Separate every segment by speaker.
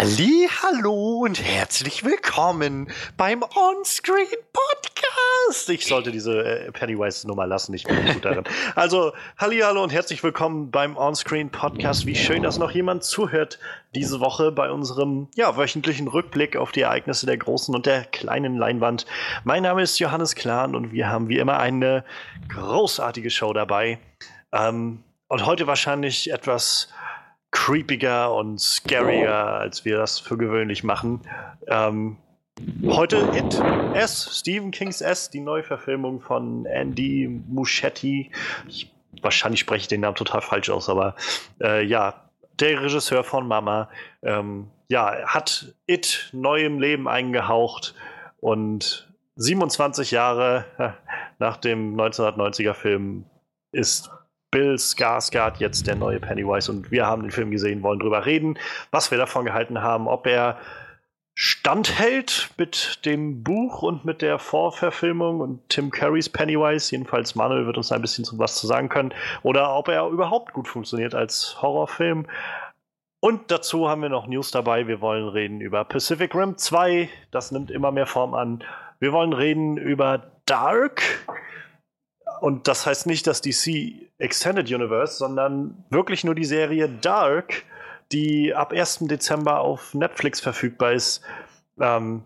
Speaker 1: Halli, hallo und herzlich willkommen beim Onscreen Podcast. Ich sollte diese äh, Pennywise Nummer lassen, ich bin gut darin. Also, halli, hallo und herzlich willkommen beim Onscreen Podcast. Wie schön, dass noch jemand zuhört diese Woche bei unserem ja, wöchentlichen Rückblick auf die Ereignisse der großen und der kleinen Leinwand. Mein Name ist Johannes Klahn und wir haben wie immer eine großartige Show dabei. Ähm, und heute wahrscheinlich etwas creepiger und scarier, als wir das für gewöhnlich machen. Ähm, heute It S, Stephen Kings S, die Neuverfilmung von Andy Muschietti. Ich, wahrscheinlich spreche ich den Namen total falsch aus, aber äh, ja, der Regisseur von Mama, ähm, ja, hat It neuem Leben eingehaucht und 27 Jahre nach dem 1990er Film ist Bill Skarsgård jetzt der neue Pennywise und wir haben den Film gesehen, wollen drüber reden, was wir davon gehalten haben, ob er standhält mit dem Buch und mit der Vorverfilmung und Tim Currys Pennywise. Jedenfalls Manuel wird uns ein bisschen was zu sagen können. Oder ob er überhaupt gut funktioniert als Horrorfilm. Und dazu haben wir noch News dabei. Wir wollen reden über Pacific Rim 2. Das nimmt immer mehr Form an. Wir wollen reden über Dark. Und das heißt nicht das DC Extended Universe, sondern wirklich nur die Serie Dark, die ab 1. Dezember auf Netflix verfügbar ist. Ähm,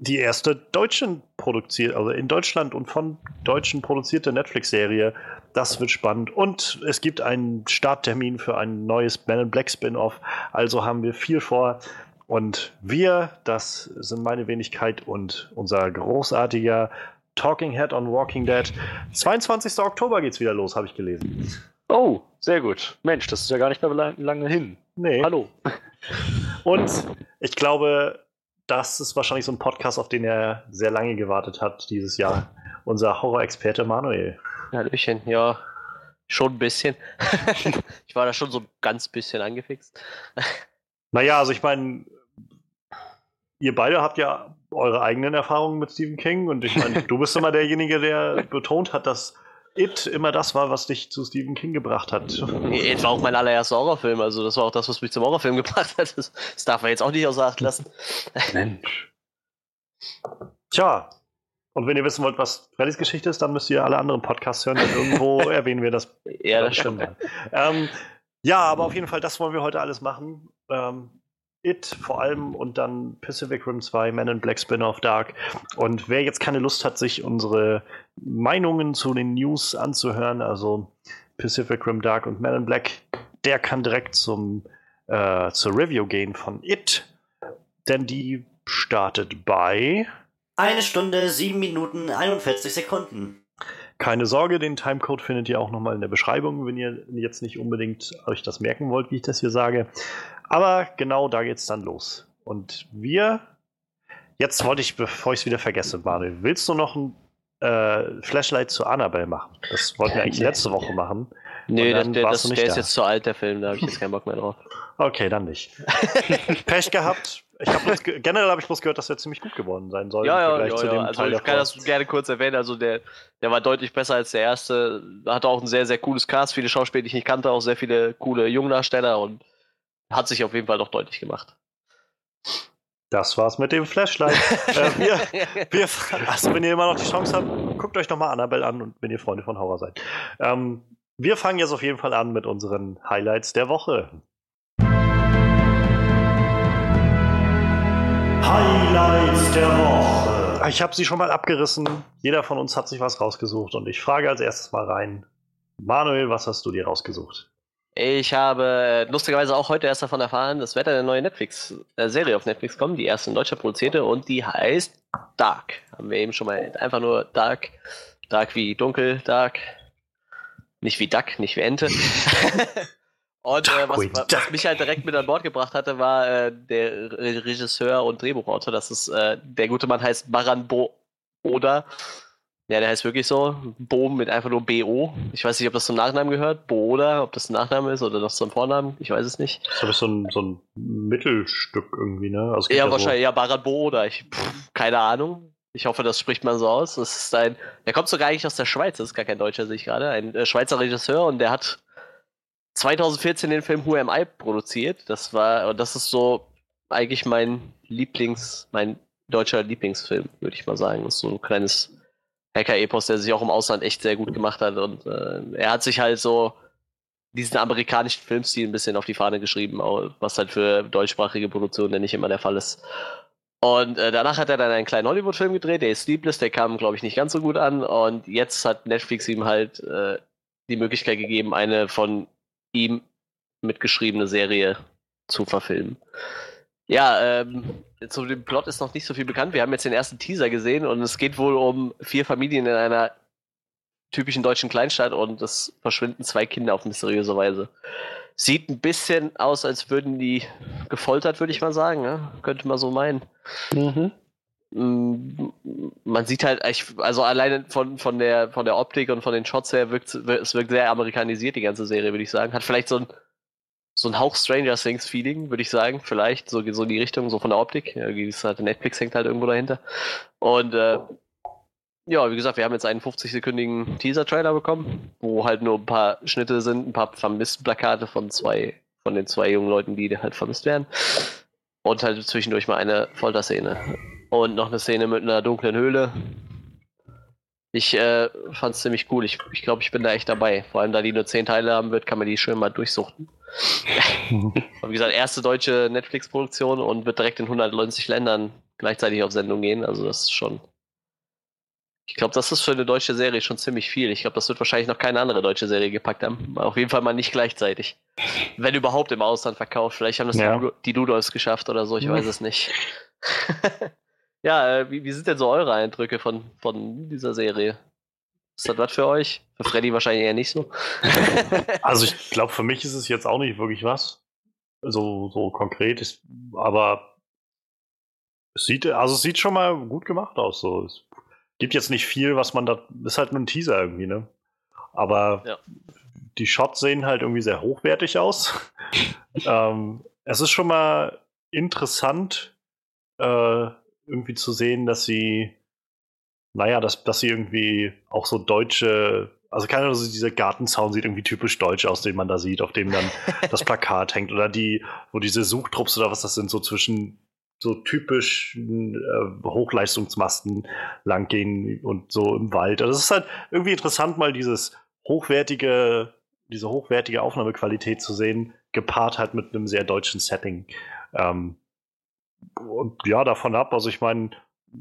Speaker 1: die erste deutschen produziert, also in Deutschland und von Deutschen produzierte Netflix-Serie. Das wird spannend. Und es gibt einen Starttermin für ein neues Man in Black Spin-off. Also haben wir viel vor. Und wir, das sind meine Wenigkeit und unser großartiger Talking Head on Walking Dead. 22. Oktober geht's wieder los, habe ich gelesen.
Speaker 2: Oh, sehr gut. Mensch, das ist ja gar nicht mehr lange hin.
Speaker 1: Nee. Hallo. Und ich glaube, das ist wahrscheinlich so ein Podcast, auf den er sehr lange gewartet hat dieses Jahr. Unser Horror-Experte Manuel.
Speaker 2: Hallöchen, ja. Schon ein bisschen. ich war da schon so ein ganz bisschen angefixt.
Speaker 1: Naja, also ich meine, ihr beide habt ja eure eigenen Erfahrungen mit Stephen King und ich meine, du bist immer derjenige, der betont hat, dass It immer das war, was dich zu Stephen King gebracht hat.
Speaker 2: It war auch mein allererster Horrorfilm, also das war auch das, was mich zum Horrorfilm gebracht hat. Das, das darf man jetzt auch nicht außer Acht lassen. Mensch.
Speaker 1: Tja, und wenn ihr wissen wollt, was Freddys Geschichte ist, dann müsst ihr alle anderen Podcasts hören, denn irgendwo erwähnen wir das.
Speaker 2: Ja, das stimmt.
Speaker 1: Ähm, ja, aber auf jeden Fall, das wollen wir heute alles machen. Ähm, It vor allem und dann Pacific Rim 2, Man in Black Spin-off Dark. Und wer jetzt keine Lust hat, sich unsere Meinungen zu den News anzuhören, also Pacific Rim Dark und Man in Black, der kann direkt zum, äh, zur Review gehen von It. Denn die startet bei.
Speaker 3: Eine Stunde, sieben Minuten, 41 Sekunden.
Speaker 1: Keine Sorge, den Timecode findet ihr auch nochmal in der Beschreibung, wenn ihr jetzt nicht unbedingt euch das merken wollt, wie ich das hier sage. Aber genau da geht's dann los. Und wir, jetzt wollte ich, bevor ich es wieder vergesse, Manuel, willst du noch ein äh, Flashlight zu Annabelle machen? Das wollten wir eigentlich letzte Woche machen.
Speaker 2: Nee, das, der, das, der da. ist jetzt zu alt, der Film, da habe ich jetzt keinen Bock mehr drauf.
Speaker 1: Okay, dann nicht. Pech gehabt. Ich hab bloß, generell habe ich bloß gehört, dass er ziemlich gut geworden sein soll.
Speaker 2: Ja, ja, ja, ja. Also ich kann das gerne kurz erwähnen. Also der, der war deutlich besser als der erste. Hat auch ein sehr, sehr cooles Cast, viele Schauspieler, die ich nicht kannte, auch sehr viele coole Jungdarsteller und hat sich auf jeden Fall doch deutlich gemacht.
Speaker 1: Das war's mit dem Flashlight. äh, wir, wir, also wenn ihr immer noch die Chance habt, guckt euch nochmal Annabelle an und wenn ihr Freunde von Horror seid. Ähm, wir fangen jetzt auf jeden Fall an mit unseren Highlights der Woche. Highlights der Woche. Ich habe sie schon mal abgerissen. Jeder von uns hat sich was rausgesucht und ich frage als erstes mal rein. Manuel, was hast du dir rausgesucht?
Speaker 2: Ich habe lustigerweise auch heute erst davon erfahren, dass Wetter eine neue Netflix-Serie auf Netflix kommt, die erste in Deutschland produzierte und die heißt Dark. Haben wir eben schon mal einfach nur Dark. Dark wie dunkel, Dark. Nicht wie Duck, nicht wie Ente. und äh, was, was, mich halt direkt mit an Bord gebracht hatte, war äh, der Regisseur und Drehbuchautor. Das ist, äh, der gute Mann heißt Baran Bo Oda. Ja, der heißt wirklich so. Bohm mit einfach nur BO. Ich weiß nicht, ob das zum Nachnamen gehört. Bo oder ob das ein Nachname ist oder das zum Vornamen. Ich weiß es nicht.
Speaker 1: Das ist so ein, so ein Mittelstück irgendwie, ne?
Speaker 2: Also ja, wahrscheinlich. So ja, Barat Bo oder ich, pff, keine Ahnung. Ich hoffe, das spricht man so aus. Das ist ein, der kommt sogar eigentlich aus der Schweiz. Das ist gar kein Deutscher, sehe ich gerade. Ein äh, Schweizer Regisseur und der hat 2014 den Film Who Am I produziert. Das war, und das ist so eigentlich mein Lieblings, mein deutscher Lieblingsfilm, würde ich mal sagen. Das ist so ein kleines Hacker-Epos, der sich auch im Ausland echt sehr gut gemacht hat. Und äh, er hat sich halt so diesen amerikanischen Filmstil ein bisschen auf die Fahne geschrieben, was halt für deutschsprachige Produktionen ja nicht immer der Fall ist. Und äh, danach hat er dann einen kleinen Hollywood-Film gedreht, der ist Sleepless, der kam, glaube ich, nicht ganz so gut an. Und jetzt hat Netflix ihm halt äh, die Möglichkeit gegeben, eine von ihm mitgeschriebene Serie zu verfilmen. Ja, ähm, zu dem Plot ist noch nicht so viel bekannt. Wir haben jetzt den ersten Teaser gesehen und es geht wohl um vier Familien in einer typischen deutschen Kleinstadt und es verschwinden zwei Kinder auf mysteriöse Weise. Sieht ein bisschen aus, als würden die gefoltert, würde ich mal sagen. Ne? Könnte man so meinen. Mhm. Mm, man sieht halt, also alleine von, von, der, von der Optik und von den Shots her wirkt es wirkt sehr amerikanisiert, die ganze Serie, würde ich sagen. Hat vielleicht so ein so ein Hauch Stranger Things Feeling, würde ich sagen. Vielleicht so, so in die Richtung, so von der Optik. Ja, gesagt, Netflix hängt halt irgendwo dahinter. Und äh, ja, wie gesagt, wir haben jetzt einen 50-sekündigen Teaser-Trailer bekommen, wo halt nur ein paar Schnitte sind, ein paar vermissten Plakate von zwei, von den zwei jungen Leuten, die halt vermisst werden. Und halt zwischendurch mal eine Folterszene. Und noch eine Szene mit einer dunklen Höhle, ich äh, es ziemlich cool. Ich, ich glaube, ich bin da echt dabei. Vor allem, da die nur zehn Teile haben wird, kann man die schön mal durchsuchten. und wie gesagt, erste deutsche Netflix-Produktion und wird direkt in 190 Ländern gleichzeitig auf Sendung gehen. Also das ist schon. Ich glaube, das ist für eine deutsche Serie schon ziemlich viel. Ich glaube, das wird wahrscheinlich noch keine andere deutsche Serie gepackt haben. Auf jeden Fall mal nicht gleichzeitig. Wenn überhaupt im Ausland verkauft. Vielleicht haben das ja. die Dudolfs geschafft oder so, ich weiß es nicht. Ja, äh, wie, wie sind denn so eure Eindrücke von, von dieser Serie? Ist das was für euch? Für Freddy wahrscheinlich eher nicht so.
Speaker 1: also ich glaube, für mich ist es jetzt auch nicht wirklich was. So, so konkret. Ist, aber es sieht, also es sieht schon mal gut gemacht aus. So. Es gibt jetzt nicht viel, was man da. Ist halt nur ein Teaser irgendwie, ne? Aber ja. die Shots sehen halt irgendwie sehr hochwertig aus. ähm, es ist schon mal interessant, äh, irgendwie zu sehen, dass sie, naja, dass, dass sie irgendwie auch so deutsche, also keine Ahnung, also dieser Gartenzaun sieht irgendwie typisch deutsch aus, den man da sieht, auf dem dann das Plakat hängt. Oder die, wo diese Suchtrupps oder was das sind, so zwischen so typisch äh, Hochleistungsmasten langgehen und so im Wald. Also es ist halt irgendwie interessant, mal dieses hochwertige, diese hochwertige Aufnahmequalität zu sehen, gepaart halt mit einem sehr deutschen Setting. Ähm, und ja, davon ab, also ich meine,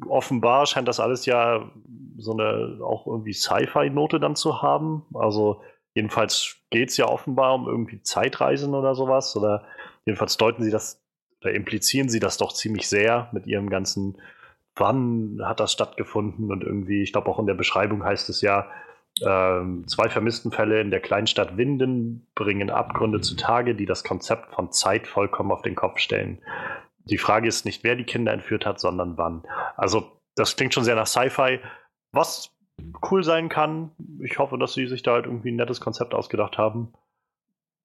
Speaker 1: offenbar scheint das alles ja so eine auch irgendwie Sci-Fi-Note dann zu haben. Also jedenfalls geht es ja offenbar um irgendwie Zeitreisen oder sowas. Oder jedenfalls deuten sie das oder implizieren sie das doch ziemlich sehr mit ihrem ganzen, wann hat das stattgefunden und irgendwie, ich glaube auch in der Beschreibung heißt es ja, ähm, zwei Vermisstenfälle in der Kleinstadt Winden bringen Abgründe zutage, die das Konzept von Zeit vollkommen auf den Kopf stellen. Die Frage ist nicht, wer die Kinder entführt hat, sondern wann. Also, das klingt schon sehr nach Sci-Fi, was cool sein kann. Ich hoffe, dass sie sich da halt irgendwie ein nettes Konzept ausgedacht haben.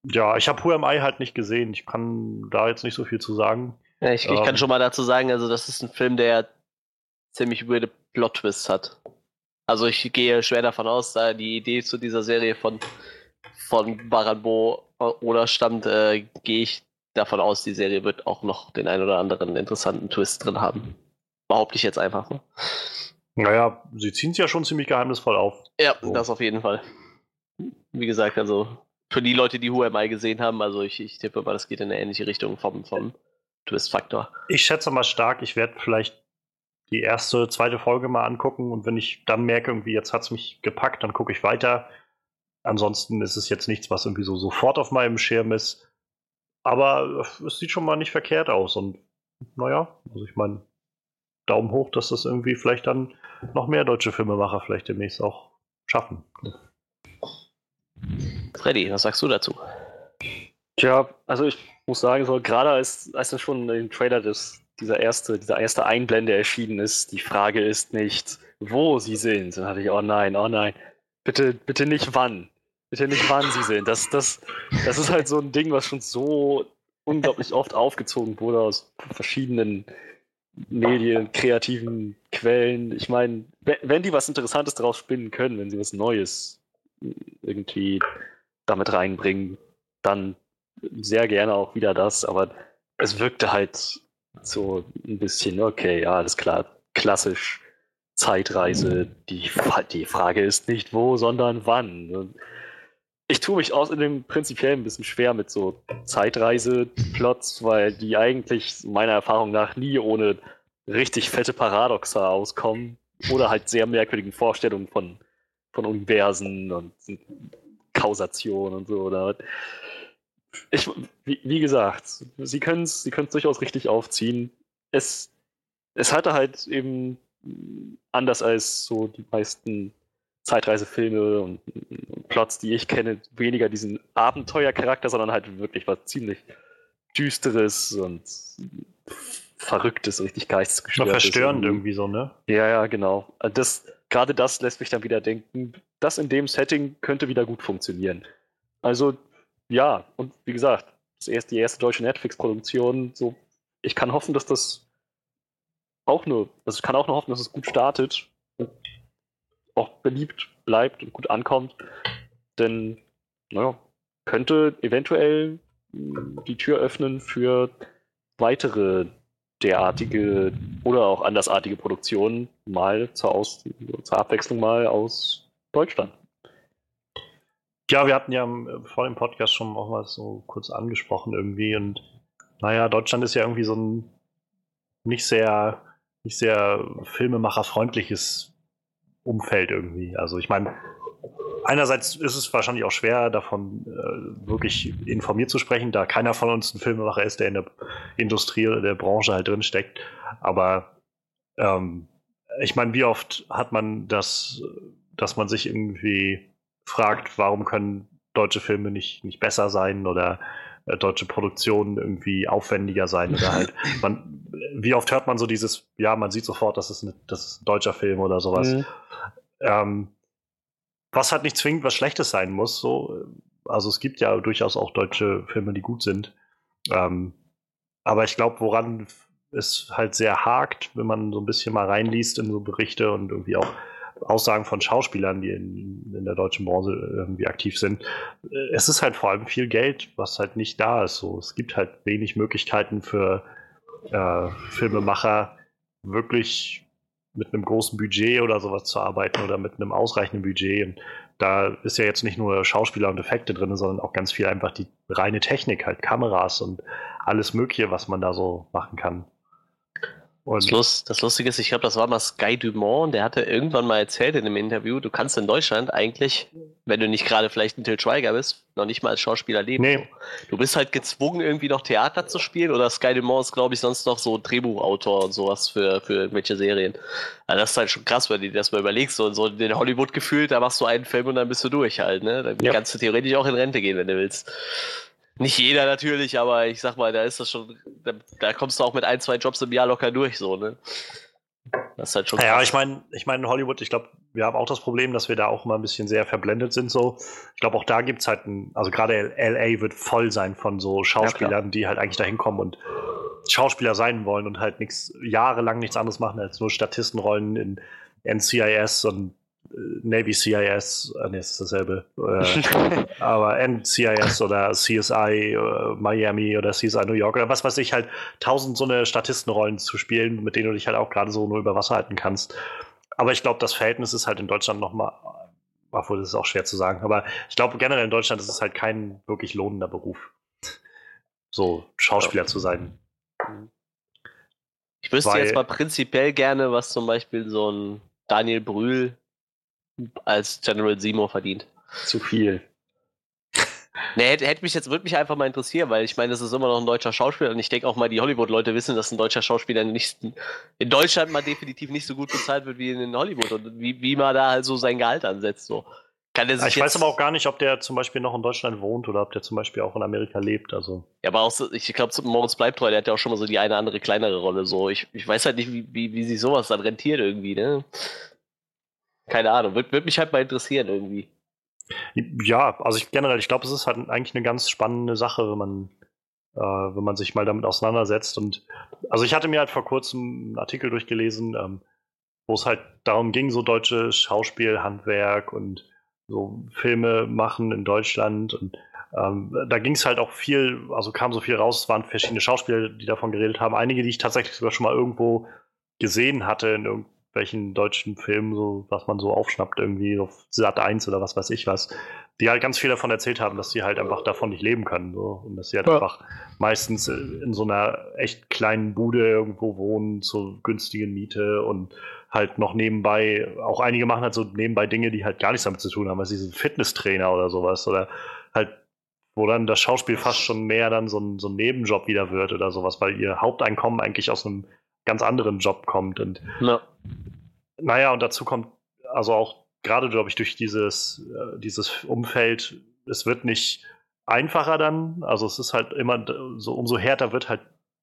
Speaker 1: Ja, ich habe Who Am I halt nicht gesehen. Ich kann da jetzt nicht so viel zu sagen.
Speaker 2: Ja, ich, ich ähm, kann schon mal dazu sagen, also das ist ein Film, der ziemlich weirde Plot-Twists hat. Also ich gehe schwer davon aus, da die Idee zu dieser Serie von, von Baranbo oder stammt, äh, gehe ich davon aus, die Serie wird auch noch den ein oder anderen interessanten Twist drin haben. Behaupte ich jetzt einfach mal.
Speaker 1: Naja, sie ziehen es ja schon ziemlich geheimnisvoll auf.
Speaker 2: Ja, so. das auf jeden Fall. Wie gesagt, also für die Leute, die Who Am I gesehen haben, also ich, ich tippe mal, das geht in eine ähnliche Richtung vom, vom Twist-Faktor.
Speaker 1: Ich schätze mal stark, ich werde vielleicht die erste, zweite Folge mal angucken und wenn ich dann merke, irgendwie jetzt hat es mich gepackt, dann gucke ich weiter. Ansonsten ist es jetzt nichts, was irgendwie so sofort auf meinem Schirm ist. Aber es sieht schon mal nicht verkehrt aus. Und naja, also ich meine, Daumen hoch, dass das irgendwie vielleicht dann noch mehr deutsche Filmemacher vielleicht demnächst auch schaffen.
Speaker 2: Freddy, was sagst du dazu?
Speaker 4: Tja, also ich muss sagen, so gerade als, als dann schon im Trailer des, dieser erste, dieser erste Einblende erschienen ist, die Frage ist nicht, wo sie sind. Dann hatte ich, oh nein, oh nein, bitte, bitte nicht wann bitte nicht wann sie sind. Das, das, das ist halt so ein Ding, was schon so unglaublich oft aufgezogen wurde aus verschiedenen Medien, kreativen Quellen. Ich meine, wenn die was Interessantes daraus spinnen können, wenn sie was Neues irgendwie damit reinbringen, dann sehr gerne auch wieder das, aber es wirkte halt so ein bisschen, okay, ja, alles klar, klassisch Zeitreise. Die, die Frage ist nicht wo, sondern wann. Ich tue mich außerdem prinzipiell ein bisschen schwer mit so Zeitreise-Plots, weil die eigentlich meiner Erfahrung nach nie ohne richtig fette Paradoxa auskommen oder halt sehr merkwürdigen Vorstellungen von, von Universen und Kausation und so. Oder ich, wie, wie gesagt, sie können es sie durchaus richtig aufziehen. Es, es hatte halt eben anders als so die meisten Zeitreisefilme und, und Plots, die ich kenne, weniger diesen Abenteuercharakter, sondern halt wirklich was ziemlich Düsteres und Verrücktes, richtig geistesgestörtes.
Speaker 1: Verstörend irgendwie so, ne?
Speaker 4: Ja, ja, genau. Das, gerade das lässt mich dann wieder denken, das in dem Setting könnte wieder gut funktionieren. Also, ja, und wie gesagt, das ist erst die erste deutsche Netflix-Produktion. So, ich kann hoffen, dass das auch nur, also ich kann auch nur hoffen, dass es gut startet und auch beliebt bleibt und gut ankommt. Denn, naja, könnte eventuell die Tür öffnen für weitere derartige oder auch andersartige Produktionen mal zur, aus, zur Abwechslung mal aus Deutschland.
Speaker 1: Ja, wir hatten ja vor dem Podcast schon auch mal so kurz angesprochen irgendwie und naja, Deutschland ist ja irgendwie so ein nicht sehr nicht sehr filmemacherfreundliches Umfeld irgendwie. Also ich meine, einerseits ist es wahrscheinlich auch schwer, davon äh, wirklich informiert zu sprechen, da keiner von uns ein Filmemacher ist, der in der Industrie oder der Branche halt drin steckt. Aber ähm, ich meine, wie oft hat man das, dass man sich irgendwie fragt, warum können deutsche Filme nicht, nicht besser sein oder äh, deutsche Produktionen irgendwie aufwendiger sein oder halt, man, wie oft hört man so dieses, ja, man sieht sofort, das ist, eine, das ist ein deutscher Film oder sowas. Mhm. Ähm, was halt nicht zwingend was Schlechtes sein muss, so. Also es gibt ja durchaus auch deutsche Filme, die gut sind. Ähm, aber ich glaube, woran es halt sehr hakt, wenn man so ein bisschen mal reinliest in so Berichte und irgendwie auch Aussagen von Schauspielern, die in, in der deutschen Branche irgendwie aktiv sind. Äh, es ist halt vor allem viel Geld, was halt nicht da ist. So, es gibt halt wenig Möglichkeiten für äh, Filmemacher, wirklich mit einem großen Budget oder sowas zu arbeiten oder mit einem ausreichenden Budget. Und da ist ja jetzt nicht nur Schauspieler und Effekte drin, sondern auch ganz viel einfach die reine Technik, halt Kameras und alles Mögliche, was man da so machen kann.
Speaker 2: Und das, das Lustige ist, ich glaube, das war mal Sky Dumont, der hatte irgendwann mal erzählt in einem Interview, du kannst in Deutschland eigentlich, wenn du nicht gerade vielleicht ein Til Schweiger bist, noch nicht mal als Schauspieler leben. Nee. Du bist halt gezwungen, irgendwie noch Theater zu spielen oder Sky Dumont ist, glaube ich, sonst noch so Drehbuchautor und sowas für, für irgendwelche Serien. Also das ist halt schon krass, wenn du dir das mal überlegst. So, so in Hollywood gefühlt, da machst du einen Film und dann bist du durch halt. Ne? Dann ja. kannst du theoretisch auch in Rente gehen, wenn du willst. Nicht jeder natürlich, aber ich sag mal, da ist das schon, da, da kommst du auch mit ein, zwei Jobs im Jahr locker durch, so, ne?
Speaker 1: Das ist halt schon. Ja, ich meine, ich meine, in Hollywood, ich glaube, wir haben auch das Problem, dass wir da auch mal ein bisschen sehr verblendet sind. So, ich glaube, auch da gibt es halt ein, also gerade LA wird voll sein von so Schauspielern, ja, die halt eigentlich dahin kommen und Schauspieler sein wollen und halt nichts, jahrelang nichts anderes machen als nur Statistenrollen in NCIS und Navy CIS, äh, nee, ist dasselbe. Äh, aber NCIS oder CSI äh, Miami oder CSI New York oder was weiß ich, halt tausend so eine Statistenrollen zu spielen, mit denen du dich halt auch gerade so nur über Wasser halten kannst. Aber ich glaube, das Verhältnis ist halt in Deutschland nochmal, obwohl das ist auch schwer zu sagen, aber ich glaube generell in Deutschland ist es halt kein wirklich lohnender Beruf, so Schauspieler zu sein.
Speaker 2: Ich wüsste Weil, jetzt mal prinzipiell gerne, was zum Beispiel so ein Daniel Brühl als General Simo verdient.
Speaker 4: Zu viel.
Speaker 2: Ne, hätte, hätte mich jetzt, würde mich einfach mal interessieren, weil ich meine, das ist immer noch ein deutscher Schauspieler und ich denke auch mal, die Hollywood-Leute wissen, dass ein deutscher Schauspieler nicht in Deutschland mal definitiv nicht so gut bezahlt wird wie in Hollywood und wie, wie man da halt so sein Gehalt ansetzt. So.
Speaker 1: Kann der sich ich weiß aber auch gar nicht, ob der zum Beispiel noch in Deutschland wohnt oder ob der zum Beispiel auch in Amerika lebt. Also.
Speaker 2: Ja, aber auch so, ich glaube, Moritz bleibt treu, der hat ja auch schon mal so die eine andere kleinere Rolle. So. Ich, ich weiß halt nicht, wie, wie, wie sich sowas dann rentiert irgendwie, ne? Keine Ahnung, würde würd mich halt mal interessieren irgendwie.
Speaker 1: Ja, also ich, generell, ich glaube, es ist halt eigentlich eine ganz spannende Sache, wenn man, äh, wenn man sich mal damit auseinandersetzt. Und also ich hatte mir halt vor kurzem einen Artikel durchgelesen, ähm, wo es halt darum ging, so deutsche Schauspielhandwerk und so Filme machen in Deutschland und ähm, da ging es halt auch viel, also kam so viel raus, es waren verschiedene Schauspieler, die davon geredet haben. Einige, die ich tatsächlich sogar schon mal irgendwo gesehen hatte in irgendwelchen deutschen Filmen, so was man so aufschnappt, irgendwie auf Sat 1 oder was weiß ich was, die halt ganz viel davon erzählt haben, dass sie halt einfach davon nicht leben können. So. Und dass sie halt ja. einfach meistens in so einer echt kleinen Bude irgendwo wohnen, zur günstigen Miete und halt noch nebenbei, auch einige machen halt so nebenbei Dinge, die halt gar nichts damit zu tun haben, als diese Fitnesstrainer oder sowas oder halt wo dann das Schauspiel fast schon mehr dann so ein, so ein Nebenjob wieder wird oder sowas, weil ihr Haupteinkommen eigentlich aus einem ganz anderen Job kommt. Und ja. naja, und dazu kommt also auch gerade, glaube ich, durch dieses, äh, dieses Umfeld, es wird nicht einfacher dann. Also es ist halt immer so, umso härter wird halt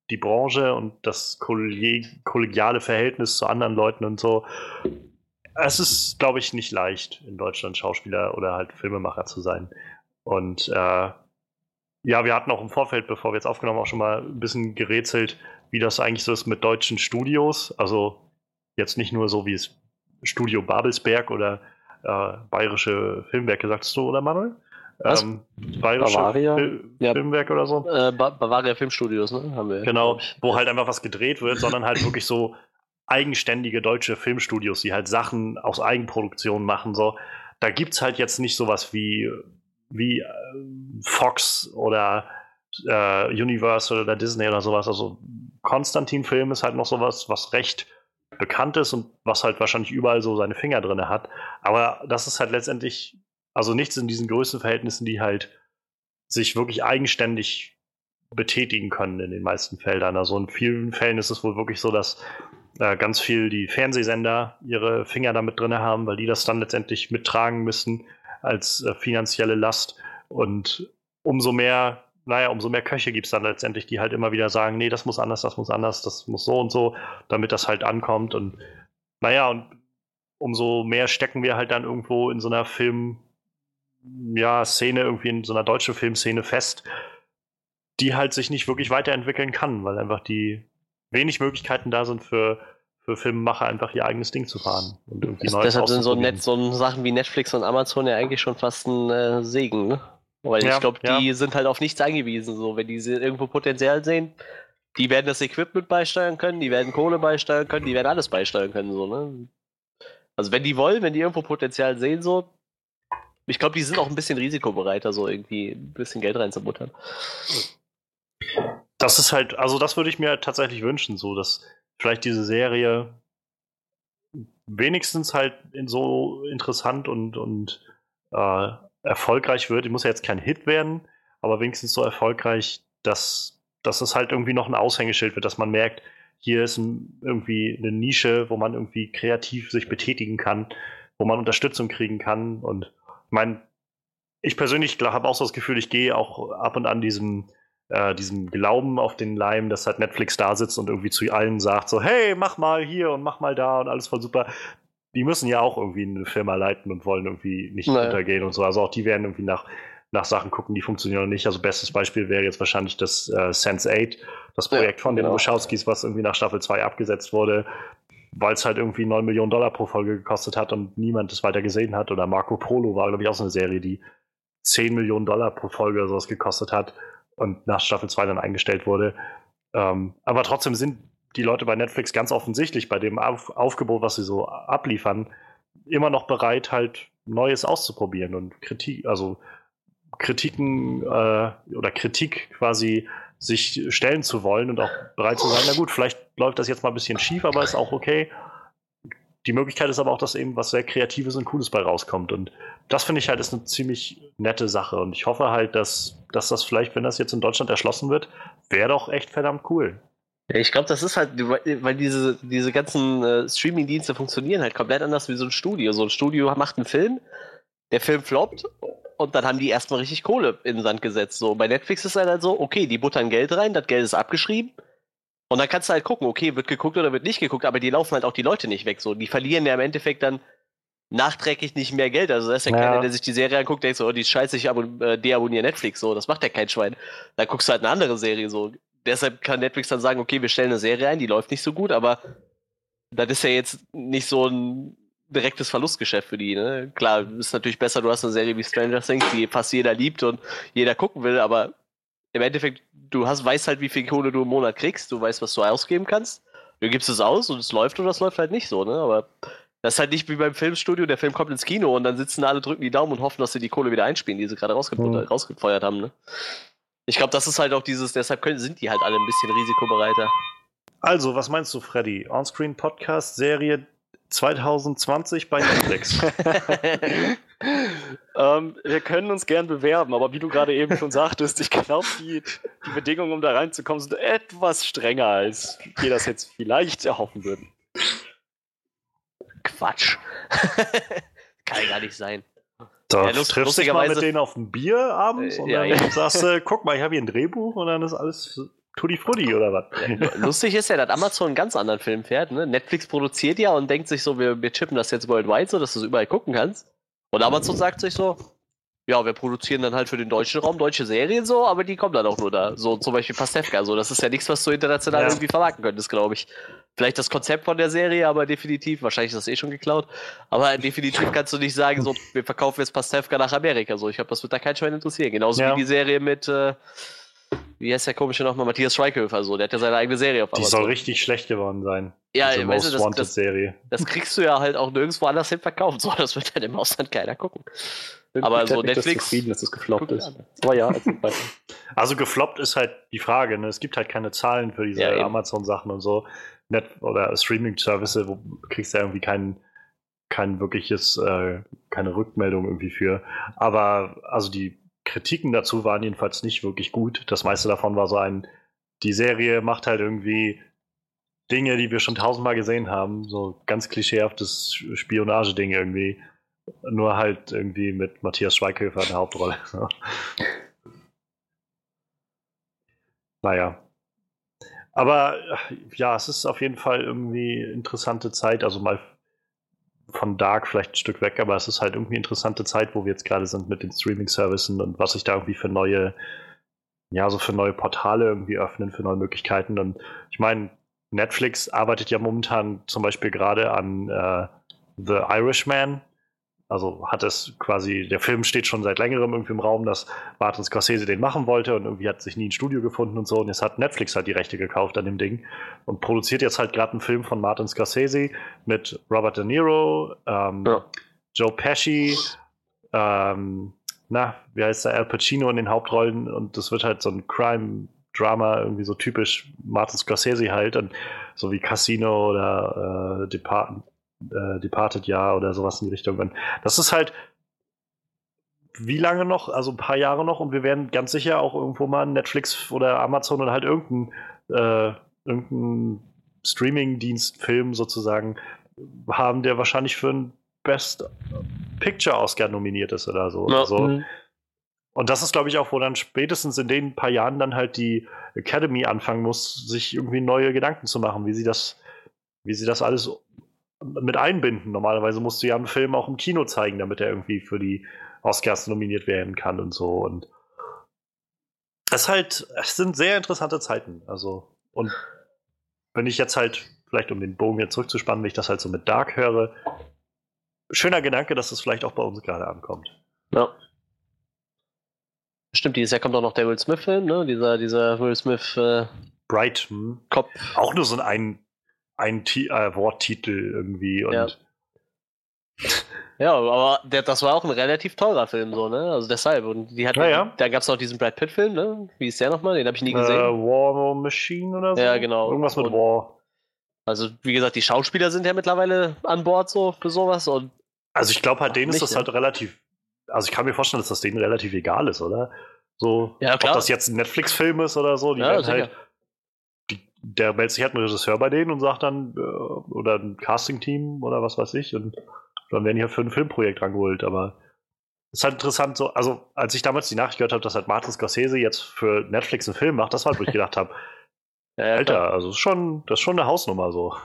Speaker 1: die Branche und das kollegiale Verhältnis zu anderen Leuten und so. Es ist, glaube ich, nicht leicht, in Deutschland Schauspieler oder halt Filmemacher zu sein. Und äh, ja, wir hatten auch im Vorfeld, bevor wir jetzt aufgenommen haben, auch schon mal ein bisschen gerätselt, wie das eigentlich so ist mit deutschen Studios. Also jetzt nicht nur so wie es Studio Babelsberg oder äh, Bayerische Filmwerke, sagst du, oder Manuel?
Speaker 2: Was? Ähm,
Speaker 1: Bayerische Bavaria? Fil ja. Filmwerk oder so?
Speaker 2: Äh, ba Bavaria Filmstudios, ne?
Speaker 1: Haben wir. Genau, wo halt einfach was gedreht wird, sondern halt wirklich so eigenständige deutsche Filmstudios, die halt Sachen aus Eigenproduktion machen. So. Da gibt es halt jetzt nicht sowas wie wie äh, Fox oder äh, Universal oder Disney oder sowas. Also Konstantin-Film ist halt noch sowas, was recht bekannt ist und was halt wahrscheinlich überall so seine Finger drin hat. Aber das ist halt letztendlich, also nichts in diesen Größenverhältnissen, die halt sich wirklich eigenständig betätigen können in den meisten Feldern. Also in vielen Fällen ist es wohl wirklich so, dass äh, ganz viel die Fernsehsender ihre Finger damit drin haben, weil die das dann letztendlich mittragen müssen als äh, finanzielle Last. Und umso mehr, naja, umso mehr Köche gibt es dann letztendlich, die halt immer wieder sagen, nee, das muss anders, das muss anders, das muss so und so, damit das halt ankommt. Und naja, und umso mehr stecken wir halt dann irgendwo in so einer Film, ja, Szene, irgendwie in so einer deutschen Filmszene fest, die halt sich nicht wirklich weiterentwickeln kann, weil einfach die wenig Möglichkeiten da sind für für Filmemacher einfach ihr eigenes Ding zu fahren. Und
Speaker 2: irgendwie das, deshalb sind so, Net, so Sachen wie Netflix und Amazon ja eigentlich schon fast ein äh, Segen, ne? Weil ja, ich glaube, die ja. sind halt auf nichts angewiesen. So, wenn die irgendwo Potenzial sehen, die werden das Equipment beisteuern können, die werden Kohle beisteuern können, die werden alles beisteuern können, so, ne? Also wenn die wollen, wenn die irgendwo Potenzial sehen, so, ich glaube, die sind auch ein bisschen risikobereiter, so irgendwie ein bisschen Geld reinzubuttern.
Speaker 1: Das ist halt, also das würde ich mir tatsächlich wünschen, so dass vielleicht diese Serie wenigstens halt in so interessant und, und äh, erfolgreich wird. Die muss ja jetzt kein Hit werden, aber wenigstens so erfolgreich, dass, dass es halt irgendwie noch ein Aushängeschild wird, dass man merkt, hier ist ein, irgendwie eine Nische, wo man irgendwie kreativ sich betätigen kann, wo man Unterstützung kriegen kann. Und ich meine, ich persönlich habe auch so das Gefühl, ich gehe auch ab und an diesem äh, diesem Glauben auf den Leim, dass halt Netflix da sitzt und irgendwie zu allen sagt, so, hey, mach mal hier und mach mal da und alles voll super. Die müssen ja auch irgendwie eine Firma leiten und wollen irgendwie nicht naja. untergehen und so. Also auch die werden irgendwie nach, nach Sachen gucken, die funktionieren oder nicht. Also bestes Beispiel wäre jetzt wahrscheinlich das äh, Sense8, das Projekt ja, von den genau. Wachowskis, was irgendwie nach Staffel 2 abgesetzt wurde, weil es halt irgendwie 9 Millionen Dollar pro Folge gekostet hat und niemand es weiter gesehen hat. Oder Marco Polo war, glaube ich, auch so eine Serie, die 10 Millionen Dollar pro Folge oder sowas gekostet hat und nach Staffel 2 dann eingestellt wurde. Ähm, aber trotzdem sind die Leute bei Netflix ganz offensichtlich bei dem Auf Aufgebot, was sie so abliefern, immer noch bereit, halt Neues auszuprobieren und Kritik, also Kritiken äh, oder Kritik quasi sich stellen zu wollen und auch bereit zu sein, na gut, vielleicht läuft das jetzt mal ein bisschen schief, aber ist auch okay. Die Möglichkeit ist aber auch, dass eben was sehr Kreatives und Cooles bei rauskommt. Und das finde ich halt ist eine ziemlich nette Sache. Und ich hoffe halt, dass, dass das vielleicht, wenn das jetzt in Deutschland erschlossen wird, wäre doch echt verdammt cool.
Speaker 2: Ich glaube, das ist halt, weil diese, diese ganzen äh, Streaming-Dienste funktionieren halt komplett anders wie so ein Studio. So ein Studio macht einen Film, der Film floppt und dann haben die erstmal richtig Kohle in den Sand gesetzt. So, bei Netflix ist es halt so, okay, die buttern Geld rein, das Geld ist abgeschrieben und dann kannst du halt gucken, okay, wird geguckt oder wird nicht geguckt, aber die laufen halt auch die Leute nicht weg. So, die verlieren ja im Endeffekt dann nachträglich nicht mehr Geld. Also da ist ja, ja. keiner, der sich die Serie anguckt, der denkt so, oh, die scheiße, ich äh, deabonniere Netflix. So, das macht ja kein Schwein. Dann guckst du halt eine andere Serie. So, deshalb kann Netflix dann sagen, okay, wir stellen eine Serie ein, die läuft nicht so gut, aber das ist ja jetzt nicht so ein direktes Verlustgeschäft für die. Ne? Klar, ist natürlich besser, du hast eine Serie wie Stranger Things, die fast jeder liebt und jeder gucken will, aber im Endeffekt, du hast, weißt halt, wie viel Kohle du im Monat kriegst, du weißt, was du ausgeben kannst. Du gibst es aus und es läuft oder es läuft halt nicht so, ne? Aber das ist halt nicht wie beim Filmstudio, der Film kommt ins Kino und dann sitzen alle, drücken die Daumen und hoffen, dass sie die Kohle wieder einspielen, die sie gerade rausge
Speaker 1: Mhm.
Speaker 2: rausgefeuert haben, ne? Ich glaube, das ist halt auch dieses, deshalb können, sind die halt alle ein bisschen risikobereiter.
Speaker 1: Also, was meinst du, Freddy? Onscreen Podcast Serie 2020 bei Netflix.
Speaker 4: ähm, wir können uns gern bewerben, aber wie du gerade eben schon sagtest, ich glaube, die, die Bedingungen, um da reinzukommen, sind etwas strenger, als wir das jetzt vielleicht erhoffen würden.
Speaker 2: Quatsch. Kann ja gar nicht sein.
Speaker 1: Da
Speaker 2: Ja, lust-
Speaker 1: triffst dich mal mit denen auf ein Bier abends
Speaker 2: Äh,
Speaker 1: und
Speaker 2: ja,
Speaker 1: dann
Speaker 2: ja.
Speaker 1: sagst du, guck mal, ich habe hier ein Drehbuch und dann ist alles tutti frutti oder was?
Speaker 2: Lustig ist ja, dass Amazon einen ganz anderen Film fährt. Ne? Netflix produziert ja und denkt sich so, wir, wir chippen das jetzt worldwide so, dass du es überall gucken kannst. Und Amazon sagt sich so, ja, wir produzieren dann halt für den deutschen Raum deutsche Serien so, aber die kommen dann auch nur da. So zum Beispiel Pastewka. So, das ist ja nichts, was du international
Speaker 1: Ja.
Speaker 2: irgendwie vermarkten könntest, glaube ich. Vielleicht das Konzept von der Serie, aber definitiv, wahrscheinlich ist das eh schon geklaut. Aber definitiv kannst du nicht sagen, so, wir verkaufen jetzt Pastewka nach Amerika. So, ich glaube, das wird da kein Schwein interessieren. Genauso
Speaker 1: Ja.
Speaker 2: wie die Serie mit, äh, wie heißt der komische nochmal, Matthias Schweighöfer. So, der hat ja seine eigene Serie auf
Speaker 1: Die soll richtig schlecht geworden sein.
Speaker 2: Ja,
Speaker 1: Diese
Speaker 2: weißt du,
Speaker 1: Most
Speaker 2: das,
Speaker 1: Wanted
Speaker 2: das,
Speaker 1: Serie.
Speaker 2: das kriegst du ja halt auch nirgendwo anders hin verkauft. So, das wird dann im Ausland keiner gucken. Aber so
Speaker 4: Ich bin
Speaker 2: Netflix-
Speaker 4: zufrieden, dass das gefloppt ist. Aber ja, also.
Speaker 1: Also gefloppt ist halt die Frage. Ne? Es gibt halt keine Zahlen für diese
Speaker 2: Ja.
Speaker 1: Amazon-Sachen und so. Net oder Streaming-Services, wo du kriegst ja irgendwie kein, kein wirkliches, äh, keine Rückmeldung irgendwie für. Aber also die Kritiken dazu waren jedenfalls nicht wirklich gut. Das meiste davon war so ein, die Serie macht halt irgendwie Dinge, die wir schon tausendmal gesehen haben. So ganz klischeehaftes Spionageding irgendwie. Nur halt irgendwie mit Matthias Schweighöfer in der Hauptrolle. Naja. Aber ja, es ist auf jeden Fall irgendwie interessante Zeit. Also mal von Dark vielleicht ein Stück weg, aber es ist halt irgendwie interessante Zeit, wo wir jetzt gerade sind mit den Streaming-Services und was sich da irgendwie für neue, ja, so für neue Portale irgendwie öffnen, für neue Möglichkeiten. Und ich meine, Netflix arbeitet ja momentan zum Beispiel gerade an äh, The Irishman. Also hat es quasi, der Film steht schon seit längerem irgendwie im Raum, dass Martin Scorsese den machen wollte und irgendwie hat sich nie ein Studio gefunden und so. Und jetzt hat Netflix halt die Rechte gekauft an dem Ding und produziert jetzt halt gerade einen Film von Martin Scorsese mit Robert De Niro, ähm,
Speaker 2: Ja.
Speaker 1: Joe Pesci, ähm, na, wie heißt der, Al Pacino in den Hauptrollen und das wird halt so ein Crime-Drama, irgendwie so typisch Martin Scorsese halt und so wie Casino oder äh, Depart äh, Departed ja oder sowas in die Richtung. Und das ist halt wie lange noch? Also ein paar Jahre noch und wir werden ganz sicher auch irgendwo mal Netflix oder Amazon oder halt irgendein, äh, irgendein Streaming-Dienst-Film sozusagen haben, der wahrscheinlich für einen Best Picture Oscar nominiert ist oder so.
Speaker 2: Ja.
Speaker 1: Also,
Speaker 4: Mhm.
Speaker 1: und das ist, glaube ich, auch, wo dann spätestens in den paar Jahren dann halt die Academy anfangen muss, sich irgendwie neue Gedanken zu machen, wie sie das, wie sie das alles mit einbinden. Normalerweise musst du ja einen Film auch im Kino zeigen, damit er irgendwie für die Oscars nominiert werden kann und so. Und es halt, es sind sehr interessante Zeiten. Also, und wenn ich jetzt halt, vielleicht um den Bogen wieder zurückzuspannen, wenn ich das halt so mit Dark höre, schöner Gedanke, dass es vielleicht auch bei uns gerade ankommt.
Speaker 2: Ja. Stimmt, dieses Jahr kommt auch noch der Will Smith-Film, ne? Dieser, dieser Will Smith äh,
Speaker 1: Bright, hm.
Speaker 2: Cop.
Speaker 1: auch nur so ein, ein, Ti- äh, Worttitel irgendwie. Und
Speaker 2: Ja. Ja, aber der, das war auch ein relativ teurer Film, so, ne? Also deshalb. Und die hat,
Speaker 1: Ja, ja.
Speaker 2: da gab es noch diesen Brad Pitt-Film, ne? Wie ist der nochmal? Den habe ich nie
Speaker 1: äh,
Speaker 2: gesehen.
Speaker 1: War Machine oder so?
Speaker 2: Ja, genau.
Speaker 1: Irgendwas mit
Speaker 2: Und-
Speaker 1: War.
Speaker 2: Also, wie gesagt, die Schauspieler sind ja mittlerweile an Bord so für sowas und
Speaker 1: Also ich glaube halt, denen ist das halt relativ. Also ich kann mir vorstellen, dass das denen relativ egal ist, oder? So,
Speaker 2: Ja, klar.
Speaker 1: ob das jetzt ein Netflix-Film ist oder so, die
Speaker 2: Ja,
Speaker 1: werden halt. Die, der meldet sich halt ein Regisseur bei denen und sagt dann, äh, oder ein Casting-Team oder was weiß ich, und dann werden die halt für ein Filmprojekt rangeholt, aber es ist halt interessant, so, also als ich damals die Nachricht gehört habe, dass halt Martin Scorsese jetzt für Netflix einen Film macht, das war halt, wo ich gedacht habe,
Speaker 2: ja, ja,
Speaker 1: Alter,
Speaker 2: klar.
Speaker 1: also das ist schon, das ist schon eine Hausnummer so.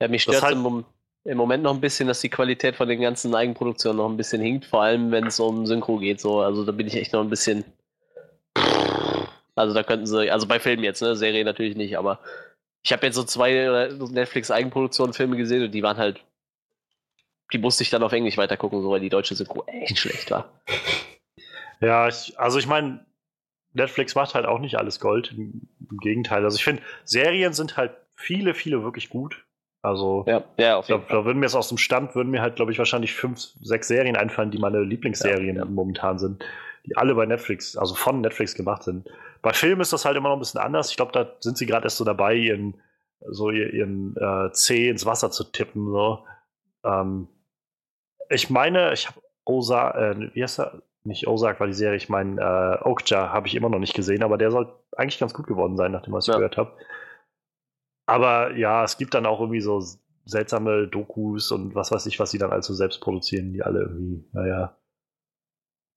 Speaker 2: Ja, mich
Speaker 1: das
Speaker 2: stört
Speaker 1: halt-
Speaker 2: im, Mom- im Moment noch ein bisschen, dass die Qualität von den ganzen Eigenproduktionen noch ein bisschen hinkt, vor allem wenn es um Synchro geht. So. Also da bin ich echt noch ein bisschen. Also da könnten sie, also bei Filmen jetzt, ne? Serie natürlich nicht, aber ich habe jetzt so zwei äh, Netflix-Eigenproduktionen-Filme gesehen und die waren halt die musste ich dann auf Englisch weitergucken, so weil die deutsche Synchro echt schlecht war.
Speaker 1: Ja, ich, also ich meine, Netflix macht halt auch nicht alles Gold. Im, im Gegenteil. Also ich finde, Serien sind halt viele, viele wirklich gut. Also
Speaker 2: Ja, ja, auf
Speaker 1: da,
Speaker 2: jeden Fall.
Speaker 1: da würden mir jetzt aus dem Stand, würden mir halt, glaube ich, wahrscheinlich fünf, sechs Serien einfallen, die meine Lieblingsserien
Speaker 2: Ja, ja.
Speaker 1: momentan sind, die alle bei Netflix, also von Netflix gemacht sind. Bei Filmen ist das halt immer noch ein bisschen anders. Ich glaube, da sind sie gerade erst so dabei, ihren, so ihr- ihren äh, C ins Wasser zu tippen. So. Ähm, ich meine, ich habe Ozark, äh, wie heißt er? Nicht Ozark war die Serie, ich meine, äh, Okja habe ich immer noch nicht gesehen, aber der soll eigentlich ganz gut geworden sein, nachdem was ich
Speaker 2: Ja.
Speaker 1: gehört habe. Aber ja, es gibt dann auch irgendwie so seltsame Dokus und was weiß ich, was sie dann also selbst produzieren, die alle irgendwie, naja.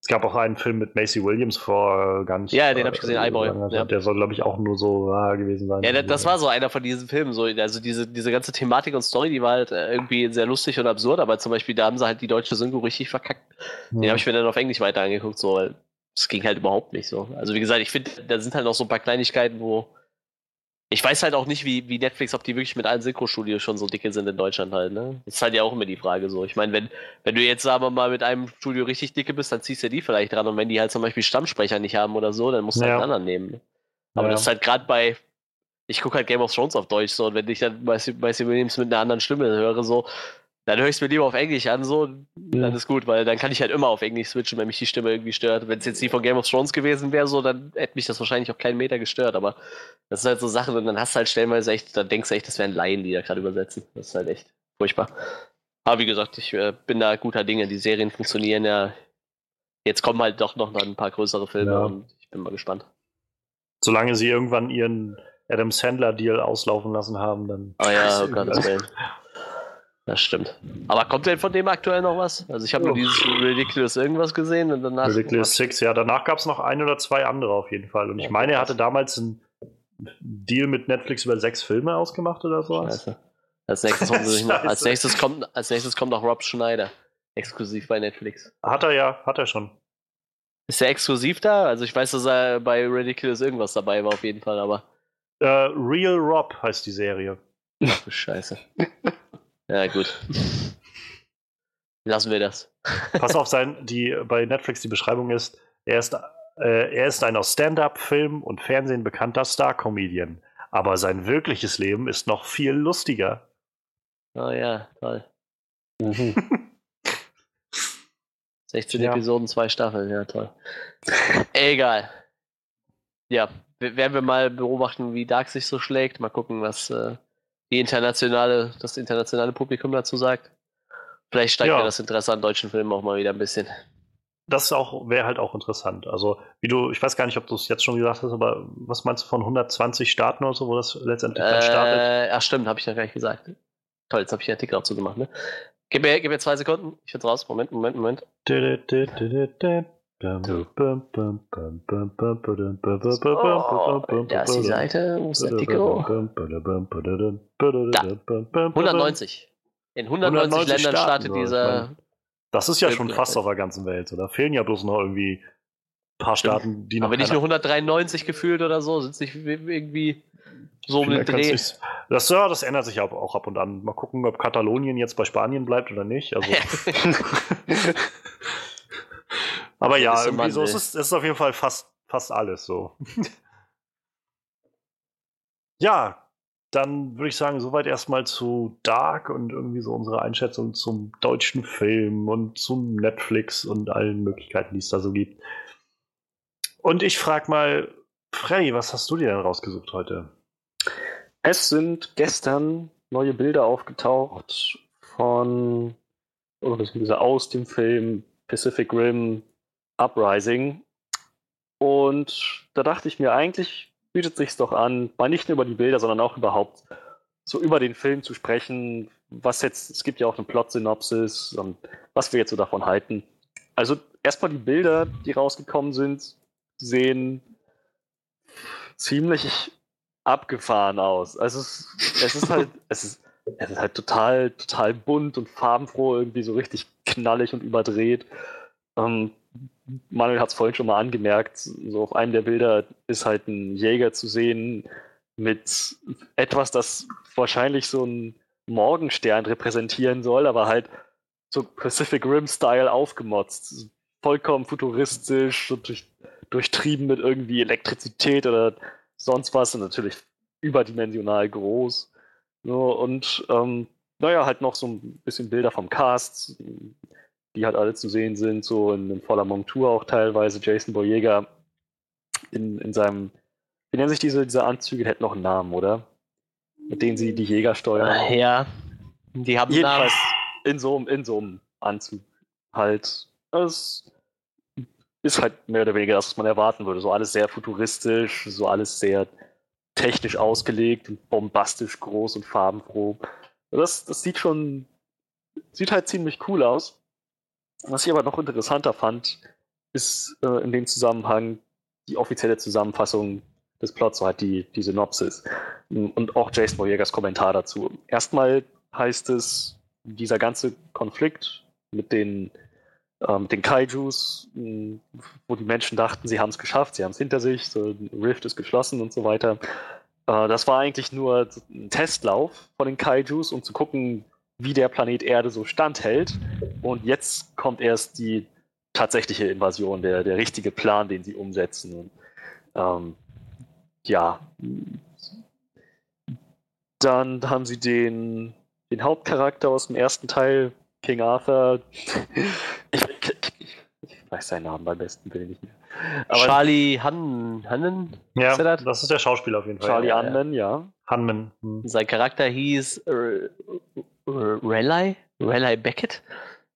Speaker 1: Es gab auch einen Film mit Macy Williams vor äh, nicht.
Speaker 2: Ja, den hab ich gesehen,
Speaker 1: äh,
Speaker 2: iBoy,
Speaker 1: langer Zeit.
Speaker 2: ja.
Speaker 1: Der soll, glaube ich, auch nur so ah, gewesen sein.
Speaker 2: Ja, das, das war so einer von diesen Filmen. So, also diese, diese ganze Thematik und Story, die war halt äh, irgendwie sehr lustig und absurd, aber zum Beispiel, da haben sie halt die deutsche Synchro richtig verkackt. Den habe ich mir dann auf Englisch weiter angeguckt, so, weil es ging halt überhaupt nicht so. Also wie gesagt, ich finde, da sind halt noch so ein paar Kleinigkeiten, wo. Ich weiß halt auch nicht, wie, wie Netflix, ob die wirklich mit allen Synchro-Studios schon so dicke sind in Deutschland halt, ne? Das ist halt ja auch immer die Frage so. Ich meine, wenn, wenn du jetzt, wir mal, mit einem Studio richtig dicke bist, dann ziehst du die vielleicht dran und wenn die halt zum Beispiel Stammsprecher nicht haben oder so, dann musst du halt
Speaker 1: Ja.
Speaker 2: einen anderen nehmen. Ne? Aber
Speaker 1: Ja.
Speaker 2: das ist halt gerade bei, ich gucke halt Game of Thrones auf Deutsch so und wenn ich dann Macy Williams mit einer anderen Stimme höre, so, dann höre ich es mir lieber auf Englisch an, so, dann ist gut, weil dann kann ich halt immer auf Englisch switchen, wenn mich die Stimme irgendwie stört. Wenn es jetzt die von Game of Thrones gewesen wäre, so, dann hätte mich das wahrscheinlich auch keinen Meter gestört, aber das sind halt so Sachen und dann hast du halt stellenweise echt, dann denkst du echt, das wären Laien, die da gerade übersetzen. Das ist halt echt furchtbar. Aber wie gesagt, ich äh, bin da guter Dinge, die Serien funktionieren ja. Jetzt kommen halt doch noch ein paar größere Filme
Speaker 1: Ja.
Speaker 2: und ich bin mal gespannt.
Speaker 1: Solange sie irgendwann ihren Adam Sandler-Deal auslaufen lassen haben, dann.
Speaker 2: Ah ja,
Speaker 1: ist
Speaker 2: oh
Speaker 1: irgendwas.
Speaker 2: Das stimmt. Aber kommt denn von dem aktuell noch was? Also ich habe nur
Speaker 1: Oh.
Speaker 2: dieses Ridiculous irgendwas gesehen und danach.
Speaker 1: Ridiculous Six, ja, danach gab es noch ein oder zwei andere auf jeden Fall. Und ich meine, er hatte damals einen Deal mit Netflix über sechs Filme ausgemacht oder sowas.
Speaker 2: Scheiße. Als nächstes, noch- als, nächstes kommt, als nächstes kommt noch Rob Schneider. Exklusiv bei Netflix.
Speaker 1: Hat er ja, hat er schon.
Speaker 2: Ist er exklusiv da? Also ich weiß, dass er bei Ridiculous irgendwas dabei war auf jeden Fall, aber.
Speaker 1: Äh, Real Rob heißt die Serie.
Speaker 2: Ach du Scheiße. ja, gut. Lassen wir das.
Speaker 1: Pass auf, sein, die, bei Netflix die Beschreibung ist, er ist, äh, er ist ein aus Stand-up, Film und Fernsehen bekannter Star-Comedian. Aber sein wirkliches Leben ist noch viel lustiger.
Speaker 2: Oh ja, toll.
Speaker 4: Mhm.
Speaker 2: 16
Speaker 1: Ja.
Speaker 2: Episoden, zwei Staffeln, ja toll. Egal. Ja, werden wir mal beobachten, wie Dark sich so schlägt. Mal gucken, was äh, die internationale, das internationale Publikum dazu sagt. Vielleicht steigt
Speaker 1: Ja.
Speaker 2: ja das Interesse an deutschen Filmen auch mal wieder ein bisschen.
Speaker 1: Das auch wäre halt auch interessant. Also, wie du, ich weiß gar nicht, ob du es jetzt schon gesagt hast, aber was meinst du von 120 Staaten oder so, wo das letztendlich dann startet?
Speaker 2: Äh, ach stimmt, habe ich ja gar nicht gesagt. Toll, jetzt habe ich den Artikel auch zugemacht, ne? Gib mir, gib mir zwei Sekunden. Ich jetzt raus. Moment, Moment, Moment. Oh, da ist die Seite. Wo ist der Artikel? 190. In 190,
Speaker 1: 190
Speaker 2: Ländern
Speaker 1: Staaten,
Speaker 2: startet
Speaker 1: ich
Speaker 2: dieser.
Speaker 1: Das ist ja schon fast auf der ganzen Welt. Da fehlen ja bloß noch irgendwie ein paar Staaten, die noch.
Speaker 2: Aber nicht nur 193 gefühlt oder so, sind es nicht irgendwie so um den Dreh.
Speaker 1: Das, ja, das ändert sich aber auch ab und an. Mal gucken, ob Katalonien jetzt bei Spanien bleibt oder nicht. Also, aber ja,
Speaker 2: Gewisse
Speaker 1: irgendwie so es ist es ist auf jeden Fall fast, fast alles so. ja, dann würde ich sagen, soweit erstmal zu Dark und irgendwie so unsere Einschätzung zum deutschen Film und zum Netflix und allen Möglichkeiten, die es da so gibt. Und ich frage mal, Freddy, was hast du dir denn rausgesucht heute?
Speaker 4: Es sind gestern neue Bilder aufgetaucht von, oder beziehungsweise aus dem Film Pacific Rim Uprising. Und da dachte ich mir, eigentlich bietet sich doch an, mal nicht nur über die Bilder, sondern auch überhaupt so über den Film zu sprechen, was jetzt, es gibt ja auch eine Plot-Synopsis und was wir jetzt so davon halten. Also erstmal die Bilder, die rausgekommen sind, sehen ziemlich abgefahren aus. Also es, es ist halt, es ist, es ist halt total, total bunt und farbenfroh, irgendwie so richtig knallig und überdreht. Ähm, Manuel hat es vorhin schon mal angemerkt, so auf einem der Bilder ist halt ein Jäger zu sehen mit etwas, das wahrscheinlich so ein Morgenstern repräsentieren soll, aber halt so Pacific Rim-Style aufgemotzt. Vollkommen futuristisch und durch, durchtrieben mit irgendwie Elektrizität oder sonst was und natürlich überdimensional groß. Und ähm, naja, halt noch so ein bisschen Bilder vom Cast, die halt alle zu sehen sind, so in, in voller Montur auch teilweise. Jason Boyega in, in seinem, wie nennen sich diese, diese Anzüge? Die hätten noch einen Namen, oder? Mit denen sie die Jäger steuern.
Speaker 2: Ja, die haben
Speaker 4: Jedenfalls in so, einem- in so einem Anzug halt. Es ist halt mehr oder weniger das, was man erwarten würde. So alles sehr futuristisch, so alles sehr technisch ausgelegt und bombastisch groß und farbenfroh. Das, das sieht schon, sieht halt ziemlich cool aus. Was ich aber noch interessanter fand, ist äh, in dem Zusammenhang die offizielle Zusammenfassung des Plots, so halt die, die Synopsis. Und auch Jason Boyegas Kommentar dazu. Erstmal heißt es, dieser ganze Konflikt mit den, äh, mit den Kaijus, mh, wo die Menschen dachten, sie haben es geschafft, sie haben es hinter sich, so Rift ist geschlossen und so weiter. Äh, das war eigentlich nur ein Testlauf von den Kaijus, um zu gucken, wie der Planet Erde so standhält. Und jetzt kommt erst die tatsächliche Invasion, der, der richtige Plan, den sie umsetzen. Und, ähm, ja. Dann haben sie den, den Hauptcharakter aus dem ersten Teil, King Arthur. Ich, ich, ich weiß seinen Namen beim besten Willen nicht mehr. Aber
Speaker 2: Charlie Han, Hannen?
Speaker 1: Ja,
Speaker 2: Ist das?
Speaker 1: das ist der Schauspieler auf jeden Fall.
Speaker 4: Charlie
Speaker 2: ja, ja.
Speaker 1: Hanman. Hm.
Speaker 2: Sein Charakter hieß Relay? Relay Beckett?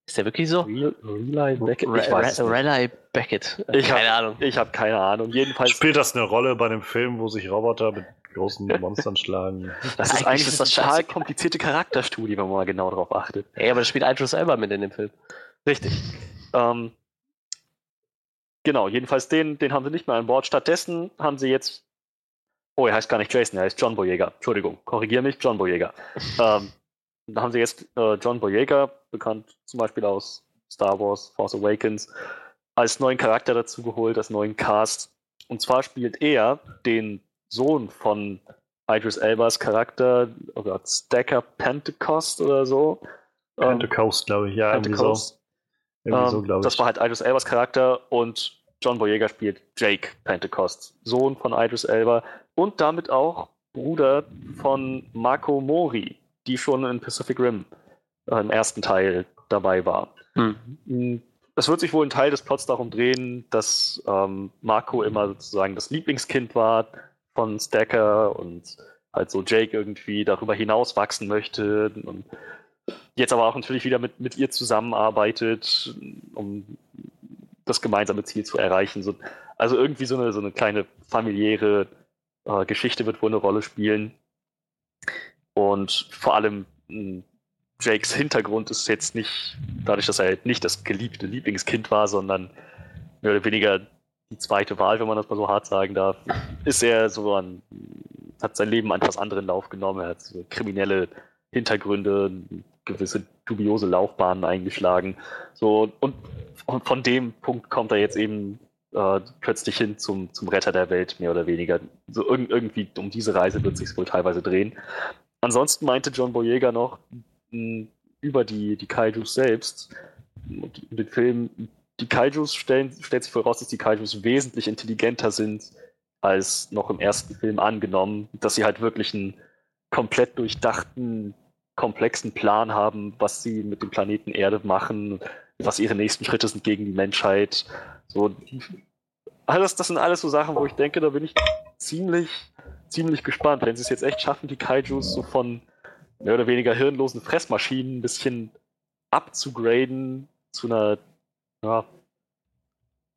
Speaker 2: Ist der wirklich so?
Speaker 4: Real Beckett? Ich weiß.
Speaker 2: Relay Beckett.
Speaker 4: Ich
Speaker 2: Keine
Speaker 4: hab-
Speaker 2: Ahnung.
Speaker 4: Ich habe keine Ahnung. Jedenfalls,
Speaker 1: Spielt das eine Rolle bei dem Film, wo sich Roboter mit großen Monstern schlagen?
Speaker 4: das ist
Speaker 2: Eigentlich
Speaker 4: eigentlich
Speaker 2: ist
Speaker 4: eine
Speaker 2: das
Speaker 4: total komplizierte Charakterstudie, wenn man mal genau darauf achtet.
Speaker 2: Ey, aber das spielt Idris Elba mit in dem Film.
Speaker 4: Richtig. Ähm, genau, jedenfalls den, den haben sie nicht mehr an Bord. Stattdessen haben sie jetzt. Oh, er heißt gar nicht Jason, er heißt John Boyega. Entschuldigung, korrigier mich, John Boyega. ähm, da haben sie jetzt äh, John Boyega, bekannt zum Beispiel aus Star Wars, Force Awakens, als neuen Charakter dazu geholt, als neuen Cast. Und zwar spielt er den Sohn von Idris Elbas Charakter, oh Gott, Stacker Pentecost oder so. Ähm,
Speaker 1: Pentecost, glaube ich. Ja, irgendwie so.
Speaker 4: Pentecost.
Speaker 1: Irgendwie so,
Speaker 4: Ähm,
Speaker 1: glaube ich.
Speaker 4: das war halt Idris Elbas Charakter und John Boyega spielt Jake Pentecost, Sohn von Idris Elba und damit auch Bruder von Marco Mori, die schon in Pacific Rim äh, im ersten Teil dabei war. Mm, Es wird sich wohl ein Teil des Plots darum drehen, dass ähm, Marco immer sozusagen das Lieblingskind war von Stacker und halt so Jake irgendwie darüber hinaus wachsen möchte und jetzt aber auch natürlich wieder mit, mit ihr zusammenarbeitet, um das gemeinsame Ziel zu erreichen. So, also irgendwie so eine, so eine kleine familiäre äh, Geschichte wird wohl eine Rolle spielen. Und vor allem mh, Jakes Hintergrund ist jetzt nicht, dadurch, dass er halt nicht das geliebte Lieblingskind war, sondern mehr oder weniger die zweite Wahl, wenn man das mal so hart sagen darf, ist er so an, hat sein Leben an etwas anderen Lauf genommen. Er hat so kriminelle Hintergründe, gewisse dubiose Laufbahnen eingeschlagen. So, und von- von dem Punkt kommt er jetzt eben äh, plötzlich hin zum, zum Retter der Welt, mehr oder weniger. So irg irgendwie um diese Reise wird sich wohl teilweise drehen. Ansonsten meinte John Boyega noch über die, die Kaijus selbst den Film, die Kaijus stellen, stellt sich voraus, dass die Kaijus wesentlich intelligenter sind als noch im ersten Film angenommen, dass sie halt wirklich einen komplett durchdachten, komplexen Plan haben, was sie mit dem Planeten Erde machen, was ihre nächsten Schritte sind gegen die Menschheit. So, alles, das sind alles so Sachen, wo ich denke, da bin ich ziemlich, ziemlich gespannt, wenn sie es jetzt echt schaffen, die Kaijus so von mehr oder weniger hirnlosen Fressmaschinen ein bisschen abzugraden zu einer ja,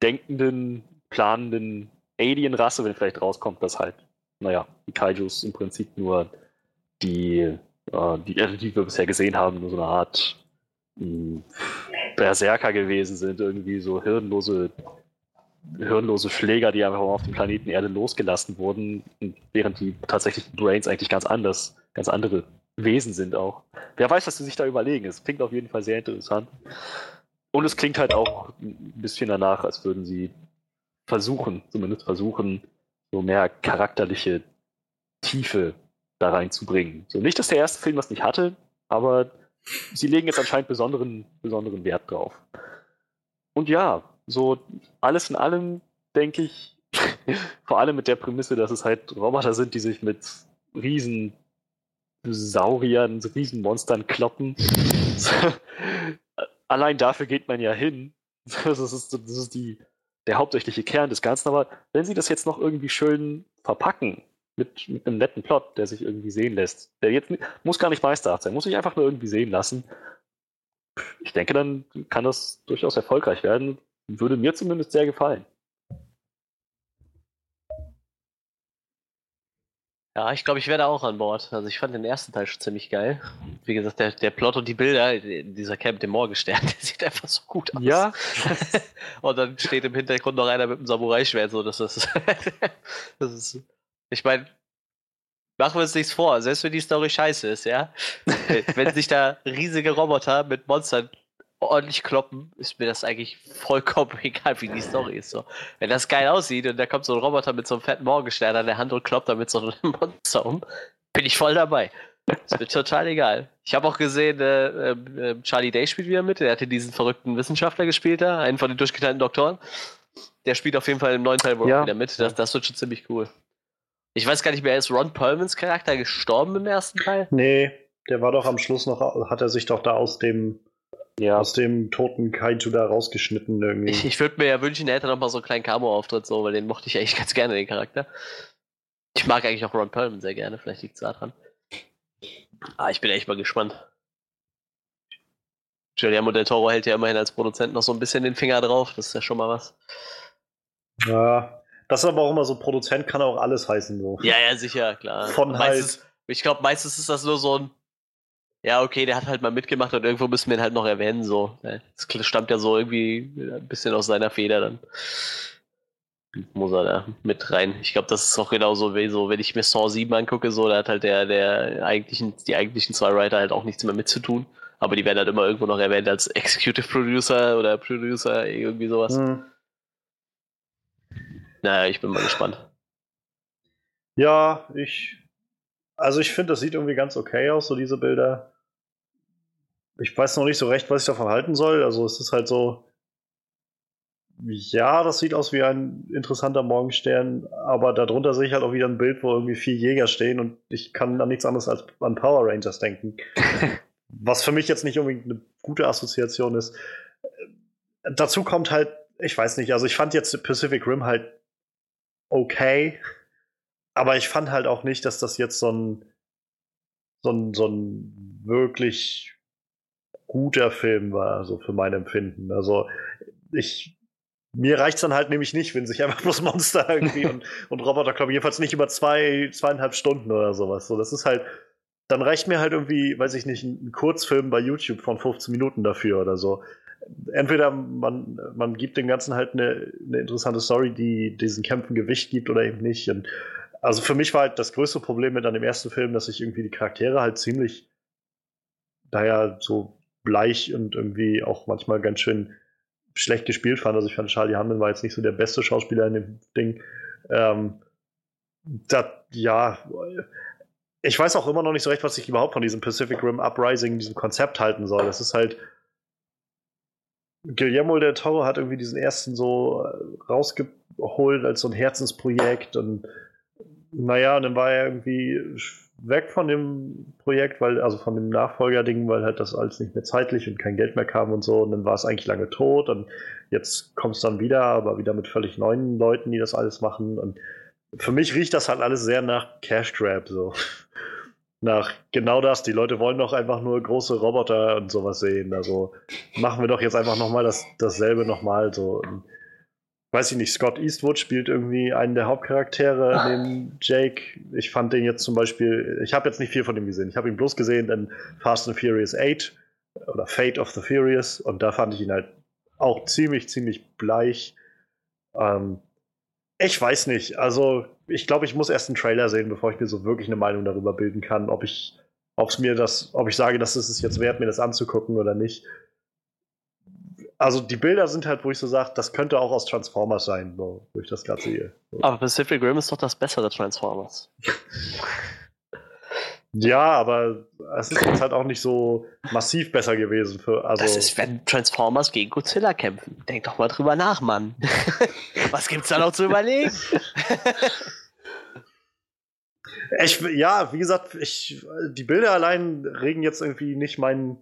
Speaker 4: denkenden, planenden Alien-Rasse, wenn vielleicht rauskommt, dass halt, naja, die Kaijus im Prinzip nur die, äh, die, die wir bisher gesehen haben, nur so eine Art mh, Berserker gewesen sind, irgendwie so hirnlose, hirnlose Schläger, die einfach auf dem Planeten Erde losgelassen wurden, während die tatsächlichen Brains eigentlich ganz anders, ganz andere Wesen sind auch. Wer weiß, was sie sich da überlegen. Es klingt auf jeden Fall sehr interessant. Und es klingt halt auch ein bisschen danach, als würden sie versuchen, zumindest versuchen, so mehr charakterliche Tiefe da reinzubringen. So nicht, dass der erste Film das nicht hatte, aber sie legen jetzt anscheinend besonderen, besonderen Wert drauf. Und ja, so alles in allem denke ich, vor allem mit der Prämisse, dass es halt Roboter sind, die sich mit riesen Sauriern, so riesen Monstern kloppen. Allein dafür geht man ja hin. Das ist, das ist die, der hauptsächliche Kern des Ganzen. Aber wenn sie das jetzt noch irgendwie schön verpacken, mit, mit einem netten Plot, der sich irgendwie sehen lässt, der jetzt muss gar nicht meisterhaft sein, muss sich einfach nur irgendwie sehen lassen. Ich denke, dann kann das durchaus erfolgreich werden. Würde mir zumindest sehr gefallen.
Speaker 2: Ja, ich glaube, ich werde auch an Bord. Also ich fand den ersten Teil schon ziemlich geil. Wie gesagt, der, der Plot und die Bilder, dieser Camp dem Morgenstern, der sieht einfach so gut aus.
Speaker 4: Ja.
Speaker 2: und dann steht im Hintergrund noch einer mit einem Samurai-Schwert. So, das ist, das ist. Ich meine, machen wir uns nichts vor, selbst wenn die Story scheiße ist, ja. wenn sich da riesige Roboter mit Monstern ordentlich kloppen, ist mir das eigentlich vollkommen egal, wie die Story ist. So. Wenn das geil aussieht und da kommt so ein Roboter mit so einem fetten Morgenstern an der Hand und kloppt damit so einem Monster um, bin ich voll dabei. Ist mir total egal. Ich habe auch gesehen, äh, äh, Charlie Day spielt wieder mit. Der hatte diesen verrückten Wissenschaftler gespielt da, einen von den durchgeknallten Doktoren. Der spielt auf jeden Fall im neuen Teil ja. wieder mit. Das, das wird schon ziemlich cool. Ich weiß gar nicht mehr, ist Ron Perlmans Charakter gestorben im ersten Teil?
Speaker 1: Nee, der war doch am Schluss noch, hat er sich doch da aus dem ja. aus dem toten Kaiju da rausgeschnitten irgendwie.
Speaker 2: Ich, ich würde mir ja wünschen, er hätte noch mal so einen kleinen Camo-Auftritt, so, weil den mochte ich eigentlich ganz gerne, den Charakter. Ich mag eigentlich auch Ron Perlman sehr gerne, vielleicht liegt es daran. Ah, ich bin echt mal gespannt. Guillermo del Toro hält ja immerhin als Produzent noch so ein bisschen den Finger drauf, das ist ja schon mal was.
Speaker 1: Ja, das ist aber auch immer so, Produzent kann auch alles heißen. So.
Speaker 2: Ja, ja, sicher, klar.
Speaker 1: Von meistens, halt.
Speaker 2: Ich glaube, meistens ist das nur so ein ja, okay, der hat halt mal mitgemacht und irgendwo müssen wir ihn halt noch erwähnen, so. Das stammt ja so irgendwie ein bisschen aus seiner Feder dann. Muss er da mit rein. Ich glaube, das ist auch genauso wie so, wenn ich mir Saw 7 angucke, so, da hat halt der, der eigentlichen, die eigentlichen zwei Writer halt auch nichts mehr mitzutun. Aber die werden halt immer irgendwo noch erwähnt als Executive Producer oder Producer, irgendwie sowas. Hm. Naja, ich bin mal gespannt.
Speaker 1: Ja, ich. Also ich finde, das sieht irgendwie ganz okay aus, so diese Bilder ich weiß noch nicht so recht, was ich davon halten soll. Also es ist halt so, ja, das sieht aus wie ein interessanter Morgenstern, aber darunter sehe ich halt auch wieder ein Bild, wo irgendwie vier Jäger stehen und ich kann an nichts anderes als an Power Rangers denken. was für mich jetzt nicht unbedingt eine gute Assoziation ist. Dazu kommt halt, ich weiß nicht, also ich fand jetzt Pacific Rim halt okay, aber ich fand halt auch nicht, dass das jetzt so ein, so ein, so ein wirklich guter Film war, so für mein Empfinden. Also ich mir reicht es dann halt nämlich nicht, wenn sich einfach bloß Monster irgendwie und, und Roboter kloppen. Jedenfalls nicht über zwei, zweieinhalb Stunden oder sowas. So, das ist halt, dann reicht mir halt irgendwie, weiß ich nicht, ein Kurzfilm bei YouTube von 15 Minuten dafür oder so. Entweder man, man gibt dem Ganzen halt eine, eine interessante Story, die diesen Kämpfen Gewicht gibt oder eben nicht. Und also für mich war halt das größte Problem mit an dem ersten Film, dass ich irgendwie die Charaktere halt ziemlich, daher so bleich und irgendwie auch manchmal ganz schön schlecht gespielt fand. Also ich fand, Charlie Hunnam war jetzt nicht so der beste Schauspieler in dem Ding. Ähm, das, ja, ich weiß auch immer noch nicht so recht, was ich überhaupt von diesem Pacific Rim Uprising, diesem Konzept halten soll. Das ist halt. Guillermo del Toro hat irgendwie diesen ersten so rausgeholt als so ein Herzensprojekt und naja, und dann war er irgendwie weg von dem Projekt, weil, also von dem Nachfolgerding, weil halt das alles nicht mehr zeitlich und kein Geld mehr kam und so. Und dann war es eigentlich lange tot und jetzt kommt es dann wieder, aber wieder mit völlig neuen Leuten, die das alles machen. Und für mich riecht das halt alles sehr nach Cash Grab, so. nach genau das. Die Leute wollen doch einfach nur große Roboter und sowas sehen. Also machen wir doch jetzt einfach nochmal das, dasselbe nochmal so. Und weiß ich nicht, Scott Eastwood spielt irgendwie einen der Hauptcharaktere ah. neben Jake. Ich fand den jetzt zum Beispiel, ich habe jetzt nicht viel von ihm gesehen. Ich habe ihn bloß gesehen in Fast and Furious 8 oder Fate of the Furious und da fand ich ihn halt auch ziemlich, ziemlich bleich. Ähm, ich weiß nicht. Also, ich glaube, ich muss erst einen Trailer sehen, bevor ich mir so wirklich eine Meinung darüber bilden kann, ob ich, ob mir das, ob ich sage, dass es jetzt wert, mir das anzugucken oder nicht also die Bilder sind halt, wo ich so sage, das könnte auch aus Transformers sein, wo ich das gerade sehe.
Speaker 2: Aber Pacific Rim ist doch das bessere Transformers.
Speaker 1: Ja, aber es ist jetzt halt auch nicht so massiv besser gewesen. Für, also
Speaker 2: Das ist, wenn Transformers gegen Godzilla kämpfen. Denk doch mal drüber nach, Mann. Was gibt's da noch zu überlegen?
Speaker 1: ich, ja, wie gesagt, ich, die Bilder allein regen jetzt irgendwie nicht mein,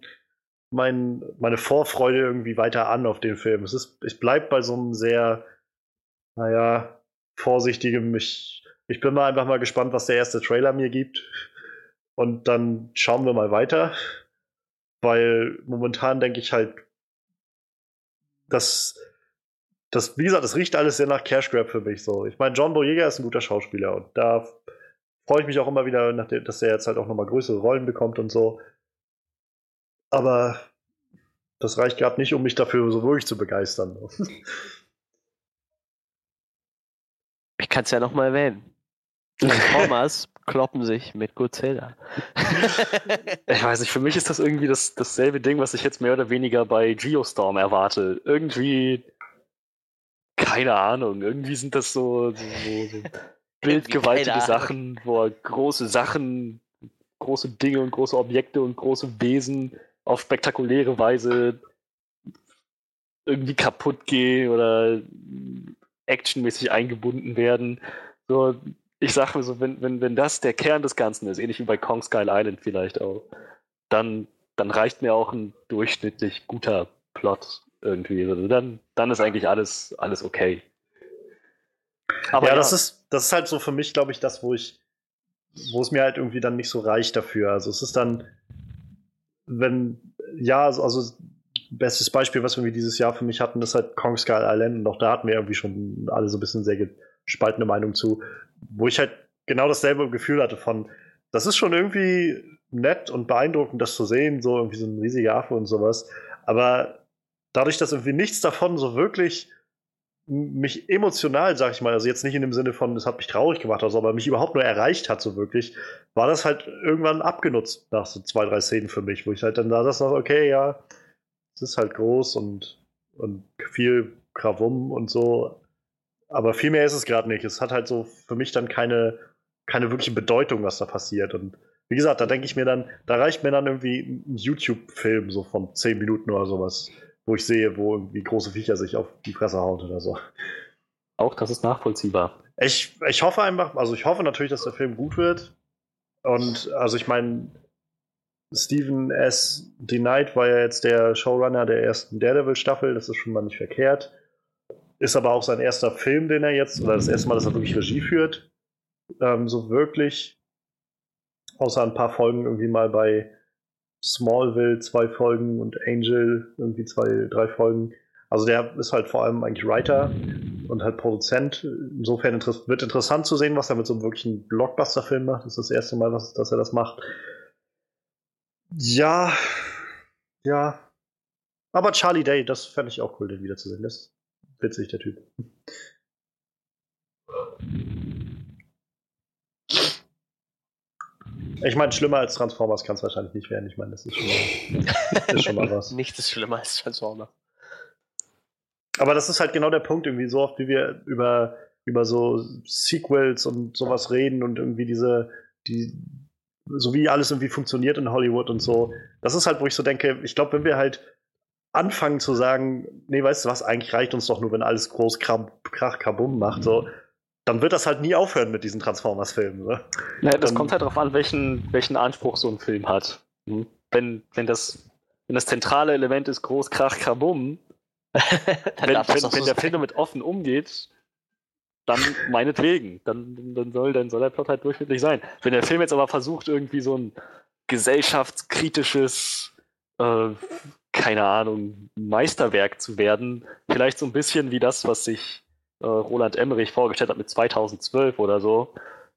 Speaker 1: mein, meine Vorfreude irgendwie weiter an auf den Film. Es ist, ich bleib bei so einem sehr, naja, vorsichtigem. Ich, ich bin mal einfach mal gespannt, was der erste Trailer mir gibt. Und dann schauen wir mal weiter. Weil momentan denke ich halt, dass das, wie gesagt, das riecht alles sehr nach Cash Grab für mich so. Ich meine, John Boyega ist ein guter Schauspieler und da freue ich mich auch immer wieder, dass er jetzt halt auch nochmal größere Rollen bekommt und so. Aber das reicht gerade nicht, um mich dafür so wirklich zu begeistern.
Speaker 2: Ich kann es ja noch mal erwähnen. Transformers kloppen sich mit Godzilla.
Speaker 4: Ich weiß nicht, für mich ist das irgendwie das, dasselbe Ding, was ich jetzt mehr oder weniger bei Geostorm erwarte. Irgendwie, keine Ahnung, irgendwie sind das so, so, so bildgewaltige Sachen, wo große Sachen, große Dinge und große Objekte und große Wesen auf spektakuläre Weise irgendwie kaputt gehen oder actionmäßig eingebunden werden. So, ich sage mir so, wenn, wenn, wenn das der Kern des Ganzen ist, ähnlich wie bei Kong Skull Island vielleicht auch, dann, dann reicht mir auch ein durchschnittlich guter Plot irgendwie. Also dann, dann ist eigentlich alles, alles okay.
Speaker 1: Aber ja, das ist, das ist halt so für mich, glaube ich, das, wo ich, wo es mir halt irgendwie dann nicht so reicht dafür. Also es ist dann, wenn, ja, also, bestes Beispiel, was wir dieses Jahr für mich hatten, ist halt Kong Skull Island und auch da hatten wir irgendwie schon alle so ein bisschen sehr gespaltene Meinung zu, wo ich halt genau dasselbe Gefühl hatte von, das ist schon irgendwie nett und beeindruckend, das zu sehen, so irgendwie so ein riesiger Affe und sowas, aber dadurch, dass irgendwie nichts davon so wirklich mich emotional, sag ich mal, also jetzt nicht in dem Sinne von, es hat mich traurig gemacht, also, aber mich überhaupt nur erreicht hat, so wirklich, war das halt irgendwann abgenutzt nach so zwei, drei Szenen für mich, wo ich halt dann da das noch, okay, ja, es ist halt groß und, und viel Krawum und so, aber viel mehr ist es gerade nicht. Es hat halt so für mich dann keine, keine wirkliche Bedeutung, was da passiert. Und wie gesagt, da denke ich mir dann, da reicht mir dann irgendwie ein YouTube-Film so von zehn Minuten oder sowas, wo ich sehe, wo irgendwie große Viecher sich auf die Fresse hauen oder so.
Speaker 4: Auch das ist nachvollziehbar.
Speaker 1: Ich, ich hoffe einfach, also ich hoffe natürlich, dass der Film gut wird. Und also ich meine, Stephen S. D. Knight war ja jetzt der Showrunner der ersten Daredevil-Staffel, das ist schon mal nicht verkehrt. Ist aber auch sein erster Film, den er jetzt, oder das erste Mal, dass er wirklich Regie führt. Ähm, so wirklich. Außer ein paar Folgen irgendwie mal bei Smallville zwei Folgen und Angel irgendwie zwei, drei Folgen. Also der ist halt vor allem eigentlich Writer und halt Produzent. Insofern inter wird interessant zu sehen, was er mit so einem wirklichen Blockbuster-Film macht. Das ist das erste Mal, dass, dass er das macht. Ja, ja. Aber Charlie Day, das fände ich auch cool, den wiederzusehen. Das ist witzig, der Typ. Ich meine, schlimmer als Transformers kann es wahrscheinlich nicht werden. Ich meine, das ist schon mal, ist schon mal was.
Speaker 2: Nichts ist schlimmer als Transformers.
Speaker 1: Aber das ist halt genau der Punkt, irgendwie so oft, wie wir über, über so Sequels und sowas reden und irgendwie diese, die, so wie alles irgendwie funktioniert in Hollywood und so. Das ist halt, wo ich so denke, ich glaube, wenn wir halt anfangen zu sagen, nee, weißt du was, eigentlich reicht uns doch nur, wenn alles groß Krach, Kabum macht, so, dann wird das halt nie aufhören mit diesen Transformers-Filmen. Ne?
Speaker 4: Naja, das um, kommt halt darauf an, welchen, welchen Anspruch so ein Film hat. Hm? Wenn, wenn, das, wenn das zentrale Element ist groß Krach, Kabum, wenn, wenn, wenn der Film damit offen umgeht, dann meinetwegen. Dann, dann, soll, dann soll der Plot halt durchschnittlich sein. Wenn der Film jetzt aber versucht, irgendwie so ein gesellschaftskritisches äh, keine Ahnung, Meisterwerk zu werden. Vielleicht so ein bisschen wie das, was sich äh, Roland Emmerich vorgestellt hat mit 2012 oder so.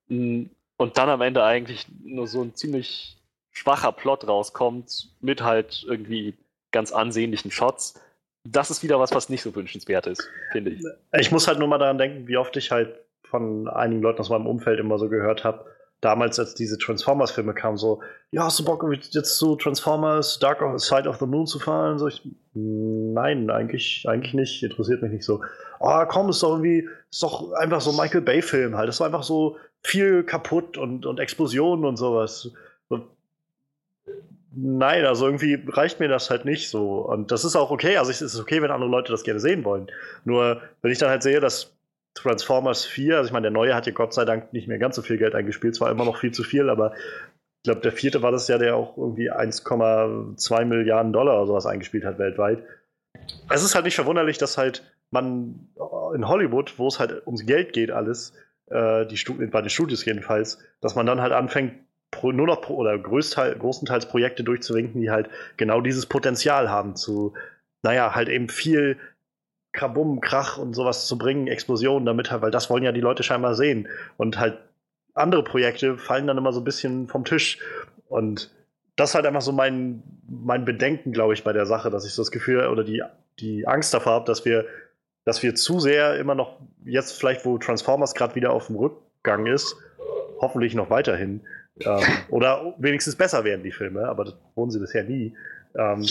Speaker 4: Mm, und dann am Ende eigentlich nur so ein ziemlich schwacher Plot rauskommt mit halt irgendwie ganz ansehnlichen Shots. Das ist wieder was, was nicht so wünschenswert ist, finde ich.
Speaker 1: Ich muss halt nur mal daran denken, wie oft ich halt von einigen Leuten aus meinem Umfeld immer so gehört habe, damals, als diese Transformers-Filme kamen, so, ja, hast du Bock, jetzt zu Transformers Dark Side of the Moon zu fahren? So, ich, nein, eigentlich, eigentlich nicht, interessiert mich nicht so. Oh, komm, ist doch irgendwie, ist doch einfach so Michael Bay-Film halt. Das war einfach so viel kaputt und, und Explosionen und sowas. Nein, also irgendwie reicht mir das halt nicht so. Und das ist auch okay. Also es ist okay, wenn andere Leute das gerne sehen wollen. Nur, wenn ich dann halt sehe, dass Transformers 4, also ich meine, der neue hat ja Gott sei Dank nicht mehr ganz so viel Geld eingespielt, zwar immer noch viel zu viel, aber ich glaube, der vierte war das ja, der auch irgendwie 1,2 Milliarden Dollar oder sowas eingespielt hat weltweit. Es ist halt nicht verwunderlich, dass halt man in Hollywood, wo es halt ums Geld geht, alles, äh, die bei den Studios jedenfalls, dass man dann halt anfängt, nur noch oder größtenteils, großenteils Projekte durchzuwinken, die halt genau dieses Potenzial haben zu, naja, halt eben viel Kabum, Krach und sowas zu bringen, Explosionen damit halt, weil das wollen ja die Leute scheinbar sehen. Und halt andere Projekte fallen dann immer so ein bisschen vom Tisch. Und das ist halt einfach so mein, mein Bedenken, glaube ich, bei der Sache, dass ich so das Gefühl oder die, die Angst davor habe, dass wir, dass wir zu sehr immer noch, jetzt vielleicht, wo Transformers gerade wieder auf dem Rückgang ist, hoffentlich noch weiterhin, ähm, oder wenigstens besser werden die Filme, aber das wurden sie bisher nie. Ähm,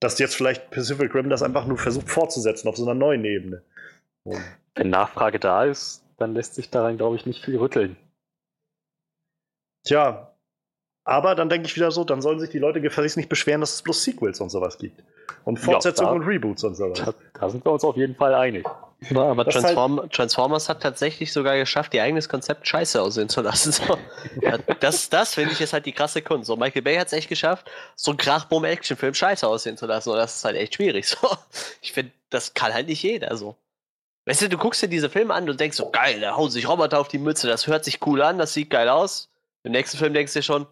Speaker 1: dass jetzt vielleicht Pacific Rim das einfach nur versucht fortzusetzen auf so einer neuen Ebene.
Speaker 4: Und Wenn Nachfrage da ist, dann lässt sich daran, glaube ich, nicht viel rütteln.
Speaker 1: Tja, aber dann denke ich wieder so, dann sollen sich die Leute gefälligst nicht beschweren, dass es bloß Sequels und sowas gibt. Und Fortsetzungen ja, und Reboots und sowas.
Speaker 4: Da, da, sind wir uns auf jeden Fall einig.
Speaker 2: Ja, aber Transform halt Transformers hat tatsächlich sogar geschafft, ihr eigenes Konzept scheiße aussehen zu lassen. So. das das finde ich ist halt die krasse Kunst. So, Michael Bay hat es echt geschafft, so einen Krachbumm-Actionfilm scheiße aussehen zu lassen. Und das ist halt echt schwierig. So. Ich finde, das kann halt nicht jeder so. Weißt du, du guckst dir diese Filme an und denkst so, geil, da hauen sich Roboter auf die Mütze, das hört sich cool an, das sieht geil aus. Im nächsten Film denkst du dir schon,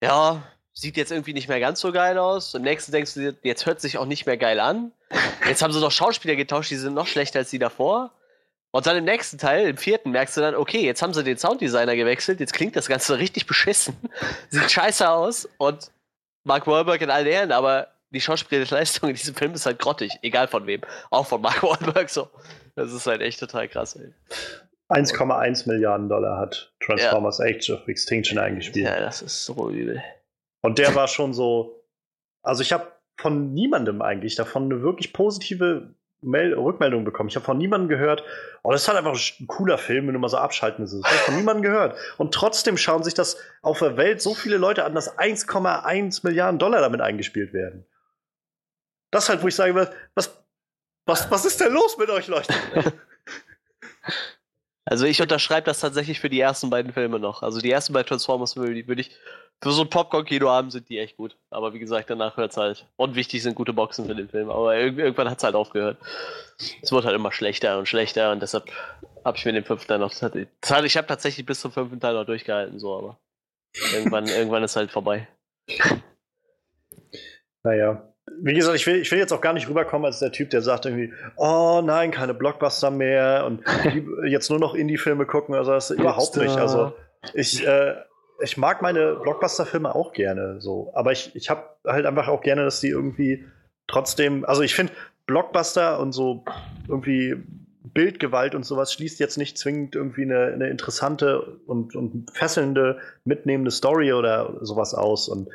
Speaker 2: ja, sieht jetzt irgendwie nicht mehr ganz so geil aus. Im nächsten denkst du dir, jetzt hört sich auch nicht mehr geil an. Jetzt haben sie noch Schauspieler getauscht, die sind noch schlechter als die davor. Und dann im nächsten Teil, im vierten, merkst du dann, okay, jetzt haben sie den Sounddesigner gewechselt, jetzt klingt das Ganze richtig beschissen. Sieht scheiße aus und Mark Wahlberg in allen Ehren, aber die schauspielerische Leistung in diesem Film ist halt grottig, egal von wem. Auch von Mark Wahlberg so. Das ist halt echt total krass, ey.
Speaker 1: 1,1 Milliarden Dollar hat Transformers ja. Age of Extinction eingespielt.
Speaker 2: Ja, das ist so übel.
Speaker 1: Und der war schon so. Also ich habe von niemandem eigentlich davon eine wirklich positive Mail Rückmeldung bekommen. Ich habe von niemandem gehört, oh, das ist halt einfach ein cooler Film, wenn du mal so abschalten willst. Ich habe von niemandem gehört. Und trotzdem schauen sich das auf der Welt so viele Leute an, dass 1,1 Milliarden Dollar damit eingespielt werden. Das ist halt, wo ich sage, was, was, was ist denn los mit euch, Leute?
Speaker 2: Also ich unterschreibe das tatsächlich für die ersten beiden Filme noch. Also die ersten beiden Transformers würde würd ich für so ein Popcorn-Kino haben, sind die echt gut. Aber wie gesagt, danach hört es halt. Und wichtig sind gute Boxen für den Film. Aber irgendwann hat es halt aufgehört. Es wurde halt immer schlechter und schlechter und deshalb habe ich mir den fünften Teil noch. Ich habe tatsächlich bis zum fünften Teil noch durchgehalten, so, aber irgendwann, irgendwann ist halt vorbei.
Speaker 1: Naja, wie gesagt, ich will, ich will jetzt auch gar nicht rüberkommen als der Typ, der sagt irgendwie, oh nein, keine Blockbuster mehr und jetzt nur noch Indie-Filme gucken. Also das überhaupt nicht. Also ich, äh, ich mag meine Blockbuster-Filme auch gerne so, aber ich, ich habe halt einfach auch gerne, dass die irgendwie trotzdem, also ich finde Blockbuster und so irgendwie Bildgewalt und sowas schließt jetzt nicht zwingend irgendwie eine, eine interessante und, und fesselnde, mitnehmende Story oder sowas aus. Und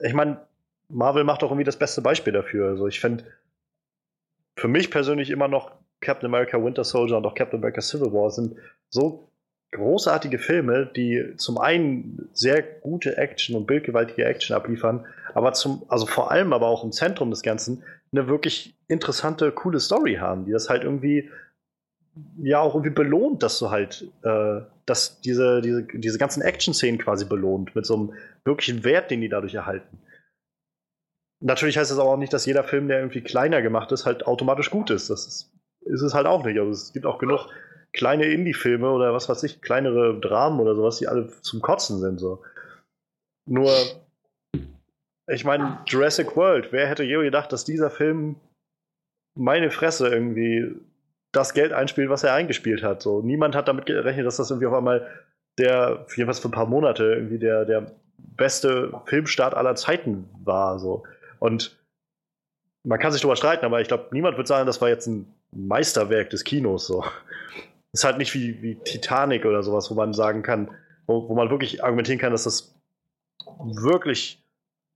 Speaker 1: ich meine, Marvel macht auch irgendwie das beste Beispiel dafür. Also ich finde für mich persönlich immer noch Captain America Winter Soldier und auch Captain America Civil War sind so großartige Filme, die zum einen sehr gute Action und bildgewaltige Action abliefern, aber zum, also vor allem aber auch im Zentrum des Ganzen eine wirklich interessante, coole Story haben, die das halt irgendwie ja auch irgendwie belohnt, dass du halt, äh, dass diese, diese, diese ganzen Action-Szenen quasi belohnt, mit so einem wirklichen Wert, den die dadurch erhalten. Natürlich heißt das aber auch nicht, dass jeder Film, der irgendwie kleiner gemacht ist, halt automatisch gut ist. Das ist, ist es halt auch nicht. Also es gibt auch genug kleine Indie-Filme oder was weiß ich, kleinere Dramen oder sowas, die alle zum Kotzen sind. So. Nur, ich meine, Jurassic World, wer hätte je gedacht, dass dieser Film meine Fresse irgendwie das Geld einspielt, was er eingespielt hat. So, niemand hat damit gerechnet, dass das irgendwie auf einmal der, jedenfalls für ein paar Monate, irgendwie der, der beste Filmstart aller Zeiten war. So. Und man kann sich darüber streiten, aber ich glaube, niemand wird sagen, das war jetzt ein Meisterwerk des Kinos. So. Ist halt nicht wie, wie Titanic oder sowas, wo man sagen kann, wo, wo man wirklich argumentieren kann, dass das wirklich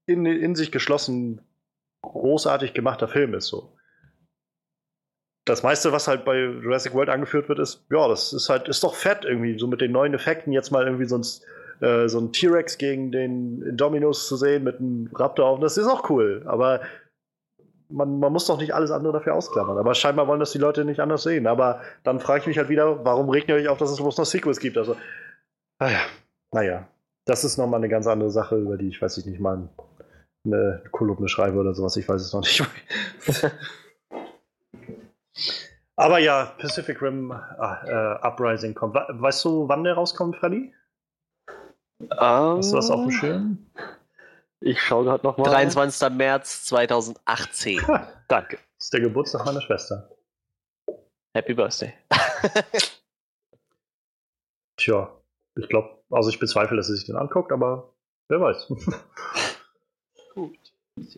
Speaker 1: in, in sich geschlossen großartig gemachter Film ist. So. Das meiste, was halt bei Jurassic World angeführt wird, ist, ja, das ist halt, ist doch fett irgendwie, so mit den neuen Effekten jetzt mal irgendwie sonst äh, so ein T-Rex gegen den Dominus zu sehen mit einem Raptor auf, das ist auch cool. Aber man, man muss doch nicht alles andere dafür ausklammern. Aber scheinbar wollen das die Leute nicht anders sehen. Aber dann frage ich mich halt wieder, warum regt ihr euch auf, dass es bloß noch Sequels gibt? Also, naja, naja. Das ist nochmal eine ganz andere Sache, über die ich weiß ich nicht mal eine Kolumne schreibe oder sowas. Ich weiß es noch nicht. Aber ja, Pacific Rim ah, äh, Uprising kommt. Weißt du, wann der rauskommt, Freddy? Hast du das auf dem Schirm?
Speaker 4: Ich schaue gerade nochmal.
Speaker 2: 23. März 2018.
Speaker 1: Danke. Das ist der Geburtstag meiner Schwester.
Speaker 2: Happy Birthday.
Speaker 1: Tja, ich glaube, also ich bezweifle, dass sie sich den anguckt, aber wer weiß. Gut.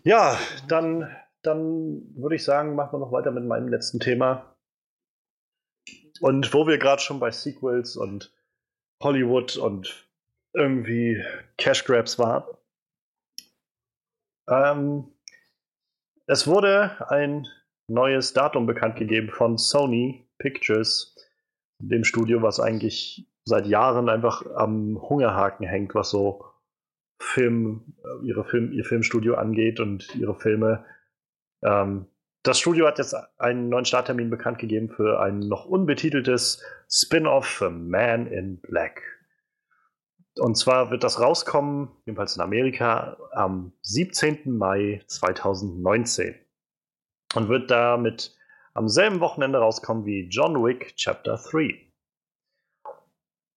Speaker 1: Ja, dann, dann würde ich sagen, machen wir noch weiter mit meinem letzten Thema. Und wo wir gerade schon bei Sequels und Hollywood und irgendwie Cash Grabs waren. Ähm, es wurde ein neues Datum bekannt gegeben von Sony Pictures, dem Studio, was eigentlich seit Jahren einfach am Hungerhaken hängt, was so Film, äh, ihre Film, ihr Filmstudio angeht und ihre Filme. Ähm, das Studio hat jetzt einen neuen Starttermin bekannt gegeben für ein noch unbetiteltes Spin-off für Man in Black. Und zwar wird das rauskommen, jedenfalls in Amerika, am 17. Mai 2019. Und wird damit am selben Wochenende rauskommen wie John Wick Chapter 3.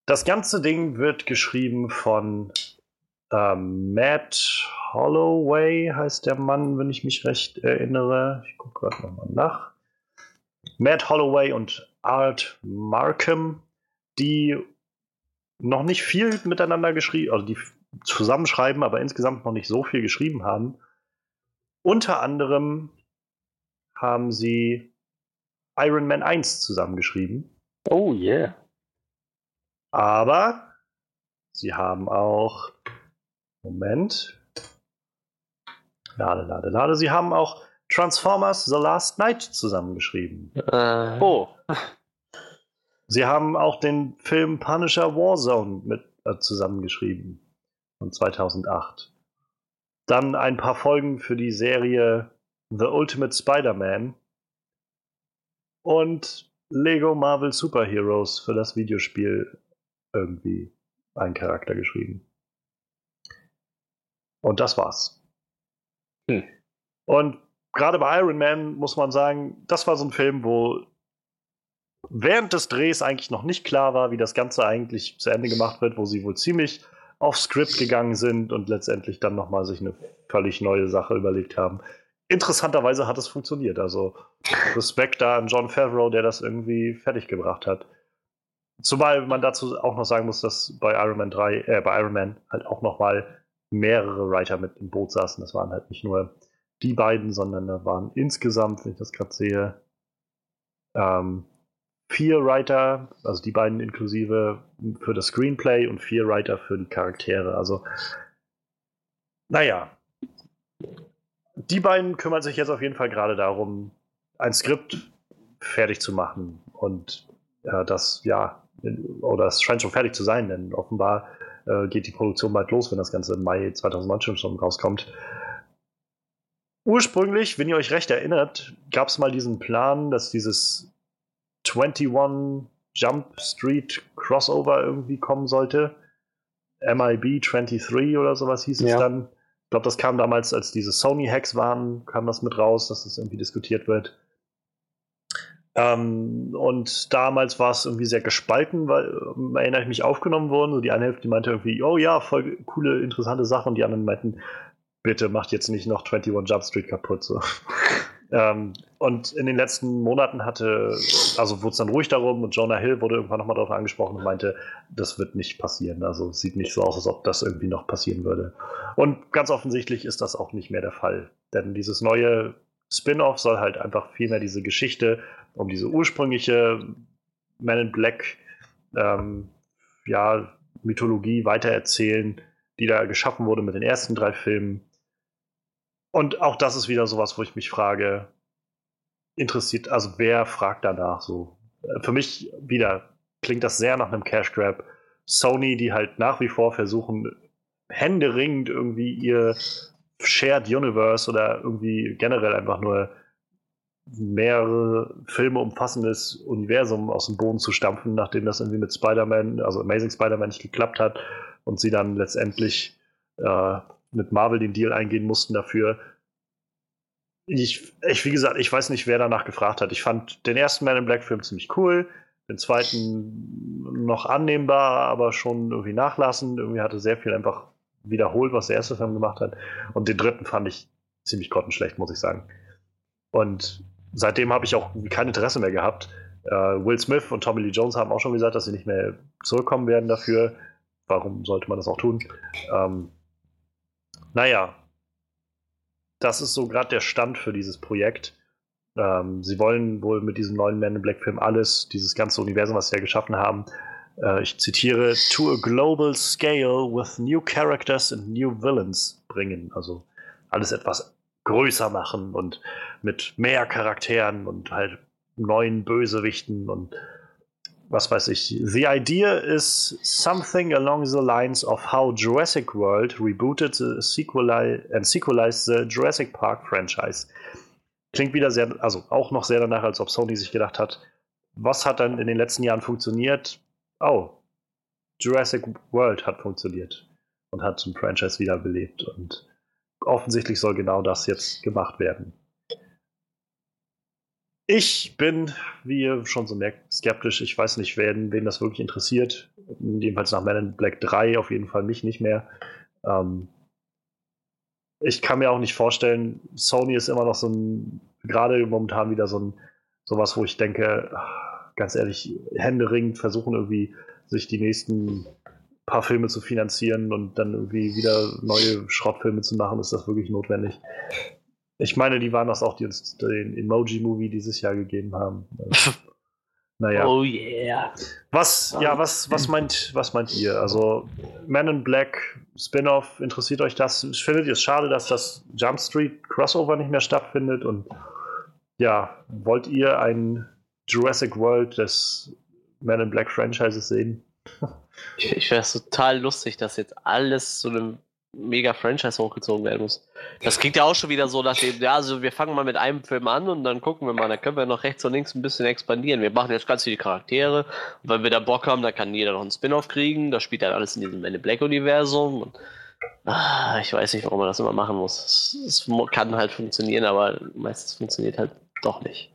Speaker 1: Das ganze Ding wird geschrieben von ähm, Matt Holloway, heißt der Mann, wenn ich mich recht erinnere. Ich gucke gerade nochmal nach. Matt Holloway und Art Markham, die noch nicht viel miteinander geschrieben, also die zusammenschreiben, aber insgesamt noch nicht so viel geschrieben haben. Unter anderem haben sie Iron Man 1 zusammengeschrieben.
Speaker 4: Oh yeah.
Speaker 1: Aber sie haben auch. Moment. Lade, lade, lade. Sie haben auch Transformers The Last Night zusammengeschrieben.
Speaker 2: Äh,
Speaker 4: Oh.
Speaker 1: Sie haben auch den Film Punisher Warzone mit äh, zusammengeschrieben von 2008. Dann ein paar Folgen für die Serie The Ultimate Spider-Man und Lego Marvel Superheroes für das Videospiel irgendwie einen Charakter geschrieben. Und das war's.
Speaker 4: Hm.
Speaker 1: Und gerade bei Iron Man muss man sagen, das war so ein Film, wo während des Drehs eigentlich noch nicht klar war, wie das Ganze eigentlich zu Ende gemacht wird, wo sie wohl ziemlich auf Script gegangen sind und letztendlich dann nochmal sich eine völlig neue Sache überlegt haben. Interessanterweise hat es funktioniert. Also Respekt da an John Favreau, der das irgendwie fertiggebracht hat. Zumal man dazu auch noch sagen muss, dass bei Iron Man 3, äh, bei Iron Man halt auch nochmal mehrere Writer mit im Boot saßen. Das waren halt nicht nur die beiden, sondern da waren insgesamt, wenn ich das gerade sehe, ähm, vier Writer, also die beiden inklusive für das Screenplay und vier Writer für die Charaktere. Also, naja. Die beiden kümmern sich jetzt auf jeden Fall gerade darum, ein Skript fertig zu machen. Und äh, das, ja, oder es scheint schon fertig zu sein, denn offenbar äh, geht die Produktion bald los, wenn das Ganze im Mai 2019 schon rauskommt. Ursprünglich, wenn ihr euch recht erinnert, gab es mal diesen Plan, dass dieses 21 Jump Street Crossover irgendwie kommen sollte. MIB 23 oder sowas hieß es
Speaker 4: Ja.
Speaker 1: dann. Ich glaube, das kam damals, als diese Sony-Hacks waren, kam das mit raus, dass das irgendwie diskutiert wird. Ähm, und damals war es irgendwie sehr gespalten, weil, ähm, erinnere ich mich, aufgenommen worden. So die eine Hälfte meinte irgendwie, oh ja, voll coole, interessante Sache. Und die anderen meinten, bitte macht jetzt nicht noch 21 Jump Street kaputt. So. ähm, und in den letzten Monaten hatte, also wurde es dann ruhig darum und Jonah Hill wurde irgendwann nochmal darauf angesprochen und meinte, das wird nicht passieren. Also sieht nicht so aus, als ob das irgendwie noch passieren würde. Und ganz offensichtlich ist das auch nicht mehr der Fall. Denn dieses neue Spin-off soll halt einfach viel mehr diese Geschichte um diese ursprüngliche Man in Black ähm, ja, Mythologie weitererzählen, die da geschaffen wurde mit den ersten drei Filmen. Und auch das ist wieder sowas, wo ich mich frage, interessiert, also wer fragt danach so? Für mich wieder klingt das sehr nach einem Cash Grab. Sony, die halt nach wie vor versuchen, händeringend irgendwie ihr Shared Universe oder irgendwie generell einfach nur mehrere Filme umfassendes Universum aus dem Boden zu stampfen, nachdem das irgendwie mit Spider-Man, also Amazing Spider-Man nicht geklappt hat und sie dann letztendlich äh, mit Marvel den Deal eingehen mussten dafür. Ich, ich, wie gesagt, ich weiß nicht, wer danach gefragt hat. Ich fand den ersten Man in Black Film ziemlich cool, den zweiten noch annehmbar, aber schon irgendwie nachlassend. Irgendwie hatte sehr viel einfach wiederholt, was der erste Film gemacht hat. Und den dritten fand ich ziemlich grottenschlecht, muss ich sagen. Und seitdem habe ich auch kein Interesse mehr gehabt. Äh, Will Smith und Tommy Lee Jones haben auch schon gesagt, dass sie nicht mehr zurückkommen werden dafür. Warum sollte man das auch tun? Ähm, naja, das ist so gerade der Stand für dieses Projekt. Ähm, sie wollen wohl mit diesem neuen Man in Black Film alles, dieses ganze Universum, was sie ja geschaffen haben, äh, ich zitiere, to a global scale with new characters and new villains bringen. Also alles etwas größer machen und mit mehr Charakteren und halt neuen Bösewichten und was weiß ich. The idea is something along the lines of how Jurassic World rebooted the sequeli and sequelized the Jurassic Park franchise. Klingt wieder sehr, also auch noch sehr danach, als ob Sony sich gedacht hat, was hat dann in den letzten Jahren funktioniert? Oh, Jurassic World hat funktioniert und hat zum Franchise wiederbelebt und offensichtlich soll genau das jetzt gemacht werden. Ich bin, wie ihr schon so merkt, skeptisch. Ich weiß nicht, wen, wen das wirklich interessiert. Jedenfalls nach Man in Black 3 auf jeden Fall mich nicht mehr. Ähm, ich kann mir auch nicht vorstellen, Sony ist immer noch so ein, gerade momentan wieder so ein, sowas, wo ich denke, ganz ehrlich, händeringend versuchen irgendwie sich die nächsten paar Filme zu finanzieren und dann irgendwie wieder neue Schrottfilme zu machen, ist das wirklich notwendig. Ich meine, die waren das auch, die uns den Emoji-Movie dieses Jahr gegeben haben. naja.
Speaker 2: Oh yeah.
Speaker 1: Was, ja, was, was meint, was meint ihr? Also, Man in Black Spin-off, interessiert euch das? Findet ihr es schade, dass das Jump Street Crossover nicht mehr stattfindet? Und ja, wollt ihr ein Jurassic World des Man in Black Franchises sehen?
Speaker 2: Ich, ich wäre total lustig, dass jetzt alles zu einem mega Franchise hochgezogen werden muss. Das klingt ja auch schon wieder so nach dem, ja, also wir fangen mal mit einem Film an und dann gucken wir mal, dann können wir noch rechts und links ein bisschen expandieren. Wir machen jetzt ganz viele Charaktere und wenn wir da Bock haben, dann kann jeder noch einen Spin-off kriegen. Das spielt dann alles in diesem Men Black Universum. Und, ah, ich weiß nicht, warum man das immer machen muss. Es, es kann halt funktionieren, aber meistens funktioniert halt doch nicht.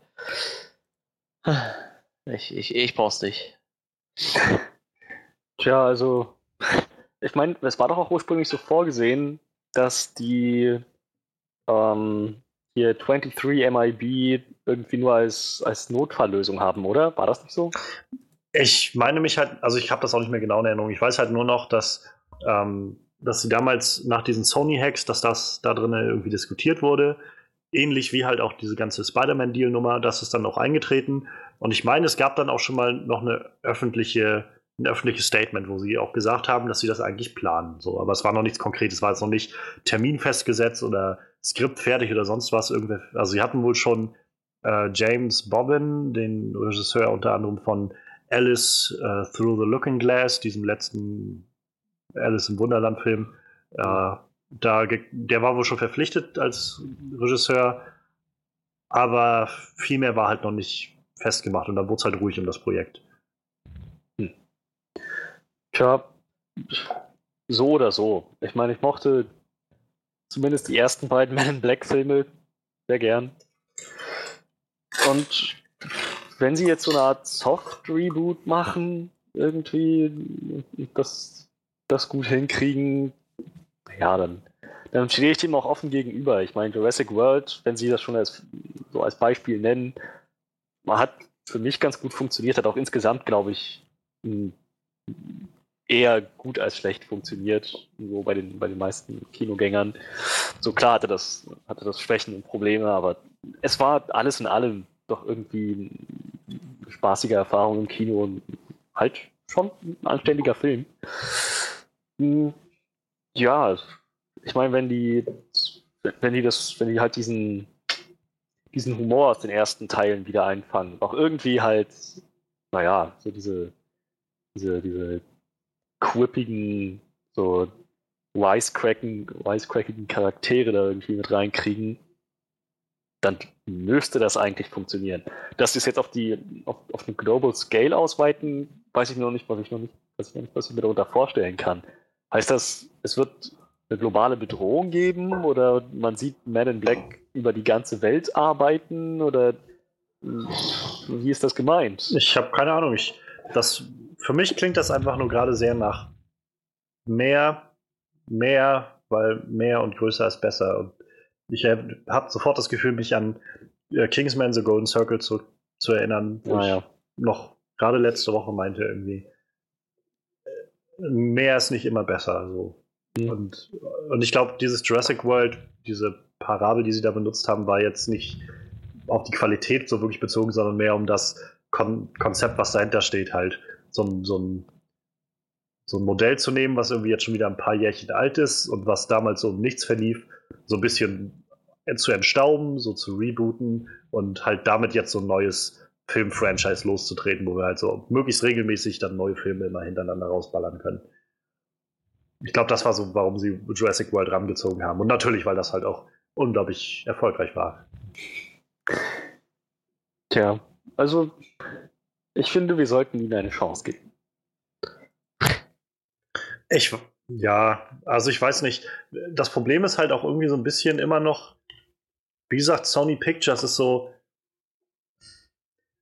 Speaker 2: Ich, ich, ich brauch's nicht.
Speaker 4: Tja, also ich meine, es war doch auch ursprünglich so vorgesehen, dass die ähm, hier 23 MIB irgendwie nur als, als Notfalllösung haben, oder? War das nicht so?
Speaker 1: Ich meine mich halt, also ich habe das auch nicht mehr genau in Erinnerung. Ich weiß halt nur noch, dass, ähm, dass sie damals nach diesen Sony-Hacks, dass das da drin irgendwie diskutiert wurde. Ähnlich wie halt auch diese ganze Spider-Man-Deal-Nummer, das ist dann auch eingetreten. Und ich meine, es gab dann auch schon mal noch eine öffentliche ein öffentliches Statement, wo sie auch gesagt haben, dass sie das eigentlich planen. So, aber es war noch nichts Konkretes, es war jetzt noch nicht Termin festgesetzt oder Skript fertig oder sonst was. Irgendwer, also sie hatten wohl schon äh, James Bobbin, den Regisseur unter anderem von Alice uh, Through the Looking Glass, diesem letzten Alice im Wunderland-Film. Äh, da, der war wohl schon verpflichtet als Regisseur, aber viel mehr war halt noch nicht festgemacht und dann wurde es halt ruhig um das Projekt.
Speaker 4: Tja, so oder so. Ich meine, ich mochte zumindest die ersten beiden Men in Black Filme sehr gern. Und wenn sie jetzt so eine Art Soft-Reboot machen, irgendwie das, das gut hinkriegen, ja, dann, dann stehe ich dem auch offen gegenüber. Ich meine, Jurassic World, wenn sie das schon als, so als Beispiel nennen, hat für mich ganz gut funktioniert, hat auch insgesamt, glaube ich, ein eher gut als schlecht funktioniert, so bei den, bei den meisten Kinogängern. So klar hatte das, hatte das Schwächen und Probleme, aber es war alles in allem doch irgendwie eine spaßige Erfahrung im Kino und halt schon ein anständiger Film. Hm, ja, ich meine, wenn die, wenn die das, wenn die halt diesen, diesen Humor aus den ersten Teilen wieder einfangen, auch irgendwie halt, naja, so diese, diese, diese quippigen, so wisecrackigen Charaktere da irgendwie mit reinkriegen, dann müsste das eigentlich funktionieren. Dass sie es jetzt auf die auf, auf eine Global Scale ausweiten, weiß ich noch nicht, was ich noch nicht, weiß ich noch nicht, was ich mir darunter vorstellen kann. Heißt das, es wird eine globale Bedrohung geben oder man sieht Man in Black über die ganze Welt arbeiten oder wie ist das gemeint?
Speaker 1: Ich habe keine Ahnung. Ich, das, für mich klingt das einfach nur gerade sehr nach mehr, mehr, weil mehr und größer ist besser. Und ich habe sofort das Gefühl, mich an äh, Kingsman The Golden Circle zu, zu erinnern, wo
Speaker 4: Ah, ja.
Speaker 1: ich noch gerade letzte Woche meinte irgendwie, äh, mehr ist nicht immer besser. So.
Speaker 4: Mhm.
Speaker 1: Und, und ich glaube, dieses Jurassic World, diese Parabel, die sie da benutzt haben, war jetzt nicht auf die Qualität so wirklich bezogen, sondern mehr um das Kon Konzept, was dahinter steht, halt. So ein, so, ein, so ein Modell zu nehmen, was irgendwie jetzt schon wieder ein paar Jährchen alt ist und was damals so um nichts verlief, so ein bisschen zu entstauben, so zu rebooten und halt damit jetzt so ein neues Film-Franchise loszutreten, wo wir halt so möglichst regelmäßig dann neue Filme immer hintereinander rausballern können. Ich glaube, das war so, warum sie Jurassic World rangezogen haben. Und natürlich, weil das halt auch unglaublich erfolgreich war.
Speaker 4: Tja, also ich finde, wir sollten ihnen eine Chance geben.
Speaker 1: Ich, ja, also ich weiß nicht. Das Problem ist halt auch irgendwie so ein bisschen immer noch, wie gesagt, Sony Pictures ist so.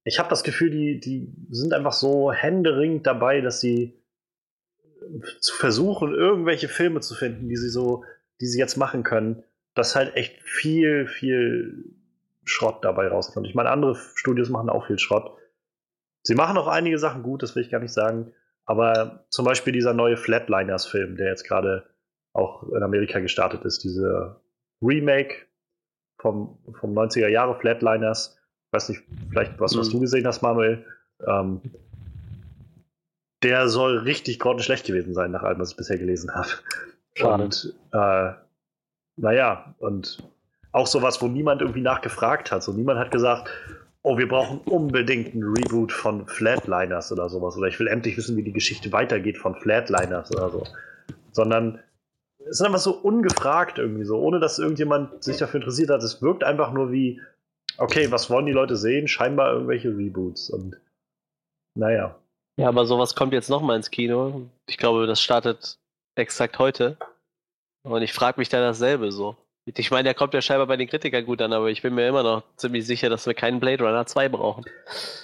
Speaker 1: Ich habe das Gefühl, die, die sind einfach so händeringend dabei, dass sie zu versuchen, irgendwelche Filme zu finden, die sie so, die sie jetzt machen können, dass halt echt viel, viel Schrott dabei rauskommt. Ich meine, andere Studios machen auch viel Schrott. Sie machen auch einige Sachen gut, das will ich gar nicht sagen. Aber zum Beispiel dieser neue Flatliners-Film, der jetzt gerade auch in Amerika gestartet ist, diese Remake vom, vom 90er Jahre Flatliners. Ich weiß nicht, vielleicht was, was
Speaker 4: Mhm.
Speaker 1: du gesehen hast, Manuel. Ähm, der soll richtig grottenschlecht gewesen sein, nach allem, was ich bisher gelesen habe.
Speaker 4: Schade.
Speaker 1: Und äh, naja, und auch sowas, wo niemand irgendwie nachgefragt hat. So niemand hat gesagt, oh, wir brauchen unbedingt einen Reboot von Flatliners oder sowas. Oder ich will endlich wissen, wie die Geschichte weitergeht von Flatliners oder so. Sondern es ist einfach so ungefragt irgendwie so, ohne dass irgendjemand sich dafür interessiert hat. Es wirkt einfach nur wie, okay, was wollen die Leute sehen? Scheinbar irgendwelche Reboots. Und naja.
Speaker 2: Ja, aber sowas kommt jetzt nochmal ins Kino. Ich glaube, das startet exakt heute. Und ich frage mich da dasselbe so. Ich meine, der kommt ja scheinbar bei den Kritikern gut an, aber ich bin mir immer noch ziemlich sicher, dass wir keinen Blade Runner 2 brauchen.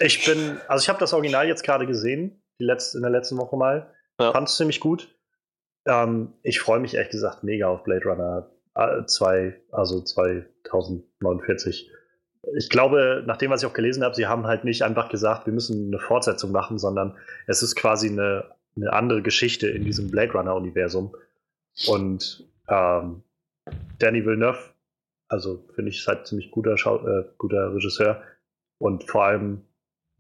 Speaker 1: Ich bin, also ich habe das Original jetzt gerade gesehen, die letzte, in der letzten Woche mal.
Speaker 2: Ja.
Speaker 1: Fand es ziemlich gut. Ähm, ich freue mich ehrlich gesagt mega auf Blade Runner äh, 2, also 2049. Ich glaube, nach dem, was ich auch gelesen habe, sie haben halt nicht einfach gesagt, wir müssen eine Fortsetzung machen, sondern es ist quasi eine, eine andere Geschichte in diesem Blade Runner-Universum. Und ähm, Danny Villeneuve, also finde ich, ist halt ziemlich guter, Schau äh, guter Regisseur. Und vor allem,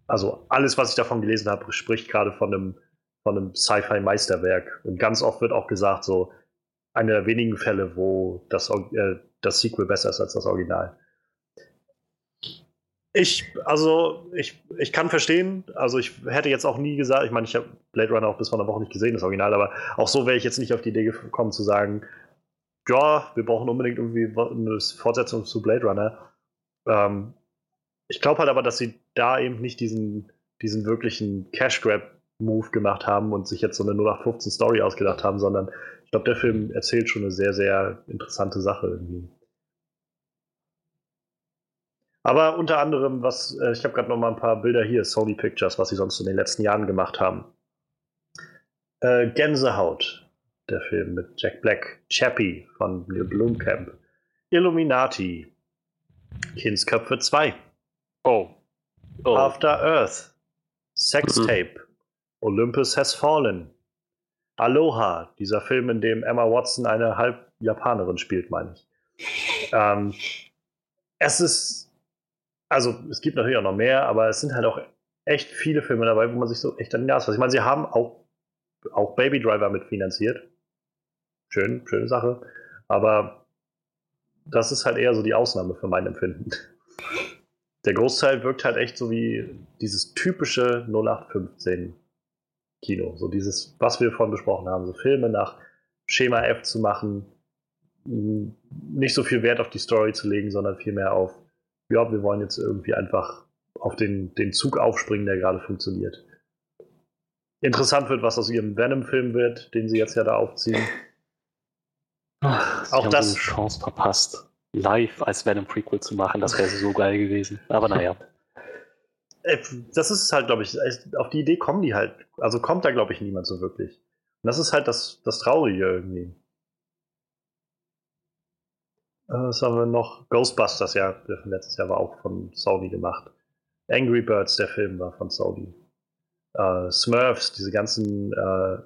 Speaker 1: also alles, was ich davon gelesen habe, spricht gerade von einem, von einem Sci-Fi-Meisterwerk. Und ganz oft wird auch gesagt, so einer der wenigen Fälle, wo das, äh, das Sequel besser ist als das Original. Ich, also, ich, ich kann verstehen, also ich hätte jetzt auch nie gesagt, ich meine, ich habe Blade Runner auch bis vor einer Woche nicht gesehen, das Original, aber auch so wäre ich jetzt nicht auf die Idee gekommen zu sagen, ja, wir brauchen unbedingt irgendwie eine Fortsetzung zu Blade Runner. Ähm, ich glaube halt aber, dass sie da eben nicht diesen, diesen wirklichen Cash-Grab-Move gemacht haben und sich jetzt so eine 0815 Story ausgedacht haben, sondern ich glaube, der Film erzählt schon eine sehr, sehr interessante Sache irgendwie. Aber unter anderem, was, äh, ich habe gerade noch mal ein paar Bilder hier, Sony Pictures, was sie sonst in den letzten Jahren gemacht haben. Äh, Gänsehaut, der Film mit Jack Black, Chappie von Neil Blomkamp, Illuminati, Kindsköpfe 2,
Speaker 4: Oh. Oh.
Speaker 1: After Earth, Sex
Speaker 2: Mhm.
Speaker 1: Olympus Has Fallen, Aloha, dieser Film, in dem Emma Watson eine halb Japanerin spielt, meine ich. Ähm, es ist, also es gibt natürlich auch noch mehr, aber es sind halt auch echt viele Filme dabei, wo man sich so echt an den Nase fasst. Ich meine, sie haben auch, auch Baby Driver mitfinanziert. Schön, schöne Sache. Aber das ist halt eher so die Ausnahme für mein Empfinden. Der Großteil wirkt halt echt so wie dieses typische 0815 Kino. So dieses, was wir vorhin besprochen haben, so Filme nach Schema F zu machen, nicht so viel Wert auf die Story zu legen, sondern vielmehr auf, ja, wir wollen jetzt irgendwie einfach auf den, den Zug aufspringen, der gerade funktioniert. Interessant wird, was aus ihrem Venom-Film wird, den sie jetzt ja da aufziehen.
Speaker 4: Ach,
Speaker 1: Auch das-
Speaker 4: diese Chance verpasst, live als Venom Prequel zu machen. Das wäre so geil gewesen. Aber naja.
Speaker 1: Äh, Das ist halt, glaube ich, auf die Idee kommen die halt, also kommt da, glaube ich, niemand so wirklich. Und das ist halt das, das Traurige irgendwie. Äh, Was haben wir noch? Ghostbusters, ja, der von letztes Jahr war auch von Sony gemacht. Angry Birds, der Film war von Sony. Äh, Smurfs, diese ganzen äh,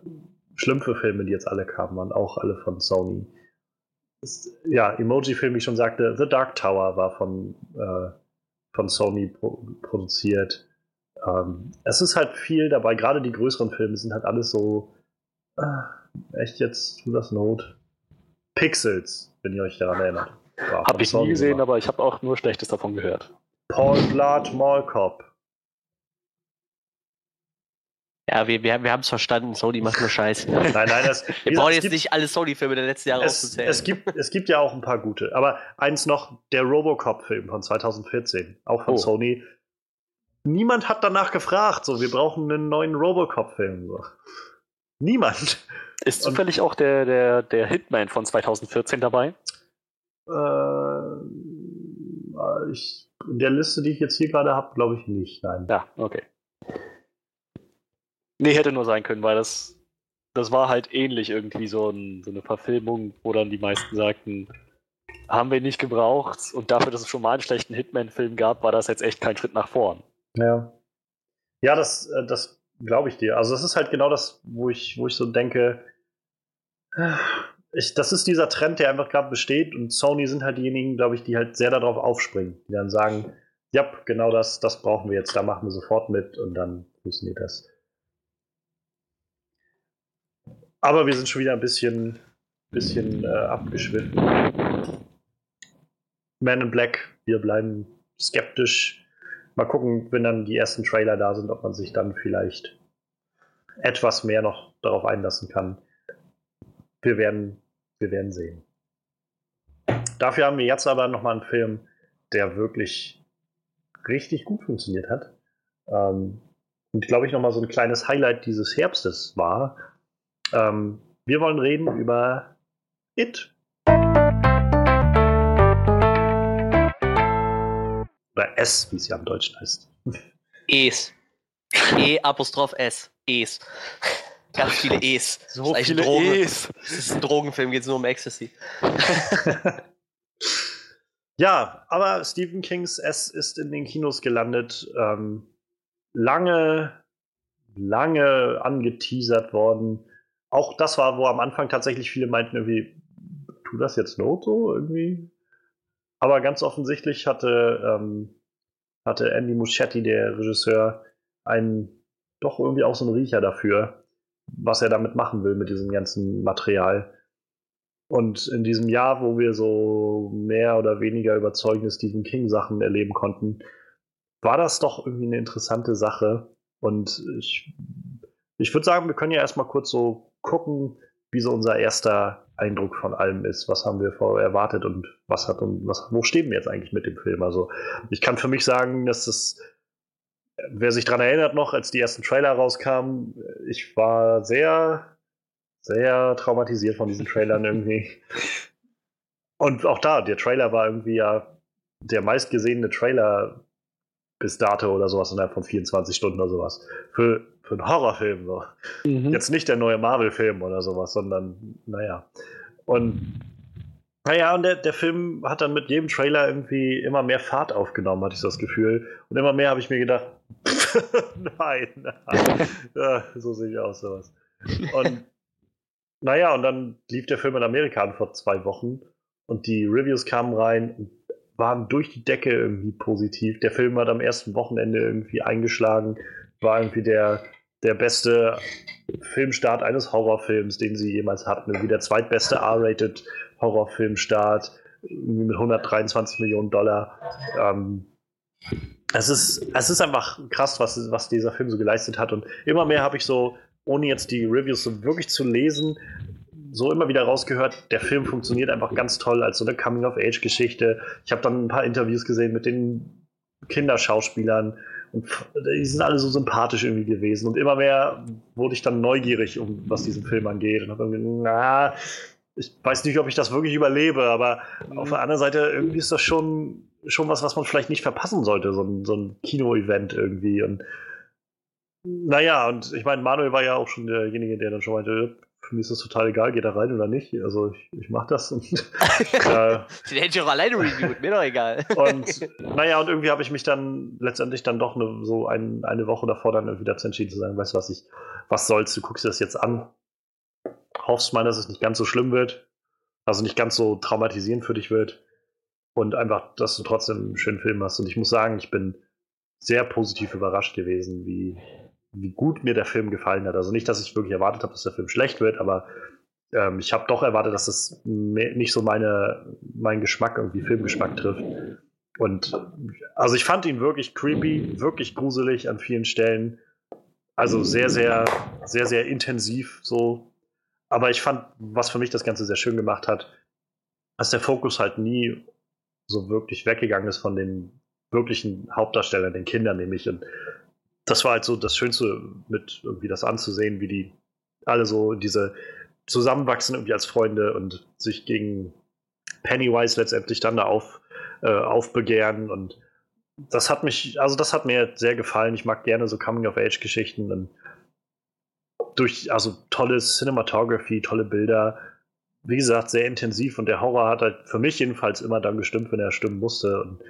Speaker 1: Schlümpfe-Filme, die jetzt alle kamen, waren auch alle von Sony. Ist, ja, Emoji-Film, wie ich schon sagte, The Dark Tower war von, äh, von Sony pro produziert. Ähm, es ist halt viel dabei, gerade die größeren Filme sind halt alles so, ah, echt jetzt, tu das Not. Pixels, wenn ihr euch daran erinnert.
Speaker 4: Habe ich
Speaker 1: Sony
Speaker 4: nie gesehen, aber ich habe auch nur Schlechtes davon gehört.
Speaker 1: Paul Blart Mall Cop.
Speaker 2: Ja, wir, wir, wir haben es verstanden. Sony macht nur Scheiß.
Speaker 1: Nein, nein, das,
Speaker 2: Wir brauchen jetzt
Speaker 1: gibt-
Speaker 2: nicht alle Sony-Filme der letzten Jahre
Speaker 1: es,
Speaker 2: aufzuzählen.
Speaker 1: es, gibt, es gibt ja auch ein paar gute. Aber eins noch, der Robocop-Film von 2014, auch von
Speaker 4: Oh.
Speaker 1: Sony. Niemand hat danach gefragt, so, wir brauchen einen neuen Robocop-Film. So. Niemand.
Speaker 4: Ist
Speaker 1: Und-
Speaker 4: zufällig auch der, der, der Hitman von 2014 dabei?
Speaker 1: Äh, ich, in der Liste, die ich jetzt hier gerade habe, glaube ich nicht. Nein.
Speaker 4: Ja, okay. Nee, hätte nur sein können, weil das, das war halt ähnlich irgendwie so, ein, so eine Verfilmung, wo dann die meisten sagten, haben wir nicht gebraucht und dafür, dass es schon mal einen schlechten Hitman-Film gab, war das jetzt echt kein Schritt nach vorn.
Speaker 1: Ja. Ja, das, äh, das glaube ich dir. Also das ist halt genau das, wo ich, wo ich so denke, ich, das ist dieser Trend, der einfach gerade besteht und Sony sind halt diejenigen, glaube ich, die halt sehr darauf aufspringen, die dann sagen, ja, genau das, das brauchen wir jetzt, da machen wir sofort mit und dann funktioniert das. Aber wir sind schon wieder ein bisschen, bisschen äh, abgeschwiffen. Man in Black, wir bleiben skeptisch. Mal gucken, wenn dann die ersten Trailer da sind, ob man sich dann vielleicht etwas mehr noch darauf einlassen kann. Wir werden, wir werden sehen. Dafür haben wir jetzt aber nochmal einen Film, der wirklich richtig gut funktioniert hat. Ähm, und glaube ich nochmal so ein kleines Highlight dieses Herbstes war. Ähm, wir wollen reden über It. Oder S, wie es ja im Deutschen heißt.
Speaker 2: Es. E Apostroph S. Es. Ganz viele Es.
Speaker 4: So viele
Speaker 2: Drogen-
Speaker 4: E's.
Speaker 2: Das ist ein Drogenfilm, geht es nur um Ecstasy.
Speaker 1: Ja, aber Stephen Kings S ist in den Kinos gelandet. Ähm, lange, lange angeteasert worden. Auch das war, wo am Anfang tatsächlich viele meinten, irgendwie, tu das jetzt not so irgendwie. Aber ganz offensichtlich hatte, ähm, hatte Andy Muschietti, der Regisseur, einen doch irgendwie auch so einen Riecher dafür, was er damit machen will mit diesem ganzen Material. Und in diesem Jahr, wo wir so mehr oder weniger überzeugende Stephen King-Sachen erleben konnten, war das doch irgendwie eine interessante Sache. Und ich, ich würde sagen, wir können ja erstmal kurz so gucken, wie so unser erster Eindruck von allem ist. Was haben wir vorher erwartet und was hat und was, wo stehen wir jetzt eigentlich mit dem Film? Also, ich kann für mich sagen, dass das, wer sich daran erinnert noch, als die ersten Trailer rauskamen, ich war sehr sehr traumatisiert von diesen Trailern irgendwie. Und auch da, der Trailer war irgendwie ja der meistgesehene Trailer bis dato oder sowas innerhalb von 24 Stunden oder sowas. Für, für einen Horrorfilm. So.
Speaker 4: Mhm.
Speaker 1: Jetzt nicht der neue Marvel-Film oder sowas, sondern, naja. Und naja, und der, der Film hat dann mit jedem Trailer irgendwie immer mehr Fahrt aufgenommen, hatte ich so das Gefühl. Und immer mehr habe ich mir gedacht, nein, nein. ja, so sehe ich aus, sowas. Und naja, und dann lief der Film in Amerika an vor zwei Wochen und die Reviews kamen rein und waren durch die Decke irgendwie positiv. Der Film hat am ersten Wochenende irgendwie eingeschlagen, war irgendwie der, der beste Filmstart eines Horrorfilms, den sie jemals hatten. Irgendwie der zweitbeste R-rated Horrorfilmstart mit 123 Millionen Dollar. Ähm, es ist, es ist einfach krass, was, was dieser Film so geleistet hat. Und immer mehr habe ich so ohne jetzt die Reviews so wirklich zu lesen, so immer wieder rausgehört, der Film funktioniert einfach ganz toll als so eine Coming-of-Age-Geschichte. Ich habe dann ein paar Interviews gesehen mit den Kinderschauspielern und die sind alle so sympathisch irgendwie gewesen. Und immer mehr wurde ich dann neugierig, um was diesen Film angeht. Und habe gedacht, na, ich weiß nicht, ob ich das wirklich überlebe, aber auf der anderen Seite irgendwie ist das schon, schon was, was man vielleicht nicht verpassen sollte, so ein, so ein Kino-Event irgendwie. Und naja, und ich meine, Manuel war ja auch schon derjenige, der dann schon meinte, mich ist das total egal, geht da rein oder nicht. Also ich, ich mach das. Und,
Speaker 2: äh, Den hätte ich auch alleine reviewt, mir doch egal.
Speaker 1: und naja, und irgendwie habe ich mich dann letztendlich dann doch eine, so ein, eine Woche davor dann irgendwie dazu entschieden zu sagen, weißt du was, ich, was soll's, du guckst dir das jetzt an. Hoffst mal, dass es nicht ganz so schlimm wird. Also nicht ganz so traumatisierend für dich wird. Und einfach, dass du trotzdem einen schönen Film hast. Und ich muss sagen, ich bin sehr positiv überrascht gewesen, wie, wie gut mir der Film gefallen hat. Also nicht, dass ich wirklich erwartet habe, dass der Film schlecht wird, aber ähm, ich habe doch erwartet, dass es nicht so meine, meinen Geschmack, irgendwie Filmgeschmack trifft. Und also ich fand ihn wirklich creepy, wirklich gruselig an vielen Stellen. Also sehr, sehr, sehr, sehr intensiv so. Aber ich fand, was für mich das Ganze sehr schön gemacht hat, dass der Fokus halt nie so wirklich weggegangen ist von den wirklichen Hauptdarstellern, den Kindern nämlich. Und das war halt so das Schönste, mit irgendwie das anzusehen, wie die alle so diese zusammenwachsen irgendwie als Freunde und sich gegen Pennywise letztendlich dann da auf, äh, aufbegehren und das hat mich, also das hat mir sehr gefallen. Ich mag gerne so Coming-of-Age-Geschichten und durch, also tolle Cinematography, tolle Bilder. Wie gesagt, sehr intensiv und der Horror hat halt für mich jedenfalls immer dann gestimmt, wenn er stimmen musste. Und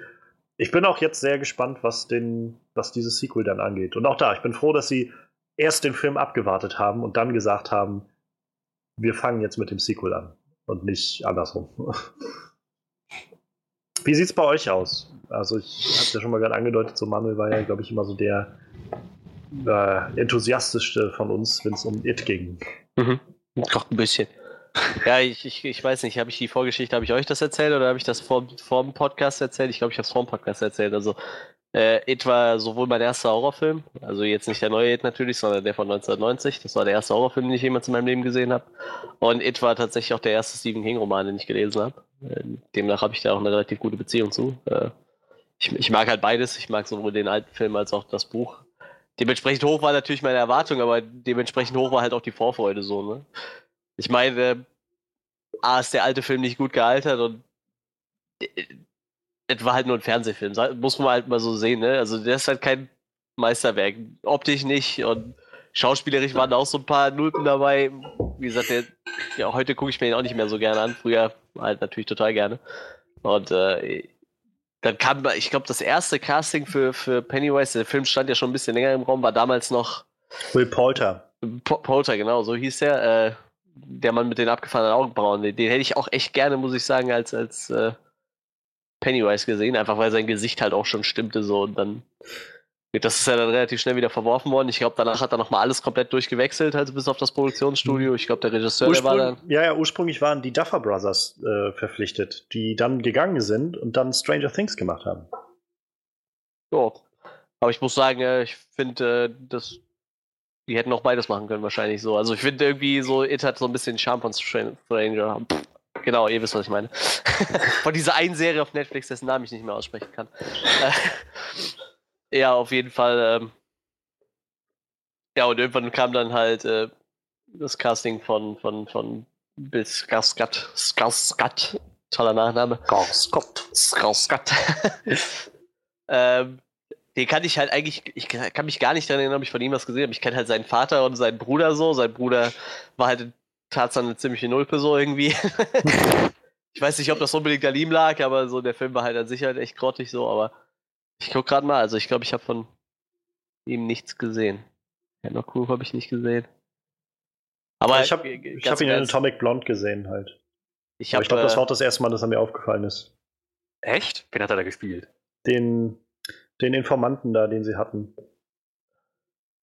Speaker 1: ich bin auch jetzt sehr gespannt, was, den, was dieses Sequel dann angeht. Und auch da, ich bin froh, dass sie erst den Film abgewartet haben und dann gesagt haben, wir fangen jetzt mit dem Sequel an und nicht andersrum. Wie sieht es bei euch aus? Also ich habe ja schon mal gerade angedeutet, so Manuel war ja, glaube ich, immer so der äh, enthusiastischste von uns, wenn es um It ging.
Speaker 2: Mhm. Doch ein bisschen. Ja, ich, ich, ich weiß nicht, habe ich die Vorgeschichte, habe ich euch das erzählt oder habe ich das vor, vor dem Podcast erzählt? Ich glaube, ich habe es vor dem Podcast erzählt. Also, äh, It war sowohl mein erster Horrorfilm, also jetzt nicht der neue It natürlich, sondern der von 1990. Das war der erste Horrorfilm, den ich jemals in meinem Leben gesehen habe. Und It war tatsächlich auch der erste Stephen King-Roman, den ich gelesen habe. Äh, demnach habe ich da auch eine relativ gute Beziehung zu. Äh, ich, ich mag halt beides. Ich mag sowohl den alten Film als auch das Buch. Dementsprechend hoch war natürlich meine Erwartung, aber dementsprechend hoch war halt auch die Vorfreude so, ne? Ich meine, äh, A ist der alte Film nicht gut gealtert und es war halt nur ein Fernsehfilm, muss man halt mal so sehen, ne? Also der ist halt kein Meisterwerk. Optisch nicht und schauspielerisch waren auch so ein paar Nulpen dabei. Wie gesagt, der, ja, heute gucke ich mir ihn auch nicht mehr so gerne an. Früher halt natürlich total gerne. Und äh, dann kam, ich glaube, das erste Casting für, für Pennywise, der Film stand ja schon ein bisschen länger im Raum, war damals noch
Speaker 1: Will Poulter.
Speaker 2: Po Polter, genau, so hieß der. Äh, der Mann mit den abgefahrenen Augenbrauen. Den, den, hätte ich auch echt gerne, muss ich sagen, als, als äh, Pennywise gesehen, einfach weil sein Gesicht halt auch schon stimmte so und dann. Das ist ja dann relativ schnell wieder verworfen worden. Ich glaube, danach hat er nochmal alles komplett durchgewechselt, also bis auf das Produktionsstudio. Ich glaube, der Regisseur, der war dann.
Speaker 1: Ja, ja, ursprünglich waren die Duffer Brothers äh, verpflichtet, die dann gegangen sind und dann Stranger Things gemacht haben.
Speaker 2: Ja. Aber ich muss sagen, äh, ich finde, äh, das die hätten auch beides machen können, wahrscheinlich so. Also ich finde irgendwie so, It hat so ein bisschen Charme von Stranger. Pff, genau, ihr wisst, was ich meine. von dieser einen Serie auf Netflix, dessen Namen ich nicht mehr aussprechen kann. ja, auf jeden Fall. Ähm, ja, und irgendwann kam dann halt äh, das Casting von, von, von Bill Skarsgård. Skarsgård. Toller Nachname.
Speaker 1: Skarsgård.
Speaker 2: Skarsgård. ähm, den kann ich halt eigentlich, ich kann mich gar nicht daran erinnern, ob ich von ihm was gesehen habe. Ich kenne halt seinen Vater und seinen Bruder so. Sein Bruder war halt in Tarzan eine ziemliche Nulpe so irgendwie. ich weiß nicht, ob das unbedingt an ihm lag, aber so der Film war halt an sich halt echt grottig so. Aber ich guck gerade mal, also ich glaube, ich habe von ihm nichts gesehen. Ja, noch cool habe ich nicht gesehen.
Speaker 1: Aber ich habe ich hab ihn in Atomic Blonde gesehen halt. Ich, hab, ich glaube, das war auch das erste Mal, dass er mir aufgefallen ist.
Speaker 4: Echt? Wen hat er da gespielt?
Speaker 1: Den den Informanten da, den sie hatten.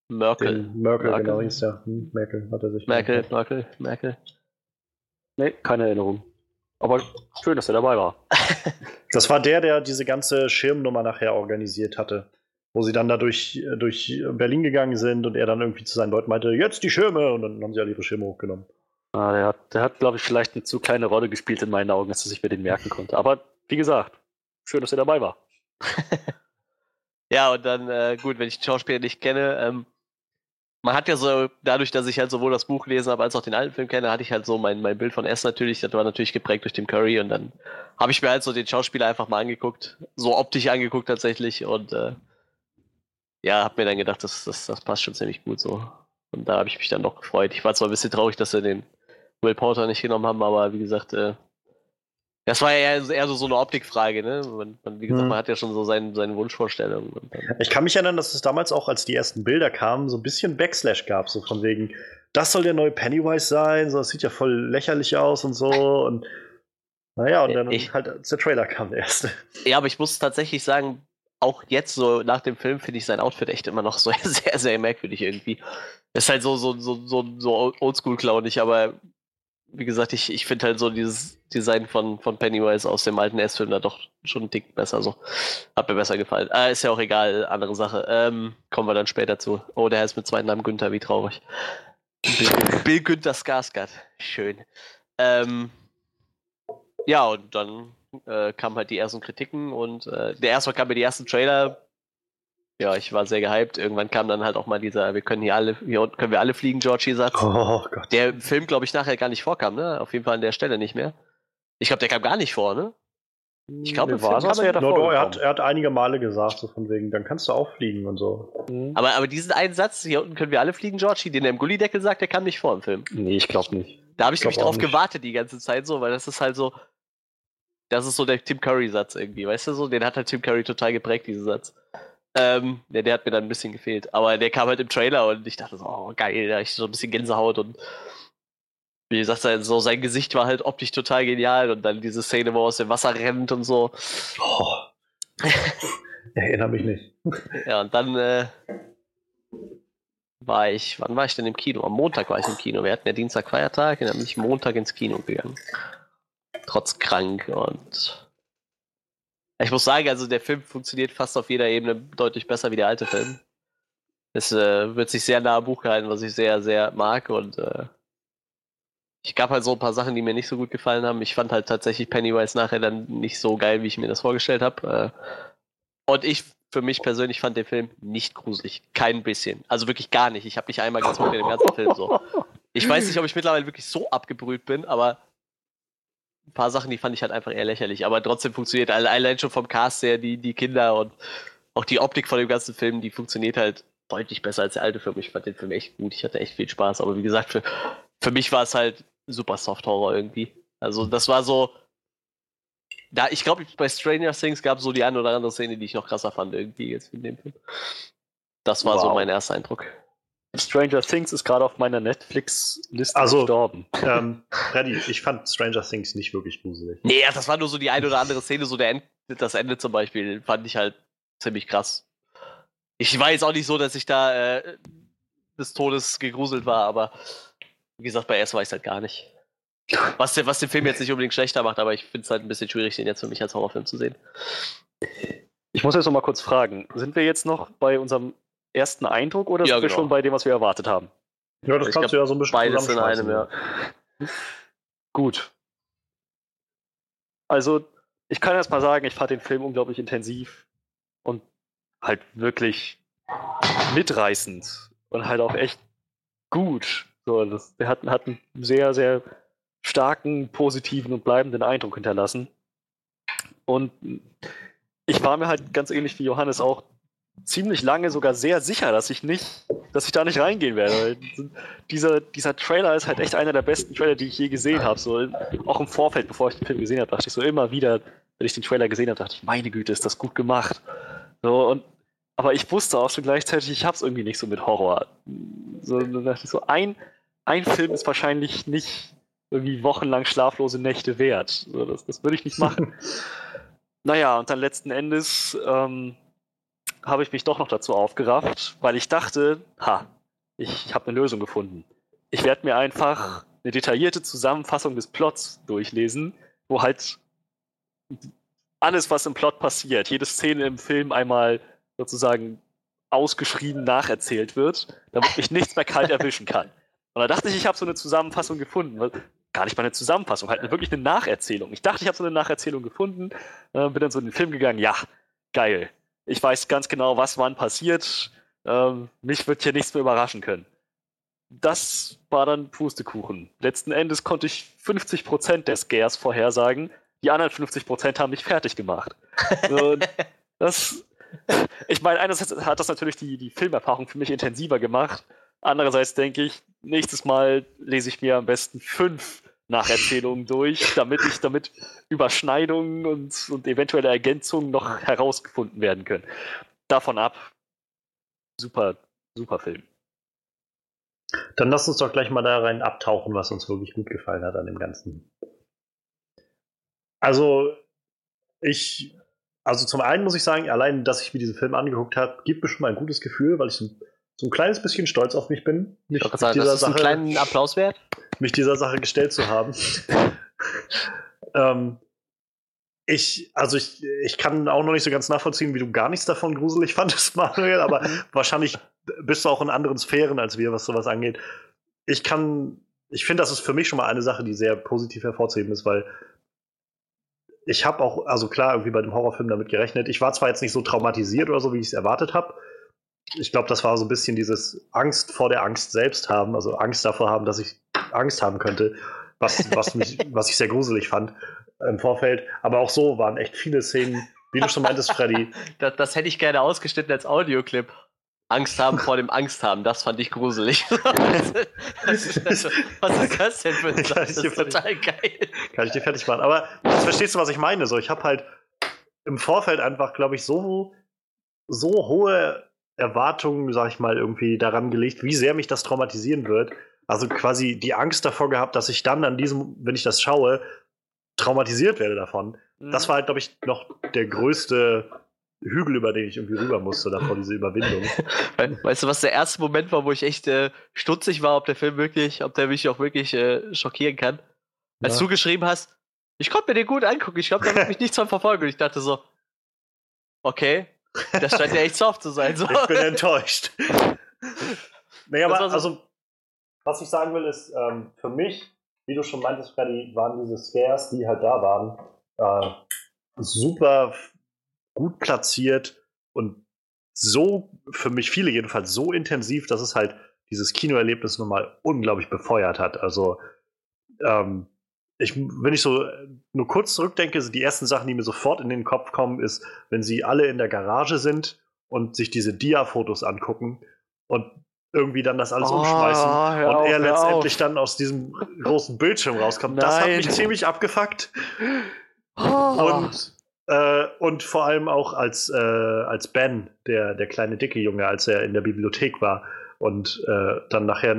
Speaker 2: Merkel.
Speaker 1: Den Merkel, Merkel, genau hieß der. Hm, Merkel hat er sich.
Speaker 2: Merkel, Merkel, Merkel.
Speaker 4: Nee, keine Erinnerung. Aber schön, dass er dabei war.
Speaker 1: das war der, der diese ganze Schirmnummer nachher organisiert hatte. wo sie dann da durch, durch Berlin gegangen sind und er dann irgendwie zu seinen Leuten meinte, jetzt die Schirme und dann haben sie alle ihre Schirme hochgenommen.
Speaker 4: Ah, der hat, der hat glaube ich, vielleicht eine zu kleine Rolle gespielt in meinen Augen, dass ich mir den merken konnte. Aber wie gesagt, schön, dass er dabei war.
Speaker 2: ja, und dann, äh, gut, wenn ich den Schauspieler nicht kenne, ähm, man hat ja so, dadurch, dass ich halt sowohl das Buch gelesen habe als auch den alten Film kenne, hatte ich halt so mein, mein Bild von S natürlich, das war natürlich geprägt durch Tim Curry und dann habe ich mir halt so den Schauspieler einfach mal angeguckt, so optisch angeguckt tatsächlich und äh, ja, habe mir dann gedacht, das, das, das passt schon ziemlich gut so. Und da habe ich mich dann doch gefreut. Ich war zwar ein bisschen traurig, dass sie den Will Porter nicht genommen haben, aber wie gesagt, äh, das war ja eher, so, so eine Optikfrage, ne? Man, man, wie gesagt, hm. man hat ja schon so sein, seine Wunschvorstellungen.
Speaker 1: Ich kann mich erinnern, dass es damals auch, als die ersten Bilder kamen, so ein bisschen Backslash gab, so von wegen, das soll der neue Pennywise sein, so, das sieht ja voll lächerlich aus und so. Und naja, und dann ich, halt, als der Trailer kam, der erste.
Speaker 2: Ja, aber ich muss tatsächlich sagen, auch jetzt so nach dem Film finde ich sein Outfit echt immer noch so sehr, sehr merkwürdig irgendwie. Ist halt so, so, so, so, so oldschool-clownig, aber wie gesagt, ich, ich finde halt so dieses Design von, von Pennywise aus dem alten S-Film da doch schon ein Tick besser. So. Hat mir besser gefallen. Äh, ist ja auch egal, andere Sache. Ähm, kommen wir dann später zu. Oh, der heißt mit zweiten Namen Günther, wie traurig. Bill, Bill Günther Skarsgård. Schön. Ähm, ja, und dann äh, kamen halt die ersten Kritiken und äh, der erste kam mir die ersten Trailer ja, ich war sehr gehypt. Irgendwann kam dann halt auch mal dieser, wir können hier alle, hier unten können wir alle fliegen, Georgie-Satz. Oh Gott. Der im Film, glaube ich, nachher gar nicht vorkam, ne? Auf jeden Fall an der Stelle nicht mehr. Ich glaube, der kam gar nicht vor, ne?
Speaker 1: Ich glaube, nee, war das ja davor. No, no, er, hat, er hat einige Male gesagt, so von wegen, dann kannst du auch fliegen und so.
Speaker 2: Mhm. Aber, aber diesen einen Satz, hier unten können wir alle fliegen, Georgie, den er im Gullideckel sagt, der kam nicht vor im Film.
Speaker 4: Nee, ich glaube nicht.
Speaker 2: Da habe ich, ich nämlich drauf nicht. gewartet die ganze Zeit so, weil das ist halt so, das ist so der Tim Curry-Satz irgendwie, weißt du so? Den hat halt Tim Curry total geprägt, diesen Satz. Ähm, der, der hat mir dann ein bisschen gefehlt. Aber der kam halt im Trailer und ich dachte so, oh geil, da ich so ein bisschen Gänsehaut und wie gesagt, sein, so sein Gesicht war halt optisch total genial und dann diese Szene, wo er aus dem Wasser rennt und so. Oh.
Speaker 1: Erinnere mich nicht.
Speaker 2: Ja, und dann äh, war ich, wann war ich denn im Kino? Am Montag war ich im Kino. Wir hatten ja Dienstag Feiertag und dann bin ich Montag ins Kino gegangen. Trotz krank und ich muss sagen, also der Film funktioniert fast auf jeder Ebene deutlich besser wie der alte Film. Es äh, wird sich sehr nah am Buch gehalten, was ich sehr, sehr mag und äh, ich gab halt so ein paar Sachen, die mir nicht so gut gefallen haben. Ich fand halt tatsächlich Pennywise nachher dann nicht so geil, wie ich mir das vorgestellt habe. Äh, und ich für mich persönlich fand den Film nicht gruselig. Kein bisschen. Also wirklich gar nicht. Ich habe nicht einmal gezuckt in dem ganzen Film so. Ich weiß nicht, ob ich mittlerweile wirklich so abgebrüht bin, aber ein paar Sachen, die fand ich halt einfach eher lächerlich, aber trotzdem funktioniert allein schon vom Cast her, die, die Kinder und auch die Optik von dem ganzen Film, die funktioniert halt deutlich besser als der alte Film. Ich fand den Film echt gut, ich hatte echt viel Spaß, aber wie gesagt, für, für mich war es halt super Soft-Horror irgendwie. Also das war so, da, ich glaube, bei Stranger Things gab es so die eine oder andere Szene, die ich noch krasser fand irgendwie jetzt in dem Film. Das war wow. so mein erster Eindruck.
Speaker 4: Stranger Things ist gerade auf meiner Netflix-Liste
Speaker 1: also, gestorben. Ähm, Freddy, ich fand Stranger Things nicht wirklich gruselig.
Speaker 2: Nee, das war nur so die eine oder andere Szene, so der End, das Ende zum Beispiel, fand ich halt ziemlich krass. Ich war jetzt auch nicht so, dass ich da äh, des Todes gegruselt war, aber wie gesagt, bei S war ich halt gar nicht. Was, was den Film jetzt nicht unbedingt schlechter macht, aber ich finde es halt ein bisschen schwierig, den jetzt für mich als Horrorfilm zu sehen.
Speaker 4: Ich muss jetzt noch mal kurz fragen, sind wir jetzt noch bei unserem ersten Eindruck oder ja, sind wir genau. schon bei dem, was wir erwartet haben?
Speaker 1: Ja, das ich kannst glaub, du ja so ein bisschen
Speaker 2: beides in einem, ja.
Speaker 4: Gut. Also, ich kann erst mal sagen, ich fand den Film unglaublich intensiv und halt wirklich mitreißend und halt auch echt gut. So, das, der hat, hat einen sehr, sehr starken, positiven und bleibenden Eindruck hinterlassen. Und ich war mir halt ganz ähnlich wie Johannes auch ziemlich lange sogar sehr sicher, dass ich nicht, dass ich da nicht reingehen werde. Dieser, dieser Trailer ist halt echt einer der besten Trailer, die ich je gesehen habe. So, auch im Vorfeld, bevor ich den Film gesehen habe, dachte ich so immer wieder, wenn ich den Trailer gesehen habe, dachte ich, meine Güte, ist das gut gemacht. So, und, aber ich wusste auch schon gleichzeitig, ich habe es irgendwie nicht so mit Horror. So, dann dachte ich so, ein, ein Film ist wahrscheinlich nicht irgendwie wochenlang schlaflose Nächte wert. So, das, das würde ich nicht machen. naja, und dann letzten Endes ähm, habe ich mich doch noch dazu aufgerafft, weil ich dachte, ha, ich habe eine Lösung gefunden. Ich werde mir einfach eine detaillierte Zusammenfassung des Plots durchlesen, wo halt alles, was im Plot passiert, jede Szene im Film einmal sozusagen ausgeschrieben nacherzählt wird, damit mich nichts mehr kalt erwischen kann. Und da dachte ich, ich habe so eine Zusammenfassung gefunden. Gar nicht mal eine Zusammenfassung, halt wirklich eine Nacherzählung. Ich dachte, ich habe so eine Nacherzählung gefunden, äh, bin dann so in den Film gegangen, ja, geil. Ich weiß ganz genau, was wann passiert. Ähm, mich wird hier nichts mehr überraschen können. Das war dann Pustekuchen. Letzten Endes konnte ich 50% der Scares vorhersagen. Die anderen 50% haben mich fertig gemacht. Das, ich meine, einerseits hat das natürlich die, die Filmerfahrung für mich intensiver gemacht. Andererseits denke ich, nächstes Mal lese ich mir am besten fünf Nacherzählungen durch, damit ich damit Überschneidungen und, und eventuelle Ergänzungen noch herausgefunden werden können. Davon ab, super, super Film.
Speaker 1: Dann lass uns doch gleich mal da rein abtauchen, was uns wirklich gut gefallen hat an dem Ganzen. Also, ich, also zum einen muss ich sagen, allein, dass ich mir diesen Film angeguckt habe, gibt mir schon mal ein gutes Gefühl, weil ich so, so ein kleines bisschen stolz auf mich bin.
Speaker 2: Mich ich sagen, dieser Sache, einen kleinen Applaus wert.
Speaker 1: Mich dieser Sache gestellt zu haben. ähm, ich, also ich, ich kann auch noch nicht so ganz nachvollziehen, wie du gar nichts davon gruselig fandest, Manuel, aber wahrscheinlich bist du auch in anderen Sphären als wir, was sowas angeht. Ich kann, ich finde, das ist für mich schon mal eine Sache, die sehr positiv hervorzuheben ist, weil ich habe auch, also klar, irgendwie bei dem Horrorfilm damit gerechnet. Ich war zwar jetzt nicht so traumatisiert oder so, wie ich es erwartet habe. Ich glaube, das war so ein bisschen dieses Angst vor der Angst selbst haben, also Angst davor haben, dass ich Angst haben könnte, was, was, mich, was ich sehr gruselig fand im Vorfeld. Aber auch so waren echt viele Szenen, wie du schon meintest, Freddy.
Speaker 2: das, das hätte ich gerne ausgeschnitten als Audioclip. Angst haben vor dem Angst haben, das fand ich gruselig. was, ist das, was ist das denn für ein? Das ist total geil.
Speaker 1: Kann ich dir fertig machen. Aber jetzt verstehst du, was ich meine. So, ich habe halt im Vorfeld einfach, glaube ich, so, so hohe Erwartungen, sag ich mal, irgendwie daran gelegt, wie sehr mich das traumatisieren wird. Also quasi die Angst davor gehabt, dass ich dann an diesem, wenn ich das schaue, traumatisiert werde davon. Mhm. Das war halt, glaube ich, noch der größte Hügel, über den ich irgendwie rüber musste, davor diese Überwindung.
Speaker 2: Weißt du, was der erste Moment war, wo ich echt äh, stutzig war, ob der Film wirklich, ob der mich auch wirklich äh, schockieren kann? Als ja. du geschrieben hast, ich konnte mir den gut angucken, ich glaube, da wird mich nichts von verfolgen. Und ich dachte so, okay, das scheint ja echt soft zu sein. So.
Speaker 1: Ich bin enttäuscht. nee, aber so also, was ich sagen will, ist, ähm, für mich, wie du schon meintest, Freddy, waren diese Scares, die halt da waren, äh, super gut platziert und so, für mich viele jedenfalls, so intensiv, dass es halt dieses Kinoerlebnis nochmal unglaublich befeuert hat. Also, ähm, ich, wenn ich so nur kurz zurückdenke, sind die ersten Sachen, die mir sofort in den Kopf kommen, ist, wenn sie alle in der Garage sind und sich diese Dia-Fotos angucken und irgendwie dann das alles oh, umschmeißen und er letztendlich auf. dann aus diesem großen Bildschirm rauskommt. Nein. Das hat mich ziemlich abgefuckt. Oh. Und äh, und vor allem auch als, äh, als Ben, der, der kleine dicke Junge, als er in der Bibliothek war und äh, dann nachher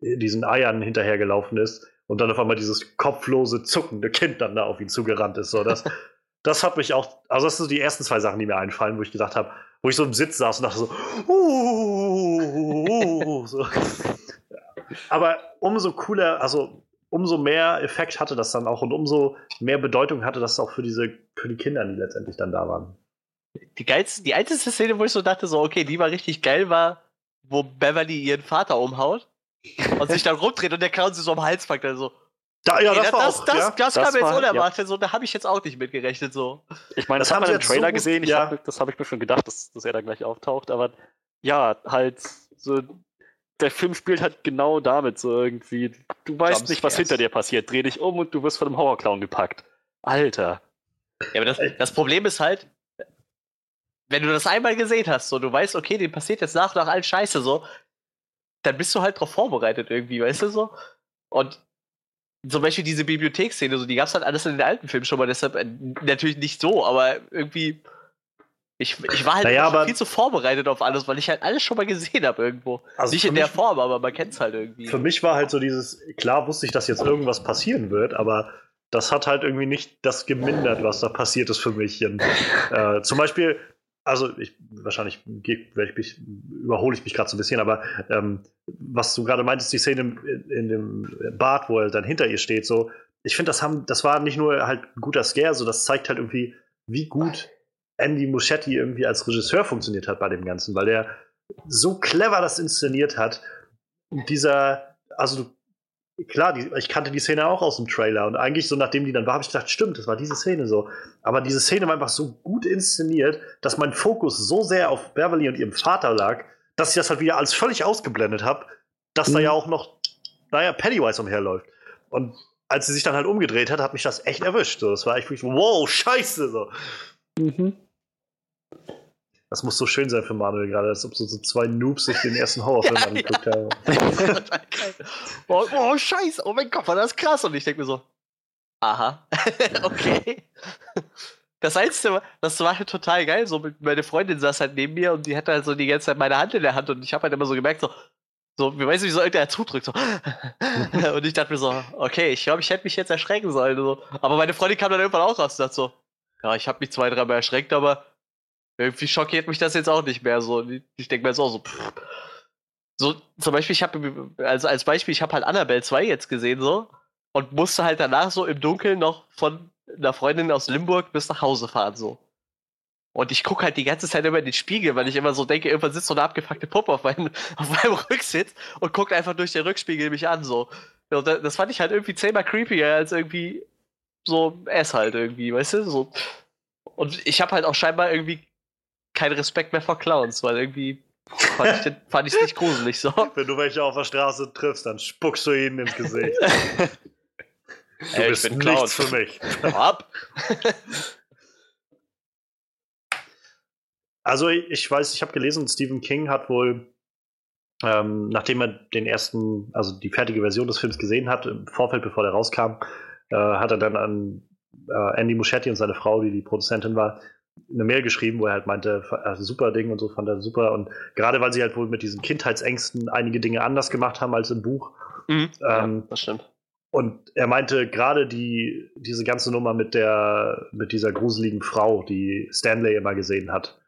Speaker 1: diesen Eiern hinterhergelaufen ist und dann auf einmal dieses kopflose, zuckende Kind dann da auf ihn zugerannt ist. So, das, das hat mich auch, also das sind die ersten zwei Sachen, die mir einfallen, wo ich gedacht habe, wo ich so im Sitz saß und dachte so, uh, uh, uh, so. Aber umso cooler, also umso mehr Effekt hatte das dann auch und umso mehr Bedeutung hatte das auch für diese, für die Kinder, die letztendlich dann da waren.
Speaker 2: Die geilste, die einzige Szene, wo ich so dachte, so, okay, die war richtig geil, war, wo Beverly ihren Vater umhaut und sich dann rumdreht und der Clown sie so am Hals packt, also.
Speaker 1: Da, ja, das, Ey, das,
Speaker 2: auch, das, ja, das, das kam jetzt unerwartet, ja. so, da habe ich jetzt auch nicht mitgerechnet. So.
Speaker 4: Ich meine, das, das haben wir im Trailer so gesehen, ich ja. hab, das habe ich mir schon gedacht, dass, dass er da gleich auftaucht, aber ja, halt so der Film spielt halt genau damit so irgendwie. Du weißt Jump nicht, was hinter dir passiert. Dreh dich um und du wirst von einem Horrorclown gepackt. Alter.
Speaker 2: Ja, aber das, das Problem ist halt, wenn du das einmal gesehen hast, so du weißt, okay, dem passiert jetzt nach und nach alles Scheiße so, dann bist du halt drauf vorbereitet irgendwie, weißt du so? Und zum Beispiel diese Bibliotheksszene, so die gab's halt alles in den alten Filmen schon mal, deshalb äh, natürlich nicht so, aber irgendwie ich, ich war halt
Speaker 1: naja,
Speaker 2: viel zu vorbereitet auf alles, weil ich halt alles schon mal gesehen habe irgendwo. Also Nicht in der Form, aber man kennt es halt irgendwie.
Speaker 1: Für mich war halt so dieses, klar wusste ich, dass jetzt irgendwas passieren wird, aber das hat halt irgendwie nicht das gemindert, was da passiert ist für mich. Und, äh, zum Beispiel, also ich wahrscheinlich ich mich, überhole ich mich gerade so ein bisschen, aber ähm, was du gerade meintest, die Szene in, in, dem Bad, wo er dann hinter ihr steht, so, ich finde, das haben, das war nicht nur halt ein guter Scare, so das zeigt halt irgendwie, wie gut Andy Muschietti irgendwie als Regisseur funktioniert hat bei dem Ganzen, weil der so clever das inszeniert hat. Dieser, also klar, die, ich kannte die Szene auch aus dem Trailer und eigentlich so nachdem die dann war, habe ich gedacht, stimmt, das war diese Szene so. Aber diese Szene war einfach so gut inszeniert, dass mein Fokus so sehr auf Beverly und ihrem Vater lag, dass ich das halt wieder alles völlig ausgeblendet habe, dass mhm. da ja auch noch, naja, Pennywise umherläuft. Und als sie sich dann halt umgedreht hat, hat mich das echt erwischt. So, das war echt wow, scheiße. So. Mhm. Das muss so schön sein für Manuel gerade, als ob so, so zwei Noobs sich den ersten Horrorfilm ja, angeguckt ja. haben.
Speaker 2: oh, oh, scheiße, oh mein Gott, war das krass. Und ich denke mir so, aha, okay. Das Einzige, das war halt total geil. So, meine Freundin saß halt neben mir und die hatte halt so die ganze Zeit meine Hand in der Hand und ich habe halt immer so gemerkt, so, so, wie weiß ich, wie so irgendwer zudrückt, so. und ich dachte mir so, okay, ich glaube, ich hätte mich jetzt erschrecken sollen. So. Aber meine Freundin kam dann irgendwann auch raus und sagt so, ja, ich habe mich zwei, dreimal erschreckt, aber irgendwie schockiert mich das jetzt auch nicht mehr so. Ich denke mir jetzt auch so, pff. So, zum Beispiel, ich habe, also als Beispiel, ich habe halt Annabelle 2 jetzt gesehen, so, und musste halt danach so im Dunkeln noch von einer Freundin aus Limburg bis nach Hause fahren, so. Und ich gucke halt die ganze Zeit immer in den Spiegel, weil ich immer so denke, irgendwann sitzt so eine abgefuckte Puppe auf meinem, auf meinem Rücksitz und guckt einfach durch den Rückspiegel mich an, so. Und das fand ich halt irgendwie zehnmal creepier als irgendwie so S halt irgendwie, weißt du? So. Und ich habe halt auch scheinbar irgendwie keinen Respekt mehr vor Clowns, weil irgendwie fand ich, den, fand ich nicht gruselig so.
Speaker 1: Wenn du welche auf der Straße triffst, dann spuckst du ihnen ins Gesicht. du
Speaker 2: Ey,
Speaker 1: bist
Speaker 2: ich bin
Speaker 1: nichts
Speaker 2: Clown.
Speaker 1: für mich.
Speaker 2: Ab.
Speaker 1: Also ich weiß, ich habe gelesen, Stephen King hat wohl, ähm, nachdem er den ersten, also die fertige Version des Films gesehen hat, im Vorfeld, bevor der rauskam, äh, hat er dann an äh, Andy Muschietti und seine Frau, die die Produzentin war, eine Mail geschrieben, wo er halt meinte, also super Ding und so fand er super. Und gerade weil sie halt wohl mit diesen Kindheitsängsten einige Dinge anders gemacht haben als im Buch.
Speaker 2: Mhm.
Speaker 1: Ähm,
Speaker 2: ja, das stimmt.
Speaker 1: Und er meinte gerade die, diese ganze Nummer mit der, mit dieser gruseligen Frau, die Stanley immer gesehen hat,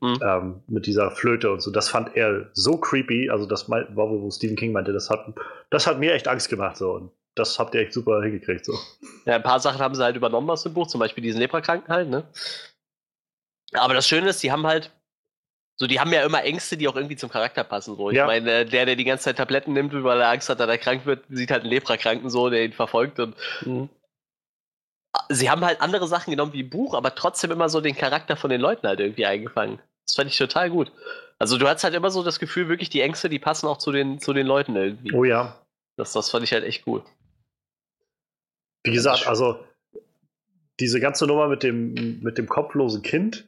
Speaker 1: mhm. ähm, mit dieser Flöte und so, das fand er so creepy. Also das war, wo Stephen King meinte, das hat, das hat mir echt Angst gemacht so. Und das habt ihr echt super hingekriegt so.
Speaker 2: Ja, ein paar Sachen haben sie halt übernommen aus dem Buch, zum Beispiel diesen Leprakranken halt, ne? Aber das Schöne ist, die haben halt, so, die haben ja immer Ängste, die auch irgendwie zum Charakter passen. So. Ich
Speaker 1: Ja.
Speaker 2: meine, der, der die ganze Zeit Tabletten nimmt, weil er Angst hat, dass er krank wird, sieht halt einen Leprakranken so, der ihn verfolgt. Und
Speaker 4: Mhm.
Speaker 2: sie haben halt andere Sachen genommen wie Buch, aber trotzdem immer so den Charakter von den Leuten halt irgendwie eingefangen. Das fand ich total gut. Also du hast halt immer so das Gefühl, wirklich die Ängste, die passen auch zu den, zu den Leuten irgendwie.
Speaker 1: Oh ja.
Speaker 2: Das, das fand ich halt echt cool.
Speaker 1: Wie gesagt, also diese ganze Nummer mit dem, mit dem kopflosen Kind,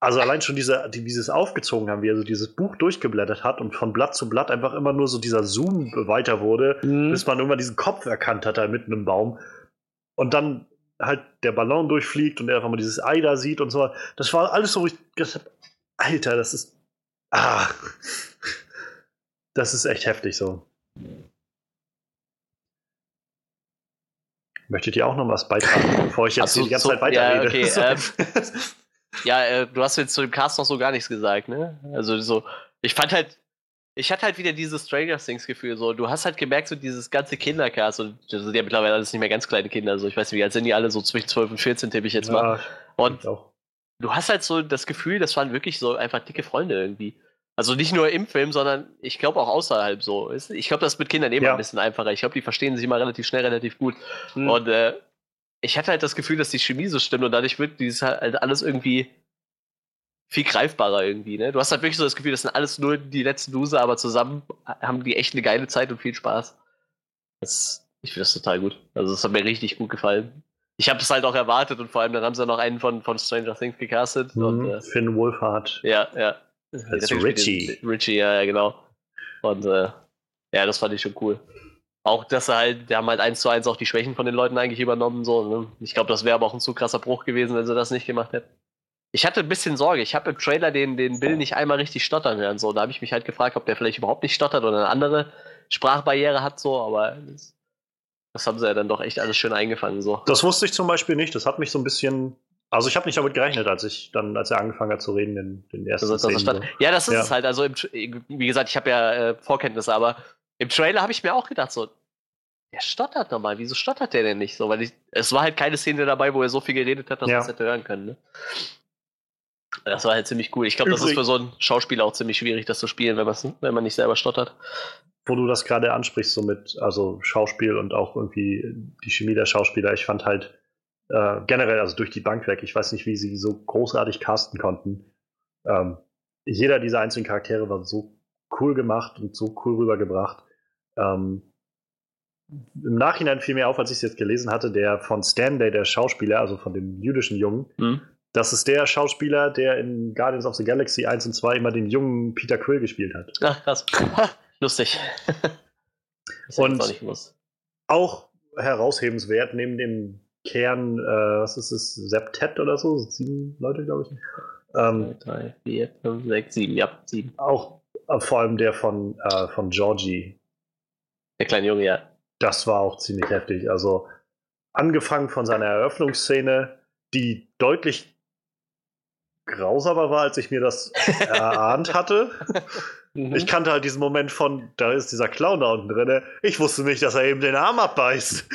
Speaker 1: also allein schon diese, die, dieses aufgezogen haben, wie er so dieses Buch durchgeblättert hat und von Blatt zu Blatt einfach immer nur so dieser Zoom weiter wurde,
Speaker 4: Mhm.
Speaker 1: bis man irgendwann diesen Kopf erkannt hat, da mitten im Baum. Und dann halt der Ballon durchfliegt und er einfach mal dieses Ei da sieht und so. Das war alles so, wo ich gedacht habe, Alter, das ist. Ah. Das ist echt heftig so. Möchtet ihr auch noch was beitragen, bevor ich jetzt
Speaker 2: so,
Speaker 1: die ganze
Speaker 2: so,
Speaker 1: Zeit weiterrede?
Speaker 2: ja, okay, ähm, Ja, äh, du hast jetzt zu dem Cast noch so gar nichts gesagt, ne? Also so, ich fand halt, ich hatte halt wieder dieses Stranger Things Gefühl, so, du hast halt gemerkt, so dieses ganze Kindercast, und das sind ja mittlerweile alles nicht mehr ganz kleine Kinder, also ich weiß nicht, wie alt sind die alle, so zwischen 12 und 14 tippe ich jetzt mal.
Speaker 1: ja,
Speaker 2: Und
Speaker 1: ich auch.
Speaker 2: du hast halt so das Gefühl, das waren wirklich so einfach dicke Freunde irgendwie. Also nicht nur im Film, sondern ich glaube auch außerhalb so. Ich glaube, das ist mit Kindern immer
Speaker 1: Ja.
Speaker 2: ein bisschen einfacher. Ich glaube, die verstehen sich immer relativ schnell, relativ gut.
Speaker 4: Mhm.
Speaker 2: Und äh, ich hatte halt das Gefühl, dass die Chemie so stimmt und dadurch wird dieses halt alles irgendwie viel greifbarer irgendwie. Ne? Du hast halt wirklich so das Gefühl, das sind alles nur die letzten Loser, aber zusammen haben die echt eine geile Zeit und viel Spaß. Das, ich finde das total gut. Also das hat mir richtig gut gefallen. Ich habe es halt auch erwartet und vor allem dann haben sie noch einen von, von Stranger Things gecastet. Und,
Speaker 1: Mhm.
Speaker 2: äh,
Speaker 1: Finn Wolfhard.
Speaker 2: ja, ja.
Speaker 1: Als Richie.
Speaker 2: Richie, ja, ja, genau. Und äh, ja, das fand ich schon cool. Auch, dass er halt, die haben halt eins zu eins auch die Schwächen von den Leuten eigentlich übernommen. So, ne? Ich glaube, das wäre aber auch ein zu krasser Bruch gewesen, wenn sie das nicht gemacht hätten. Ich hatte ein bisschen Sorge. Ich habe im Trailer den, den Bill nicht einmal richtig stottern hören. So. Da habe ich mich halt gefragt, ob der vielleicht überhaupt nicht stottert oder eine andere Sprachbarriere hat. So. Aber das, das haben sie ja dann doch echt alles schön eingefangen. So.
Speaker 1: Das wusste ich zum Beispiel nicht. Das hat mich so ein bisschen. Also ich habe nicht damit gerechnet, als ich dann, als er angefangen hat zu reden, in den ersten
Speaker 2: ist
Speaker 1: Szenen.
Speaker 2: statt, ja, das ist
Speaker 1: Ja.
Speaker 2: es halt. Also, im, wie gesagt, ich habe ja äh, Vorkenntnisse, aber im Trailer habe ich mir auch gedacht, so, der stottert nochmal. Wieso stottert der denn nicht so? Weil ich, es war halt keine Szene dabei, wo er so viel geredet hat, dass
Speaker 1: Ja.
Speaker 2: man es hätte hören können. Ne? Das war halt ziemlich cool. Ich glaube, das ist für so einen Schauspieler auch ziemlich schwierig, das zu spielen, wenn, wenn man nicht selber stottert.
Speaker 1: Wo du das gerade ansprichst, so mit also Schauspiel und auch irgendwie die Chemie der Schauspieler, ich fand halt äh, generell, also durch die Bank weg, ich weiß nicht, wie sie so großartig casten konnten. Ähm, jeder dieser einzelnen Charaktere war so cool gemacht und so cool rübergebracht. Ähm, Im Nachhinein fiel mir auf, als ich es jetzt gelesen hatte, der von Stanley, der Schauspieler, also von dem jüdischen Jungen,
Speaker 2: Hm?
Speaker 1: das ist der Schauspieler, der in Guardians of the Galaxy 1 und 2 immer den jungen Peter Quill gespielt hat.
Speaker 2: Ach, krass. Lustig. Das
Speaker 1: Und-
Speaker 2: ich
Speaker 1: auch heraushebenswert, neben dem Kern, äh, was ist es, Septet oder so, sieben Leute, glaube ich. Ähm,
Speaker 2: Zwei, drei, vier, fünf, sechs, sieben. Ja, sieben.
Speaker 1: auch äh, vor allem der von, äh, von Georgie,
Speaker 2: Der kleine Junge, ja.
Speaker 1: das war auch ziemlich heftig. Also angefangen von seiner Eröffnungsszene, die deutlich grausamer war, als ich mir das erahnt hatte.
Speaker 4: Mhm.
Speaker 1: Ich kannte halt diesen Moment von, da ist dieser Clown da unten drin. Ich wusste nicht, dass er eben den Arm abbeißt.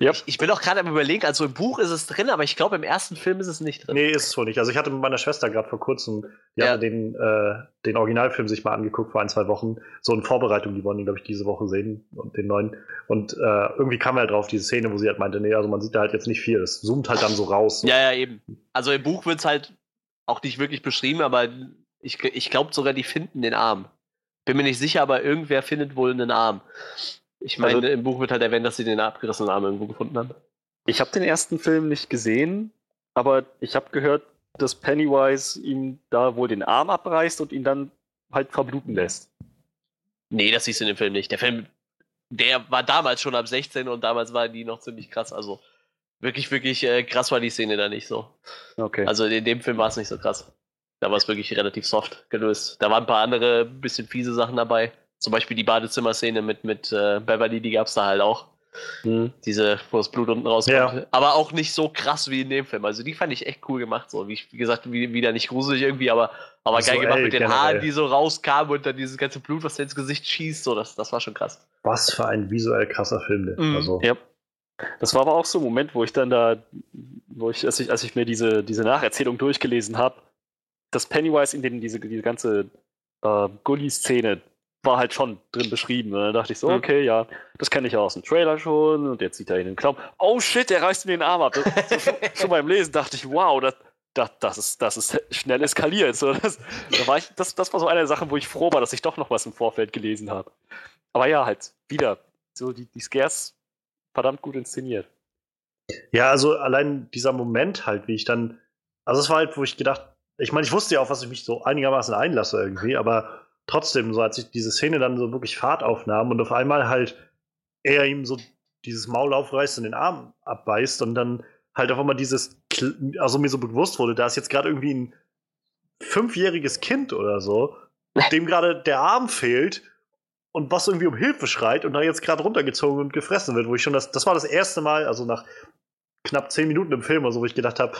Speaker 4: Yep.
Speaker 2: Ich bin auch gerade am überlegen, also im Buch ist es drin, aber ich glaube im ersten Film ist es nicht drin.
Speaker 1: Nee, ist es wohl nicht. Also ich hatte mit meiner Schwester gerade vor kurzem, die
Speaker 2: Ja.
Speaker 1: hatte den, äh, den Originalfilm sich mal angeguckt vor ein, zwei Wochen. So in Vorbereitung, die wollen ihn, glaube ich, diese Woche sehen und den neuen. Und äh, irgendwie kam er halt drauf, diese Szene, wo sie halt meinte, nee, also man sieht da halt jetzt nicht viel. Es zoomt halt dann so raus. So.
Speaker 2: Ja, ja, eben. Also im Buch wird es halt auch nicht wirklich beschrieben, aber ich, ich glaube sogar, die finden den Arm. Bin mir nicht sicher, aber irgendwer findet wohl einen Arm. Ich meine,
Speaker 4: Also-
Speaker 2: im Buch wird halt erwähnt, dass sie den abgerissenen Arm irgendwo gefunden haben.
Speaker 4: Ich habe den ersten Film nicht gesehen, aber ich habe gehört, dass Pennywise ihm da wohl den Arm abreißt und ihn dann halt verbluten lässt.
Speaker 2: Nee, das siehst du in dem Film nicht. Der Film, der war damals schon ab 16 und damals war die noch ziemlich krass. Also wirklich, wirklich äh, krass war die Szene da nicht so.
Speaker 4: Okay.
Speaker 2: Also in dem Film war es nicht so krass. Da war es wirklich relativ soft gelöst. Da waren ein paar andere bisschen fiese Sachen dabei. Zum Beispiel die Badezimmer-Szene mit, mit äh, Beverly, die gab es da halt auch.
Speaker 4: Hm.
Speaker 2: Diese, wo das Blut unten rauskommt.
Speaker 1: Ja.
Speaker 2: Aber auch nicht so krass wie in dem Film. Also die fand ich echt cool gemacht. So, wie, wie gesagt, wie, wieder nicht gruselig irgendwie, aber, aber geil
Speaker 1: Visuell
Speaker 2: gemacht mit den. Haaren, die so rauskamen und dann dieses ganze Blut, was dir ins Gesicht schießt. So, das, das war schon krass.
Speaker 1: Was für ein visuell krasser Film. der-
Speaker 2: Mhm.
Speaker 1: Also,
Speaker 4: Ja. Das war aber auch so ein Moment, wo ich dann da, wo ich, als ich, als ich mir diese, diese Nacherzählung durchgelesen habe, dass Pennywise in den, diese, diese ganze äh, Gully-Szene war halt schon drin beschrieben. Und dann dachte ich so,
Speaker 2: Mhm.
Speaker 4: okay, ja, das kenne ich ja aus dem Trailer schon und jetzt sieht er in den Clown. Oh shit, der reißt mir den Arm ab. Das, so, schon, schon beim Lesen dachte ich, wow, das, das, das, ist, das ist schnell eskaliert. So, das, da war ich, das, das war so eine der Sachen, wo ich froh war, dass ich doch noch was im Vorfeld gelesen habe. Aber ja, halt, wieder, so die, die Scares verdammt gut inszeniert.
Speaker 1: Ja, also allein dieser Moment halt, wie ich dann, also es war halt, wo ich gedacht, ich meine, ich wusste ja auch, was ich mich so einigermaßen einlasse irgendwie, aber trotzdem, so als ich diese Szene dann so wirklich Fahrt aufnahm und auf einmal halt er ihm so dieses Maul aufreißt und den Arm abbeißt und dann halt auf einmal dieses, also mir so bewusst wurde, da ist jetzt gerade irgendwie ein fünfjähriges Kind oder so, dem gerade der Arm fehlt und was irgendwie um Hilfe schreit und da jetzt gerade runtergezogen und gefressen wird, wo ich schon das, das war das erste Mal, also nach knapp zehn Minuten im Film, also wo ich gedacht habe,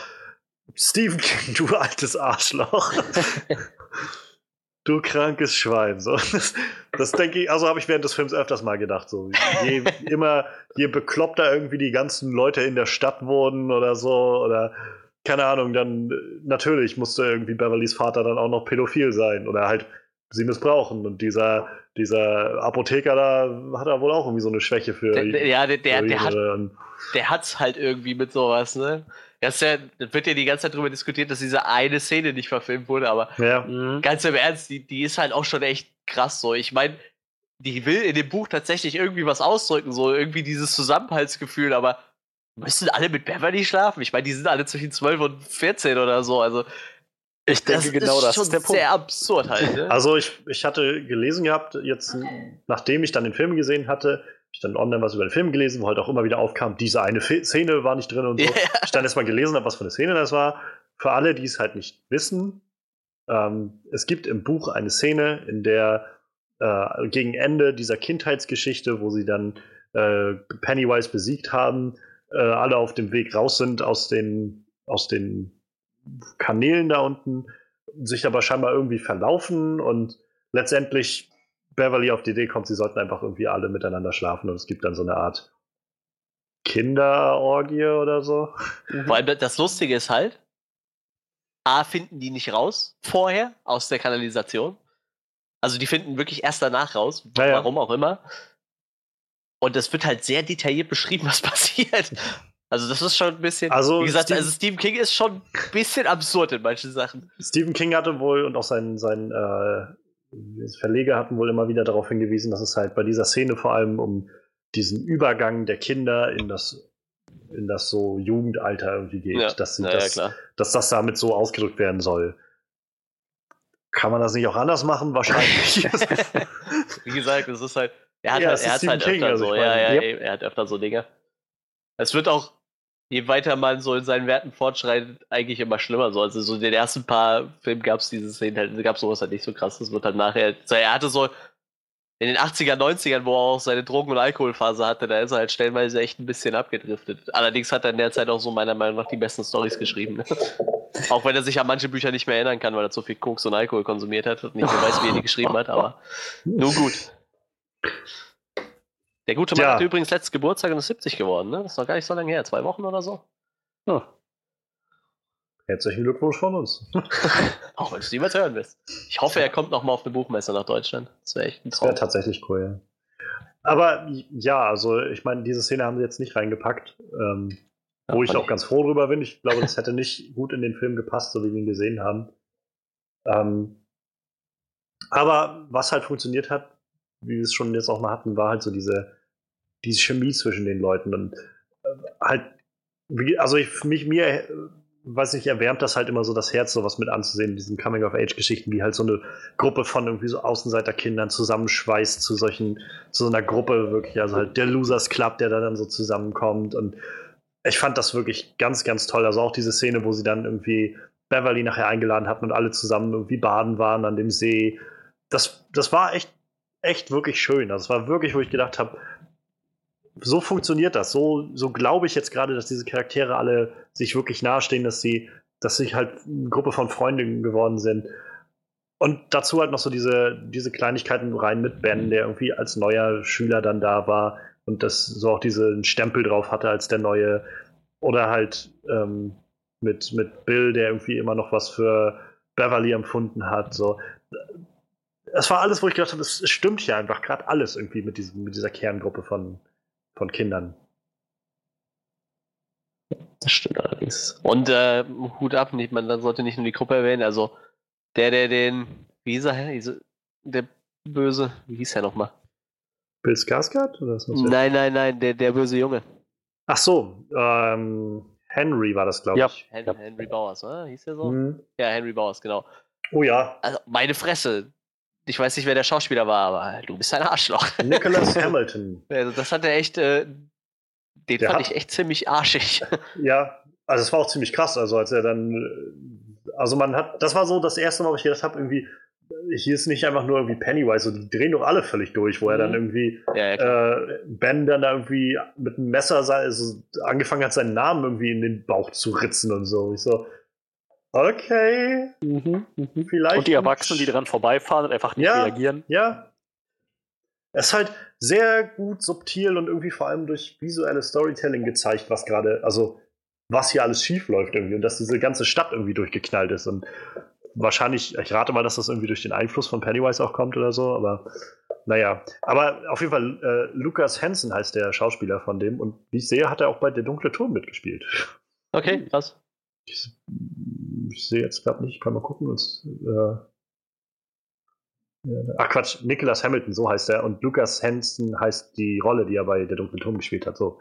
Speaker 1: Stephen King, du altes Arschloch. du krankes Schwein. So, das, das denke ich, also habe ich während des Films öfters mal gedacht. So, je immer, je bekloppter irgendwie die ganzen Leute in der Stadt wurden oder so, oder keine Ahnung, dann natürlich musste irgendwie Beverlys Vater dann auch noch pädophil sein oder halt sie missbrauchen. Und dieser, dieser Apotheker da hat er wohl auch irgendwie so eine Schwäche für.
Speaker 2: Der, ja, der, der, der, hat, der hat's halt irgendwie mit sowas, ne? Das, ist ja, das wird ja die ganze Zeit darüber diskutiert, dass diese eine Szene nicht verfilmt wurde, aber
Speaker 1: ja.
Speaker 2: ganz im Ernst, die, die ist halt auch schon echt krass so. Ich meine, die will in dem Buch tatsächlich irgendwie was ausdrücken, so irgendwie dieses Zusammenhaltsgefühl, aber müssen alle mit Beverly schlafen? Ich meine, die sind alle zwischen 12 und 14 oder so, also
Speaker 4: Ich denke, genau das
Speaker 2: schon
Speaker 4: ist der Punkt.
Speaker 2: sehr absurd halt, ne?
Speaker 1: Also ich, ich hatte gelesen gehabt, jetzt nachdem ich dann den Film gesehen hatte, ich dann online was über den Film gelesen, wo halt auch immer wieder aufkam, diese eine Fe Szene war nicht drin und so.
Speaker 2: Ja.
Speaker 1: Ich dann erstmal gelesen habe, was für eine Szene das war. Für alle, die es halt nicht wissen, ähm, es gibt im Buch eine Szene, in der äh, gegen Ende dieser Kindheitsgeschichte, wo sie dann äh, Pennywise besiegt haben, äh, alle auf dem Weg raus sind aus den, aus den Kanälen da unten, sich aber scheinbar irgendwie verlaufen und letztendlich Beverly auf die Idee kommt, sie sollten einfach irgendwie alle miteinander schlafen und es gibt dann so eine Art Kinderorgie oder so.
Speaker 2: Vor allem das Lustige ist halt, A, finden die nicht raus vorher aus der Kanalisation. Also die finden wirklich erst danach raus,
Speaker 1: Ja, ja.
Speaker 2: warum auch immer. Und es wird halt sehr detailliert beschrieben, was passiert. Also das ist schon ein bisschen.
Speaker 1: Also,
Speaker 2: wie gesagt,
Speaker 1: Steve-
Speaker 2: also Stephen King ist schon ein bisschen absurd in manchen Sachen.
Speaker 1: Stephen King hatte wohl und auch sein, sein äh, Verleger hatten wohl immer wieder darauf hingewiesen, dass es halt bei dieser Szene vor allem um diesen Übergang der Kinder in das in das so Jugendalter irgendwie geht,
Speaker 2: Ja,
Speaker 1: dass,
Speaker 2: ja,
Speaker 1: das,
Speaker 2: klar.
Speaker 1: dass das damit so ausgedrückt werden soll. Kann man das nicht auch anders machen? Wahrscheinlich.
Speaker 2: Wie gesagt, es ist halt. Er hat,
Speaker 1: Ja,
Speaker 2: halt, er hat halt
Speaker 1: Stephen King,
Speaker 2: öfter
Speaker 1: also
Speaker 2: so, ja,
Speaker 1: meine,
Speaker 2: ja, er hat öfter so Dinge. Es wird auch, je weiter man so in seinen Werten fortschreitet, eigentlich immer schlimmer. So. Also so in den ersten paar Filmen gab es diese Szenen halt, gab sowas halt nicht so krass. Das wird halt nachher. So, er hatte so in den 80er, 90ern, wo er auch seine Drogen- und Alkoholphase hatte, da ist er halt stellenweise echt ein bisschen abgedriftet. Allerdings hat er in der Zeit auch so meiner Meinung nach die besten Stories geschrieben. auch wenn er sich an manche Bücher nicht mehr erinnern kann, weil er zu viel Koks und Alkohol konsumiert hat und nicht mehr weiß, wie er die geschrieben hat, aber nun gut. Der gute Mann
Speaker 1: Ja.
Speaker 2: hat übrigens letztes Geburtstag und ist 70 geworden, ne? Das ist noch gar nicht so lange her, zwei Wochen oder so.
Speaker 4: Oh,
Speaker 1: Herzlichen Glückwunsch von uns.
Speaker 2: Auch wenn du es niemals hören wirst. Ich hoffe, er kommt noch mal auf eine Buchmesse nach Deutschland. Das wäre echt ein
Speaker 1: Das wäre
Speaker 2: Traum.
Speaker 1: tatsächlich cool, ja. Aber ja, also ich meine, diese Szene haben sie jetzt nicht reingepackt, ähm, wo ich auch ganz froh drüber bin. Ich glaube, das hätte nicht gut in den Film gepasst, so wie wir ihn gesehen haben. Ähm, aber was halt funktioniert hat, wie wir es schon jetzt auch mal hatten, war halt so diese, diese Chemie zwischen den Leuten und äh, halt, also ich, mich, mir, äh, weiß nicht, erwärmt das halt immer so das Herz, sowas mit anzusehen, diesen Coming-of-Age-Geschichten, wie halt so eine Gruppe von irgendwie so Außenseiterkindern zusammenschweißt zu solchen, zu so einer Gruppe wirklich, also halt der Losers Club, der da dann so zusammenkommt und ich fand das wirklich ganz, ganz toll. Also auch diese Szene, wo sie dann irgendwie Beverly nachher eingeladen hatten und alle zusammen irgendwie baden waren an dem See. Das, das war echt, echt wirklich schön. Das war wirklich, wo ich gedacht habe, so funktioniert das. So, so glaube ich jetzt gerade, dass diese Charaktere alle sich wirklich nahestehen, dass sie, dass sich halt eine Gruppe von Freunden geworden sind. Und dazu halt noch so diese, diese Kleinigkeiten rein mit Ben, der irgendwie als neuer Schüler dann da war und das so auch diesen Stempel drauf hatte als der neue. Oder halt ähm, mit, mit Bill, der irgendwie immer noch was für Beverly empfunden hat. So. Das war alles, wo ich gedacht habe, es stimmt hier einfach gerade alles irgendwie mit, diesem, mit dieser Kerngruppe von, von Kindern.
Speaker 2: Das stimmt allerdings. Und äh, Hut ab, nicht, man dann sollte nicht nur die Gruppe erwähnen. Also der, der den, wie hieß er, der Böse, wie hieß er nochmal?
Speaker 1: Bill Skarsgård? Oder was
Speaker 2: Nein, nein, nein, der, der böse Junge.
Speaker 1: Ach so, ähm, Henry war das, glaube
Speaker 4: Ja.
Speaker 1: ich.
Speaker 2: Hen
Speaker 4: Ja.
Speaker 2: Henry Bowers, oder? Hieß der so?
Speaker 1: Hm.
Speaker 2: Ja, Henry Bowers, genau.
Speaker 1: Oh ja,
Speaker 2: Also, meine Fresse. Ich weiß nicht, wer der Schauspieler war, aber du bist ein Arschloch.
Speaker 1: Nicholas Hamilton.
Speaker 2: Also, das hat er echt, äh, den
Speaker 1: Der
Speaker 2: fand
Speaker 1: hat-
Speaker 2: ich echt ziemlich arschig.
Speaker 1: Ja, also es war auch ziemlich krass, also als er dann, äh, also man hat, das war so das erste Mal, wo ich gedacht habe, irgendwie, äh, hier ist nicht einfach nur irgendwie Pennywise, so die drehen doch alle völlig durch, wo er dann
Speaker 2: Mhm.
Speaker 1: irgendwie
Speaker 2: ja, ja,
Speaker 1: äh, Ben dann da irgendwie mit einem Messer also angefangen hat, seinen Namen irgendwie in den Bauch zu ritzen und so. Ich so, okay, vielleicht.
Speaker 4: Und die Erwachsenen, die dran vorbeifahren und einfach nicht
Speaker 1: Ja.
Speaker 4: reagieren.
Speaker 1: Ja. Es ist halt sehr gut subtil und irgendwie vor allem durch visuelles Storytelling gezeigt, was gerade, also was hier alles schief läuft irgendwie und dass diese ganze Stadt irgendwie durchgeknallt ist und wahrscheinlich, ich rate mal, dass das irgendwie durch den Einfluss von Pennywise auch kommt oder so, aber naja. Aber auf jeden Fall, äh, Lukas Hansen heißt der Schauspieler von dem und wie ich sehe, hat er auch bei Der dunkle Turm mitgespielt.
Speaker 2: Okay, krass.
Speaker 1: Ich, ich sehe jetzt gerade nicht, ich kann mal gucken. Und, äh, ach Quatsch, Nicholas Hamilton, so heißt er. Und Lucas Hansen heißt die Rolle, die er bei Der dunkle Turm gespielt hat. So.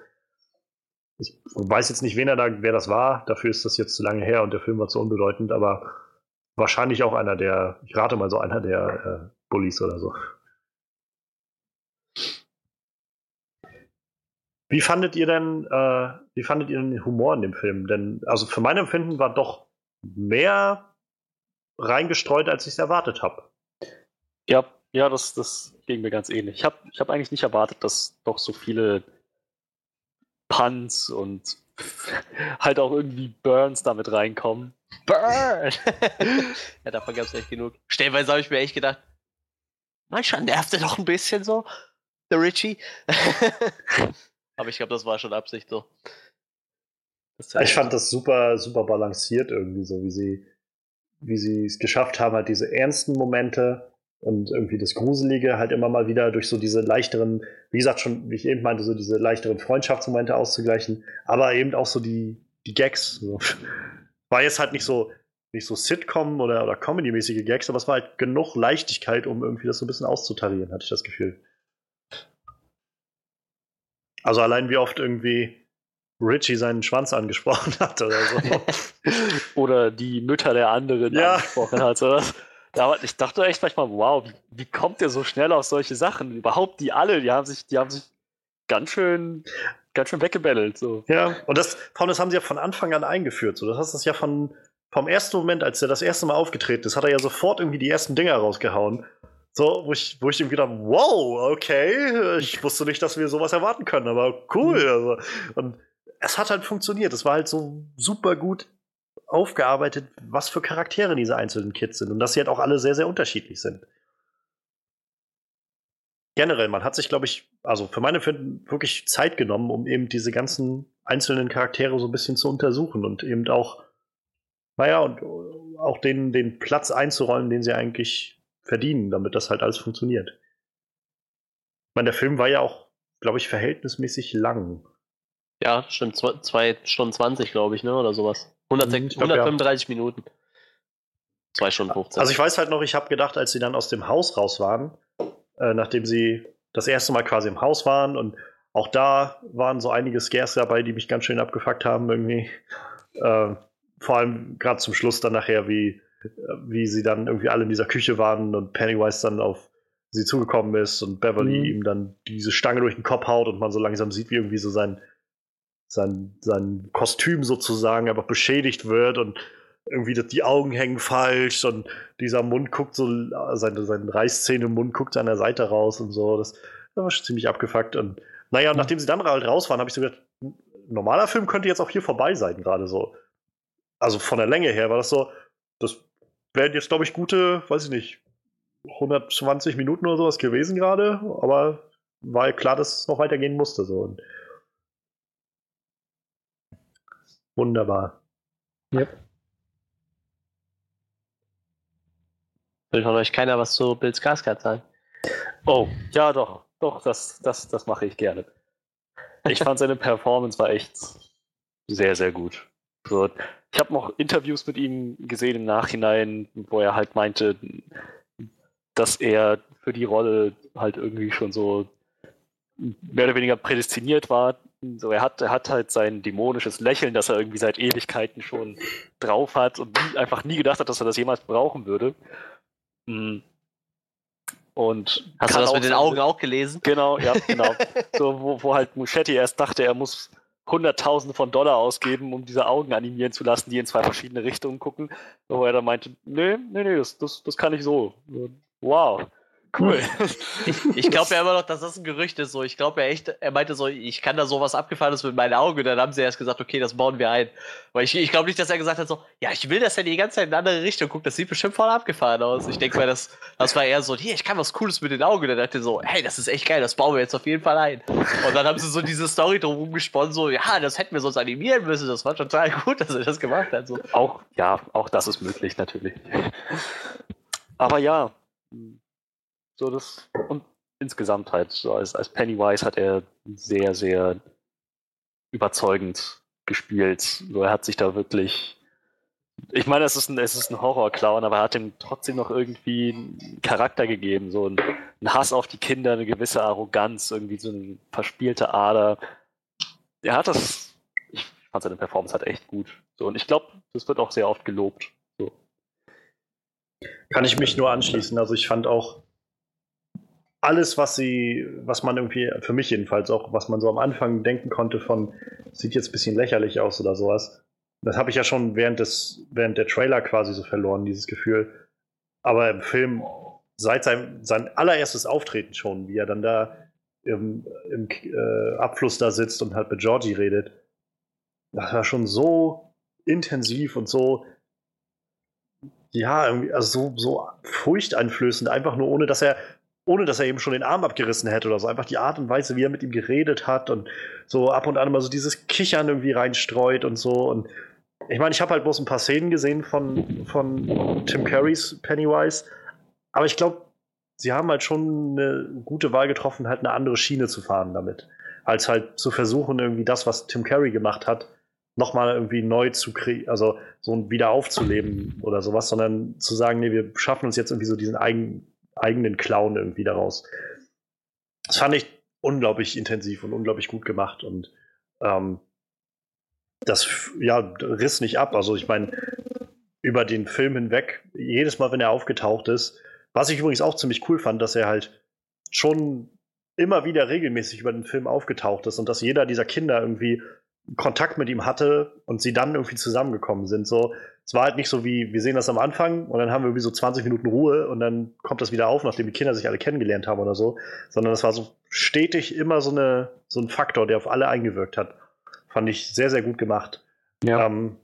Speaker 1: Ich weiß jetzt nicht, wen er da, wer das war. Dafür ist das jetzt zu lange her und der Film war zu unbedeutend, aber wahrscheinlich auch einer der, ich rate mal so einer der äh, Bullies oder so. Wie fandet ihr denn, äh, wie fandet ihr denn den Humor in dem Film? Denn, also für mein Empfinden war doch mehr reingestreut, als ich es erwartet habe.
Speaker 4: Ja, ja, das, das ging mir ganz ähnlich. Ich habe ich hab eigentlich nicht erwartet, dass doch so viele Puns und halt auch irgendwie Burns damit reinkommen.
Speaker 2: Burn! ja, davon gab es echt genug. Stellenweise habe ich mir echt gedacht, manchmal nervt er doch ein bisschen so, der Richie. Aber ich glaube, das war schon Absicht so.
Speaker 1: Ich fand das super, super balanciert irgendwie, so wie sie, wie sie es geschafft haben, halt diese ernsten Momente und irgendwie das Gruselige halt immer mal wieder durch so diese leichteren, wie gesagt, schon, wie ich eben meinte, so diese leichteren Freundschaftsmomente auszugleichen, aber eben auch so die, die Gags. So. War jetzt halt nicht so, nicht so Sitcom oder, oder Comedy-mäßige Gags, aber es war halt genug Leichtigkeit, um irgendwie das so ein bisschen auszutarieren, hatte ich das Gefühl. Also allein wie oft irgendwie Richie seinen Schwanz angesprochen hat oder so.
Speaker 4: oder die Mütter der anderen
Speaker 1: Ja.
Speaker 4: angesprochen hat. Oder? Aber ich dachte echt manchmal, wow, wie, wie kommt der so schnell auf solche Sachen? Überhaupt die alle, die haben sich, die haben sich ganz schön, ganz schön weggebettelt. So.
Speaker 1: Ja, und das, das haben sie ja von Anfang an eingeführt. So, das hast das ja von, vom ersten Moment, als er das erste Mal aufgetreten ist, hat er ja sofort irgendwie die ersten Dinger rausgehauen. So, wo ich, wo ich irgendwie dachte, wow, okay, ich wusste nicht, dass wir sowas erwarten können, aber cool. Also, und es hat halt funktioniert. Es war halt so super gut aufgearbeitet, was für Charaktere diese einzelnen Kids sind und dass sie halt auch alle sehr, sehr unterschiedlich sind. Generell, man hat sich, glaube ich, also für meine Empfinden wirklich Zeit genommen, um eben diese ganzen einzelnen Charaktere so ein bisschen zu untersuchen und eben auch, naja, und auch den, den Platz einzuräumen, den sie eigentlich verdienen, damit das halt alles funktioniert. Ich meine, der Film war ja auch, glaube ich, verhältnismäßig lang.
Speaker 2: Ja, stimmt. 2 Stunden 20, glaube ich, ne? Oder sowas. 106,
Speaker 1: Ich glaub, ja.
Speaker 2: 135 Minuten. 2 Stunden 15.
Speaker 1: Also ich weiß halt noch, ich habe gedacht, als sie dann aus dem Haus raus waren, äh, nachdem sie das erste Mal quasi im Haus waren und auch da waren so einige Scares dabei, die mich ganz schön abgefuckt haben irgendwie. Äh, vor allem gerade zum Schluss dann nachher, wie, wie sie dann irgendwie alle in dieser Küche waren und Pennywise dann auf sie zugekommen ist und Beverly
Speaker 4: Mhm.
Speaker 1: ihm dann diese Stange durch den Kopf haut und man so langsam sieht, wie irgendwie so sein, sein, sein Kostüm sozusagen einfach beschädigt wird und irgendwie die Augen hängen falsch und dieser Mund guckt so, seine, seine Reißzähne im Mund guckt an der Seite raus und so. Das, war schon ziemlich abgefuckt. Und naja, und nachdem sie dann halt raus waren, habe ich so gedacht, normaler Film könnte jetzt auch hier vorbei sein, gerade so. Also von der Länge her war das so, das wären jetzt, glaube ich, gute, weiß ich nicht, 120 Minuten oder sowas gewesen gerade, aber war ja klar, dass es noch weitergehen musste. So. Und wunderbar.
Speaker 2: Will von euch keiner was zu Bill Skarsgård sagen?
Speaker 4: Oh, ja, doch, doch, das, das, das mache ich gerne. Ich fand seine Performance war echt sehr, sehr gut. So, ich habe noch Interviews mit ihm gesehen im Nachhinein, wo er halt meinte, dass er für die Rolle halt irgendwie schon so mehr oder weniger prädestiniert war. So, er hat, er hat halt sein dämonisches Lächeln, das er irgendwie seit Ewigkeiten schon drauf hat und nie, einfach nie gedacht hat, dass er das jemals brauchen würde. Mm. Und
Speaker 2: Hast du das mit den Augen auch gelesen?
Speaker 4: Genau, ja, genau. so, wo, wo halt Muschetti erst dachte, er muss Hunderttausende von Dollar ausgeben, um diese Augen animieren zu lassen, die in zwei verschiedene Richtungen gucken. Wo er dann meinte, nee, nee, nee, das, das, das kann ich so. Wow, cool.
Speaker 2: Ich glaube ja immer noch, dass das ein Gerücht ist. So, ich glaube ja echt, er meinte so, ich kann da sowas Abgefahrenes mit meinen Augen. Und dann haben sie erst gesagt, okay, das bauen wir ein. Weil ich, ich glaube nicht, dass er gesagt hat, so, ja, ich will, dass er die ganze Zeit in eine andere Richtung guckt. Das sieht bestimmt voll abgefahren aus. Ich denke mal, das, das war eher so, hier, ich kann was Cooles mit den Augen. Und dann dachte er so, hey, das ist echt geil, das bauen wir jetzt auf jeden Fall ein. Und dann haben sie so diese Story drumherum gesponnen, so, ja, das hätten wir sonst animieren müssen. Das war total gut, dass er das gemacht hat. So.
Speaker 4: auch, ja, auch das ist möglich, natürlich. Aber ja, so das, und insgesamt halt, so als, als Pennywise hat er sehr, sehr überzeugend gespielt. So, er hat sich da wirklich. Ich meine, es ist ein, es ein Horrorclown, aber er hat ihm trotzdem noch irgendwie einen Charakter gegeben, so ein, ein Hass auf die Kinder, eine gewisse Arroganz, irgendwie so eine verspielte Ader. Er hat das, ich fand seine Performance halt echt gut. So, und ich glaube, das wird auch sehr oft gelobt. So.
Speaker 1: Kann ich mich nur anschließen. Also ich fand auch alles, was sie, was man irgendwie, für mich jedenfalls auch, was man so am Anfang denken konnte von, sieht jetzt ein bisschen lächerlich aus oder sowas. Das habe ich ja schon während des, während der Trailer quasi so verloren, dieses Gefühl. Aber im Film, seit seinem, sein allererstes Auftreten schon, wie er dann da im, im äh, Abfluss da sitzt und halt mit Georgie redet, das war schon so intensiv und so, ja, irgendwie, also so, so furchteinflößend, einfach nur ohne, dass er, ohne dass er eben schon den Arm abgerissen hätte oder so. Einfach die Art und Weise, wie er mit ihm geredet hat und so ab und an mal so dieses Kichern irgendwie reinstreut und so. Und ich meine, ich habe halt bloß ein paar Szenen gesehen von, von Tim Currys Pennywise, aber ich glaube, sie haben halt schon eine gute Wahl getroffen, halt eine andere Schiene zu fahren damit. Als halt zu versuchen, irgendwie das, was Tim Curry gemacht hat, nochmal irgendwie neu zu kriegen, also so wieder aufzuleben oder sowas, sondern zu sagen, nee, wir schaffen uns jetzt irgendwie so diesen eigen, eigenen Clown irgendwie daraus. Das fand ich unglaublich intensiv und unglaublich gut gemacht und ähm, das ja, riss nicht ab. Also ich meine, über den Film hinweg, jedes Mal, wenn er aufgetaucht ist, was ich übrigens auch ziemlich cool fand, dass er halt schon immer wieder regelmäßig über den Film aufgetaucht ist und dass jeder dieser Kinder irgendwie Kontakt mit ihm hatte und sie dann irgendwie zusammengekommen sind. So, es war halt nicht so wie, wir sehen das am Anfang und dann haben wir irgendwie so 20 Minuten Ruhe und dann kommt das wieder auf, nachdem die Kinder sich alle kennengelernt haben oder so, sondern es war so stetig immer so, eine, so ein Faktor, der auf alle eingewirkt hat. Fand ich sehr, sehr gut gemacht. Ja. Ähm,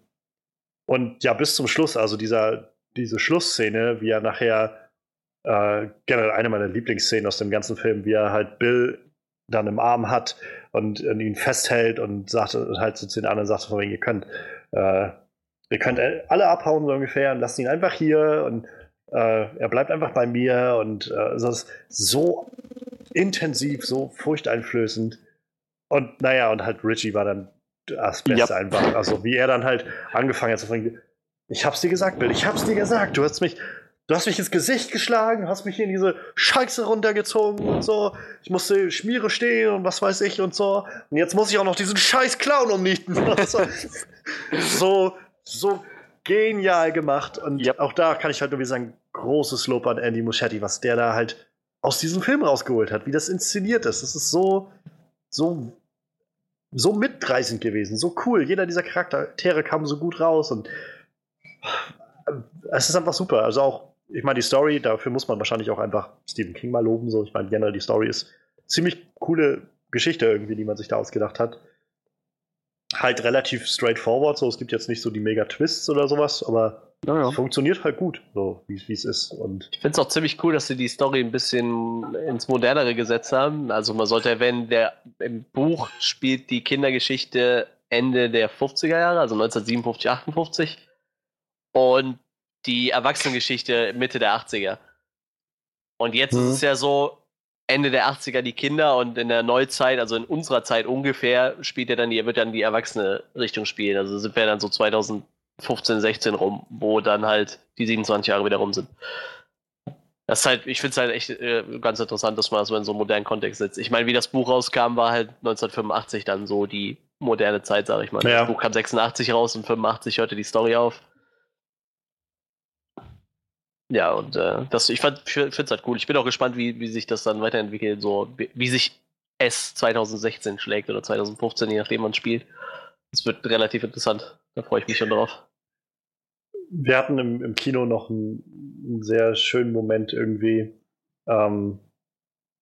Speaker 1: und ja, bis zum Schluss, also dieser, diese Schlussszene, wie er nachher äh, generell eine meiner Lieblingsszenen aus dem ganzen Film, wie er halt Bill dann im Arm hat und, und ihn festhält und sagt halt so zu den anderen sagt, von ihr könnt, äh, ihr könnt alle abhauen so ungefähr und lasst ihn einfach hier und äh, er bleibt einfach bei mir und äh, das ist so intensiv, so furchteinflößend. Und naja, und halt Richie war dann das Beste yep. einfach. Also wie er dann halt angefangen hat zu fragen, ich hab's dir gesagt, Bill, ich hab's dir gesagt, du hast mich, Du hast mich ins Gesicht geschlagen, hast mich hier in diese Scheiße runtergezogen und so. Ich musste Schmiere stehen und was weiß ich und so. Und jetzt muss ich auch noch diesen scheiß Clown umnieten. so, so genial gemacht. Und yep. auch da kann ich halt nur wieder sagen, großes Lob an Andy Muschietti, was der da halt aus diesem Film rausgeholt hat, wie das inszeniert ist. Das ist so, so, so mitreißend gewesen, so cool. Jeder dieser Charaktere kam so gut raus und es ist einfach super. Also auch ich meine, die Story, dafür muss man wahrscheinlich auch einfach Stephen King mal loben. So. Ich meine, generell die Story ist ziemlich coole Geschichte irgendwie, die man sich da ausgedacht hat. Halt relativ straightforward, so es gibt jetzt nicht so die mega Twists oder sowas, aber ja, ja. es funktioniert halt gut, so wie es ist. Und
Speaker 2: ich finde es auch ziemlich cool, dass sie die Story ein bisschen ins Modernere gesetzt haben. Also man sollte erwähnen, der im Buch spielt die Kindergeschichte Ende der 50er Jahre, also 1957, 58. Und die Erwachsenengeschichte Mitte der 80er. Und jetzt mhm. ist es ja so, Ende der 80er die Kinder und in der Neuzeit, also in unserer Zeit ungefähr, spielt er dann die, wird dann die erwachsene Richtung spielen. Also sind wir dann so 2015, 16 rum, wo dann halt die 27 Jahre wieder rum sind. Das ist halt, ich finde es halt echt äh, ganz interessant, dass man das so in so einen modernen Kontext setzt. Ich meine, wie das Buch rauskam, war halt 1985 dann so die moderne Zeit, sage ich mal. Ja. Das Buch kam 86 raus und 85 hörte die Story auf. Ja, und äh, das, ich finde es halt cool. Ich bin auch gespannt, wie, wie sich das dann weiterentwickelt, so wie, wie sich es 2016 schlägt oder 2015, je nachdem man spielt. Das wird relativ interessant. Da freue ich mich schon drauf.
Speaker 1: Wir hatten im, im Kino noch einen, einen, sehr schönen Moment irgendwie, ähm,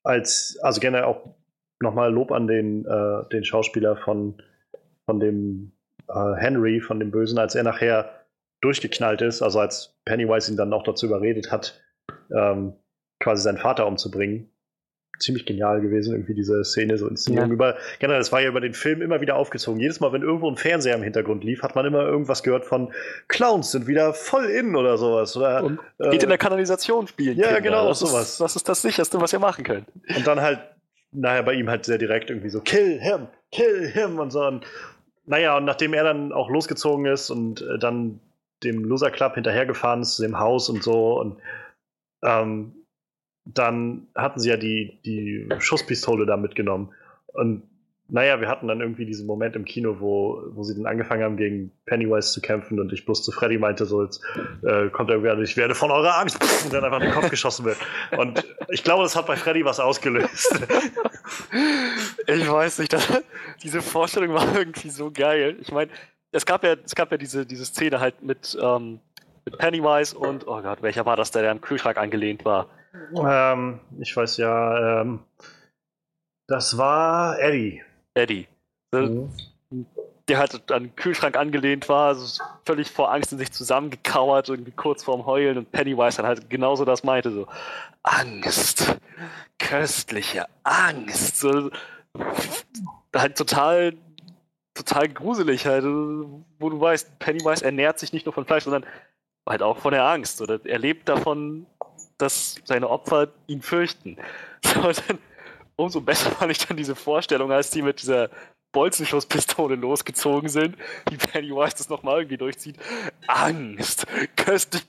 Speaker 1: als, also generell auch nochmal Lob an den, äh, den Schauspieler von, von dem äh, Henry, von dem Bösen, als er nachher durchgeknallt ist, also als Pennywise ihn dann auch dazu überredet hat, ähm, quasi seinen Vater umzubringen. Ziemlich genial gewesen, irgendwie diese Szene, so Inszenierung ja. über. Generell, das war ja über den Film immer wieder aufgezogen. Jedes Mal, wenn irgendwo ein Fernseher im Hintergrund lief, hat man immer irgendwas gehört von Clowns sind wieder voll in oder sowas. Oder,
Speaker 4: Und geht äh, in der Kanalisation spielen.
Speaker 1: Ja, Kinder. genau,
Speaker 4: das sowas. Ist, das ist das sicherste, was ihr machen könnt.
Speaker 1: Und dann halt, naja, bei ihm halt sehr direkt irgendwie so, kill him, kill him und so. Und, naja, und nachdem er dann auch losgezogen ist und äh, dann dem Loser Club hinterhergefahren ist zu dem Haus und so. Und ähm, dann hatten sie ja die, die Schusspistole da mitgenommen. Und naja, wir hatten dann irgendwie diesen Moment im Kino, wo, wo sie dann angefangen haben, gegen Pennywise zu kämpfen und ich bloß zu Freddy meinte, so jetzt äh, kommt irgendwie, ich werde von eurer Angst und dann einfach in den Kopf geschossen wird. Und ich glaube, das hat bei Freddy was ausgelöst.
Speaker 4: Ich weiß nicht, das, diese Vorstellung war irgendwie so geil. Ich meine, es gab ja, es gab ja diese, diese Szene halt mit, ähm, mit Pennywise und, oh Gott, welcher war das, der, der am Kühlschrank angelehnt war?
Speaker 1: Ähm, ich weiß ja, ähm, das war Eddie.
Speaker 4: Eddie. Mhm. Der halt an den Kühlschrank angelehnt war, also völlig vor Angst in sich zusammengekauert, irgendwie kurz vorm Heulen und Pennywise dann halt genauso das meinte, so Angst, köstliche Angst, so halt total total gruselig halt, wo du weißt, Pennywise ernährt sich nicht nur von Fleisch, sondern halt auch von der Angst oder er lebt davon, dass seine Opfer ihn fürchten. So, dann, umso besser fand ich dann diese Vorstellung, als die mit dieser Bolzenschusspistole losgezogen sind, wie Pennywise das nochmal irgendwie durchzieht. Angst, köstlich,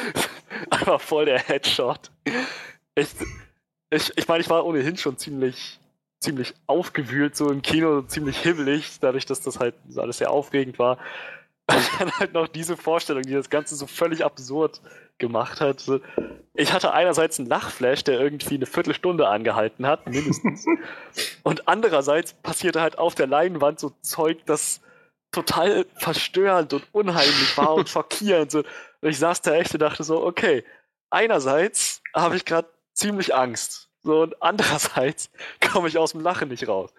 Speaker 4: einfach voll der Headshot. Ich, ich, ich meine, ich war ohnehin schon ziemlich, ziemlich aufgewühlt so im Kino, ziemlich hibbelig, dadurch, dass das halt alles sehr aufregend war. Und dann halt noch diese Vorstellung, die das Ganze so völlig absurd gemacht hat. Ich hatte einerseits einen Lachflash, der irgendwie eine Viertelstunde angehalten hat, mindestens. und andererseits passierte halt auf der Leinwand so Zeug, das total verstörend und unheimlich war und schockierend. So. Und ich saß da echt und dachte so, okay, einerseits habe ich gerade ziemlich Angst. So, und andererseits komme ich aus dem Lachen nicht raus.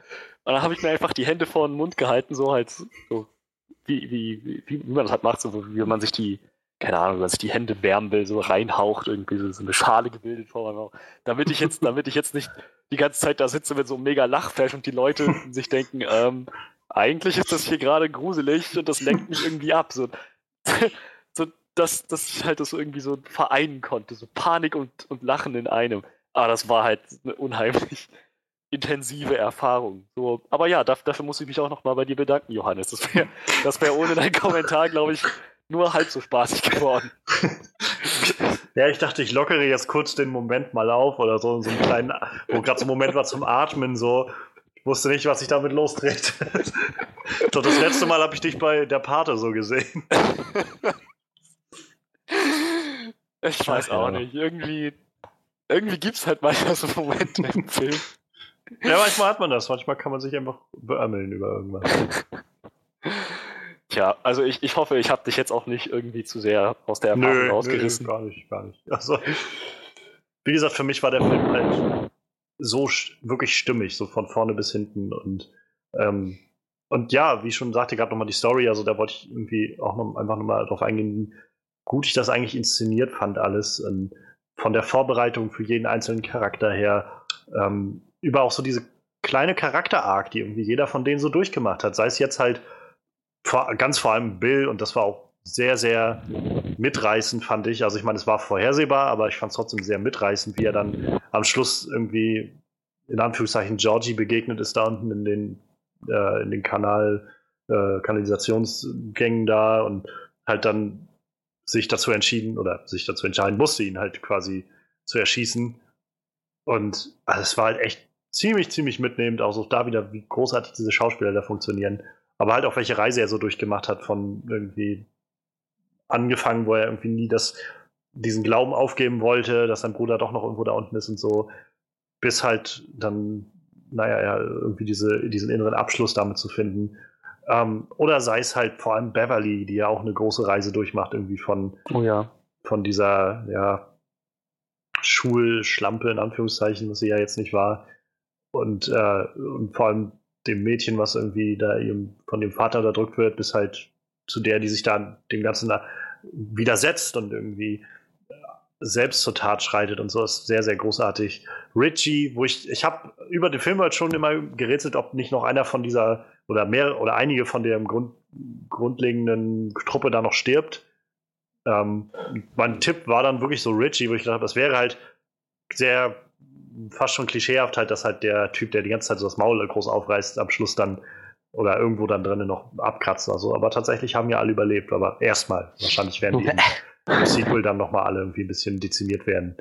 Speaker 4: Und dann habe ich mir einfach die Hände vor den Mund gehalten, so halt, so, wie, wie, wie, wie man das halt macht, so wie man sich die, keine Ahnung, wie man sich die Hände wärmen will, so reinhaucht, irgendwie so, so eine Schale gebildet vor meinem Auge. Damit ich jetzt, damit ich jetzt nicht die ganze Zeit da sitze mit so einem mega Lachflash und die Leute sich denken, ähm, eigentlich ist das hier gerade gruselig und das lenkt mich irgendwie ab. So, so dass, dass ich halt das irgendwie so vereinen konnte, so Panik und, und Lachen in einem. Aber das war halt eine unheimlich intensive Erfahrung. So, aber ja, dafür, muss ich mich auch nochmal bei dir bedanken, Johannes. Das wäre das wär ohne deinen Kommentar, glaube ich, nur halb so spaßig geworden.
Speaker 1: Ja, ich dachte, ich lockere jetzt kurz den Moment mal auf oder so, so einen kleinen, wo gerade so ein Moment war zum Atmen, so. Ich wusste nicht, was ich damit lostrete. so, das letzte Mal habe ich dich bei der Pate so gesehen.
Speaker 4: Ich weiß auch nicht. Irgendwie, irgendwie gibt es halt manchmal so Momente im Film.
Speaker 1: Ja, manchmal hat man das. Manchmal kann man sich einfach beömmeln über irgendwas.
Speaker 4: Tja, also ich, ich hoffe, ich habe dich jetzt auch nicht irgendwie zu sehr aus der Erfahrung rausgerissen.
Speaker 1: Nö, gar nicht, gar nicht. Also, wie gesagt, für mich war der Film halt so wirklich stimmig, so von vorne bis hinten. Und, ähm, und ja, wie ich schon sagte, gerade nochmal die Story, also da wollte ich irgendwie auch noch, einfach nochmal drauf eingehen, wie gut ich das eigentlich inszeniert fand, alles. Und von der Vorbereitung für jeden einzelnen Charakter her, ähm, über auch so diese kleine Charakter-Arc, die irgendwie jeder von denen so durchgemacht hat. Sei es jetzt halt vor, ganz vor allem Bill, und das war auch sehr, sehr mitreißend, fand ich. Also ich meine, es war vorhersehbar, aber ich fand es trotzdem sehr mitreißend, wie er dann am Schluss irgendwie in Anführungszeichen Georgie begegnet ist da unten in den, äh, in den Kanal, äh, Kanalisationsgängen da und halt dann sich dazu entschieden oder sich dazu entscheiden musste, ihn halt quasi zu erschießen. Und also es war halt echt ziemlich, ziemlich mitnehmend, auch so da wieder, wie großartig diese Schauspieler da funktionieren. Aber halt auch welche Reise er so durchgemacht hat, von irgendwie angefangen, wo er irgendwie nie das, diesen Glauben aufgeben wollte, dass sein Bruder doch noch irgendwo da unten ist und so, bis halt dann, naja, ja, irgendwie diese, diesen inneren Abschluss damit zu finden. Ähm, oder sei es halt vor allem Beverly, die ja auch eine große Reise durchmacht, irgendwie von,
Speaker 4: Oh ja.
Speaker 1: von dieser, ja, Schulschlampe in Anführungszeichen, was sie ja jetzt nicht war. Und, äh, und vor allem dem Mädchen, was irgendwie da ihrem, von dem Vater unterdrückt wird, bis halt zu der, die sich da dem Ganzen da widersetzt und irgendwie äh, selbst zur Tat schreitet und so ist sehr, sehr großartig. Richie, wo ich, ich habe über den Film halt schon immer gerätselt, ob nicht noch einer von dieser oder mehr oder einige von der Grund, grundlegenden Truppe da noch stirbt. Ähm, mein Tipp war dann wirklich so Richie, wo ich gedacht habe, das wäre halt sehr fast schon klischeehaft halt, dass halt der Typ, der die ganze Zeit so das Maul groß aufreißt, am Schluss dann oder irgendwo dann drinnen noch abkratzt oder so. Aber tatsächlich haben ja alle überlebt, aber erstmal. Wahrscheinlich werden die im, im Sequel dann nochmal alle irgendwie ein bisschen dezimiert werden.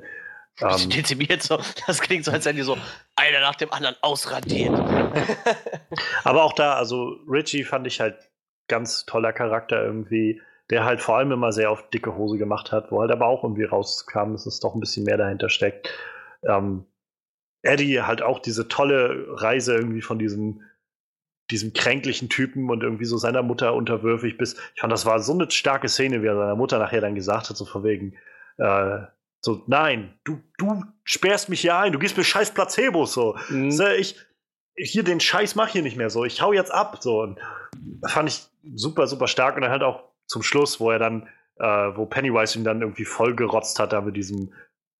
Speaker 1: Ähm,
Speaker 2: dezimiert so. Das klingt so, als wären die so einer nach dem anderen ausradiert.
Speaker 1: aber auch da, also Richie fand ich halt ganz toller Charakter irgendwie, der halt vor allem immer sehr auf dicke Hose gemacht hat, wo halt aber auch irgendwie rauskam, dass es doch ein bisschen mehr dahinter steckt. Ähm, Eddie halt auch diese tolle Reise irgendwie von diesem, diesem kränklichen Typen und irgendwie so seiner Mutter unterwürfig bis. Ich fand, das war so eine starke Szene, wie er seiner Mutter nachher dann gesagt hat, so von wegen, äh, so, nein, du, du sperrst mich hier ein, du gibst mir scheiß Placebos, so.
Speaker 4: Mhm.
Speaker 1: So, Ich, hier den Scheiß mach hier nicht mehr so, ich hau jetzt ab, so. Und das fand ich super, super stark und dann halt auch zum Schluss, wo er dann, äh, wo Pennywise ihn dann irgendwie vollgerotzt hat, da mit diesem